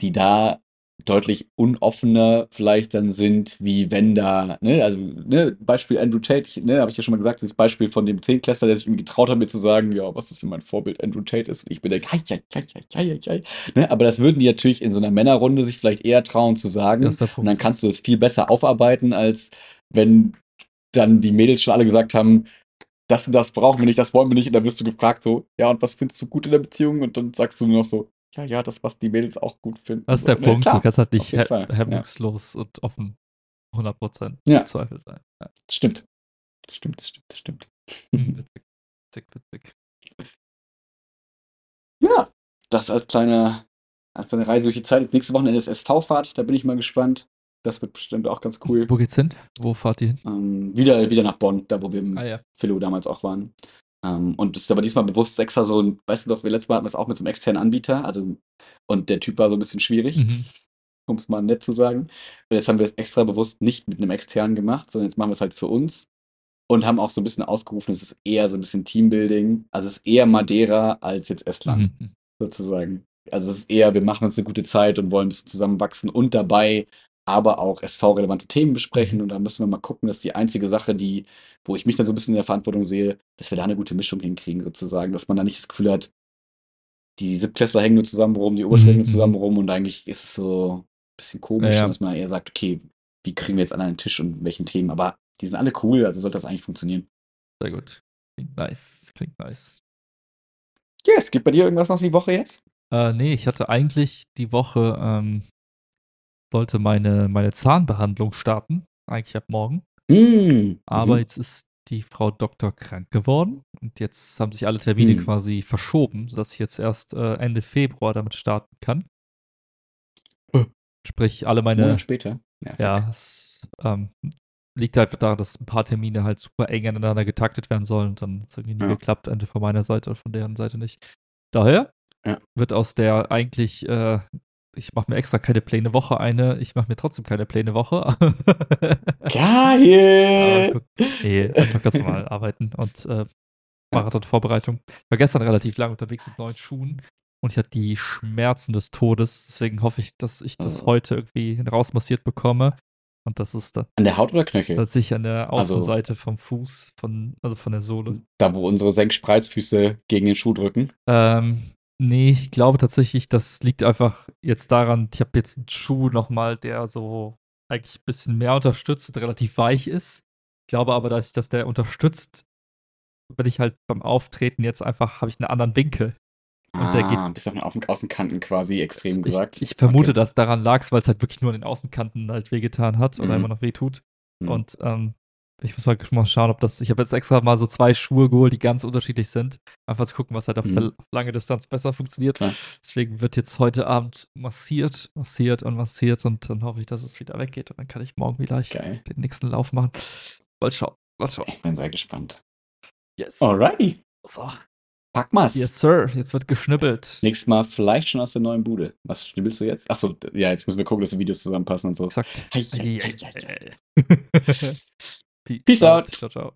die da deutlich unoffener vielleicht dann sind, wie wenn da, ne, also, ne, Beispiel Andrew Tate, ne, habe ich ja schon mal gesagt, dieses Beispiel von dem Zehnklässler, der sich irgendwie getraut hat, mir zu sagen, ja, was ist für mein Vorbild Andrew Tate ist, und ich bin der, hei, hei, hei, hei, hei, ne, aber das würden die natürlich in so einer Männerrunde sich vielleicht eher trauen zu sagen, und dann kannst du es viel besser aufarbeiten, als wenn dann die Mädels schon alle gesagt haben, das und das brauchen wir nicht, das wollen wir nicht, und dann wirst du gefragt so, ja, und was findest du gut in der Beziehung, und dann sagst du nur noch so, ja, ja, das, was die Mädels auch gut finden. Das ist der so, Punkt. Klar, du kannst halt nicht hemmungslos ja. und offen 100% ja. Zweifel sein. Ja. Das stimmt. Das stimmt, das stimmt, das stimmt. (laughs) Witzig, witzig. Ja, das als kleine, als eine Reise durch die Zeit. Jetzt nächste Wochenende ist SV-Fahrt, da bin ich mal gespannt. Das wird bestimmt auch ganz cool. Wo geht's hin? Wo fahrt ihr hin? Ähm, wieder, wieder nach Bonn, da wo wir im ah, ja. Philo damals auch waren. Ähm, und das ist aber diesmal bewusst extra so ein, weißt du doch, wir letztes Mal hatten wir es auch mit so einem externen Anbieter, also und der Typ war so ein bisschen schwierig, mhm. um es mal nett zu sagen. Und jetzt haben wir es extra bewusst nicht mit einem externen gemacht, sondern jetzt machen wir es halt für uns und haben auch so ein bisschen ausgerufen, es ist eher so ein bisschen Teambuilding. Also es ist eher Madeira als jetzt Estland, mhm. sozusagen. Also es ist eher, wir machen uns eine gute Zeit und wollen ein bisschen zusammenwachsen und dabei aber auch SV-relevante Themen besprechen. Mhm. Und da müssen wir mal gucken, dass die einzige Sache, die, wo ich mich dann so ein bisschen in der Verantwortung sehe, dass wir da eine gute Mischung hinkriegen, sozusagen. Dass man da nicht das Gefühl hat, die Siebtklässler hängen nur zusammen rum, die Oberschläger mhm. zusammen rum und eigentlich ist es so ein bisschen komisch, ja. dass man eher sagt, okay, wie kriegen wir jetzt an einen Tisch und welchen Themen? Aber die sind alle cool, also sollte das eigentlich funktionieren. Sehr gut. Klingt nice. Klingt nice. Yes, gibt bei dir irgendwas noch die Woche jetzt? Äh, nee, ich hatte eigentlich die Woche, ähm, sollte meine, meine Zahnbehandlung starten. Eigentlich ab morgen. Mm. Aber mhm. jetzt ist die Frau Doktor krank geworden und jetzt haben sich alle Termine mm. quasi verschoben, sodass ich jetzt erst äh, Ende Februar damit starten kann. Uh. Sprich, alle meine. Monat später. Nervig. Ja, es ähm, liegt halt daran, dass ein paar Termine halt super eng aneinander getaktet werden sollen und dann hat es irgendwie nie ja. geklappt, entweder von meiner Seite oder von deren Seite nicht. Daher ja. wird aus der eigentlich, äh, ich mache mir extra keine Pläne Woche eine, ich mache mir trotzdem keine Pläne Woche. (laughs) Geil! guck, nee, einfach ganz normal (laughs) arbeiten und äh, Marathon-Vorbereitung. Ich war gestern relativ lang unterwegs mit neuen Schuhen und ich hatte die Schmerzen des Todes. Deswegen hoffe ich, dass ich das oh. heute irgendwie rausmassiert bekomme. Und das ist da. An der Haut oder Knöchel? Das ich an der also Außenseite also, vom Fuß, von, also von der Sohle. Da, wo unsere Senkspreizfüße gegen den Schuh drücken? Ähm, nee, ich glaube tatsächlich, das liegt einfach jetzt daran, ich habe jetzt einen Schuh nochmal, der so eigentlich ein bisschen mehr unterstützt und relativ weich ist. Ich glaube aber, dass, dass der unterstützt, bin ich halt beim Auftreten jetzt einfach, habe ich einen anderen Winkel. Und der geht. Ah, Bist auf den Außenkanten quasi extrem gesagt. Ich, ich vermute, okay. dass daran lag, weil es halt wirklich nur an den Außenkanten halt wehgetan hat oder mhm. immer noch wehtut. Mhm. Und ähm, ich muss mal, mal schauen, ob das. Ich habe jetzt extra mal so zwei Schuhe geholt, die ganz unterschiedlich sind. Einfach zu gucken, was halt auf, mhm. lange Distanz besser funktioniert. Klar. Deswegen wird jetzt heute Abend massiert, massiert und massiert und dann hoffe ich, dass es wieder weggeht und dann kann ich morgen wieder den nächsten Lauf machen. Mal schauen. Mal schauen. Ich bin sehr gespannt. Yes. Alrighty. So. Pack mal's. Yes, Sir. Jetzt wird geschnippelt. Nächstes Mal vielleicht schon aus der neuen Bude. Was schnibbelst du jetzt? Achso, ja, jetzt müssen wir gucken, dass die Videos zusammenpassen und so. Exakt. Peace out. Ciao, ciao.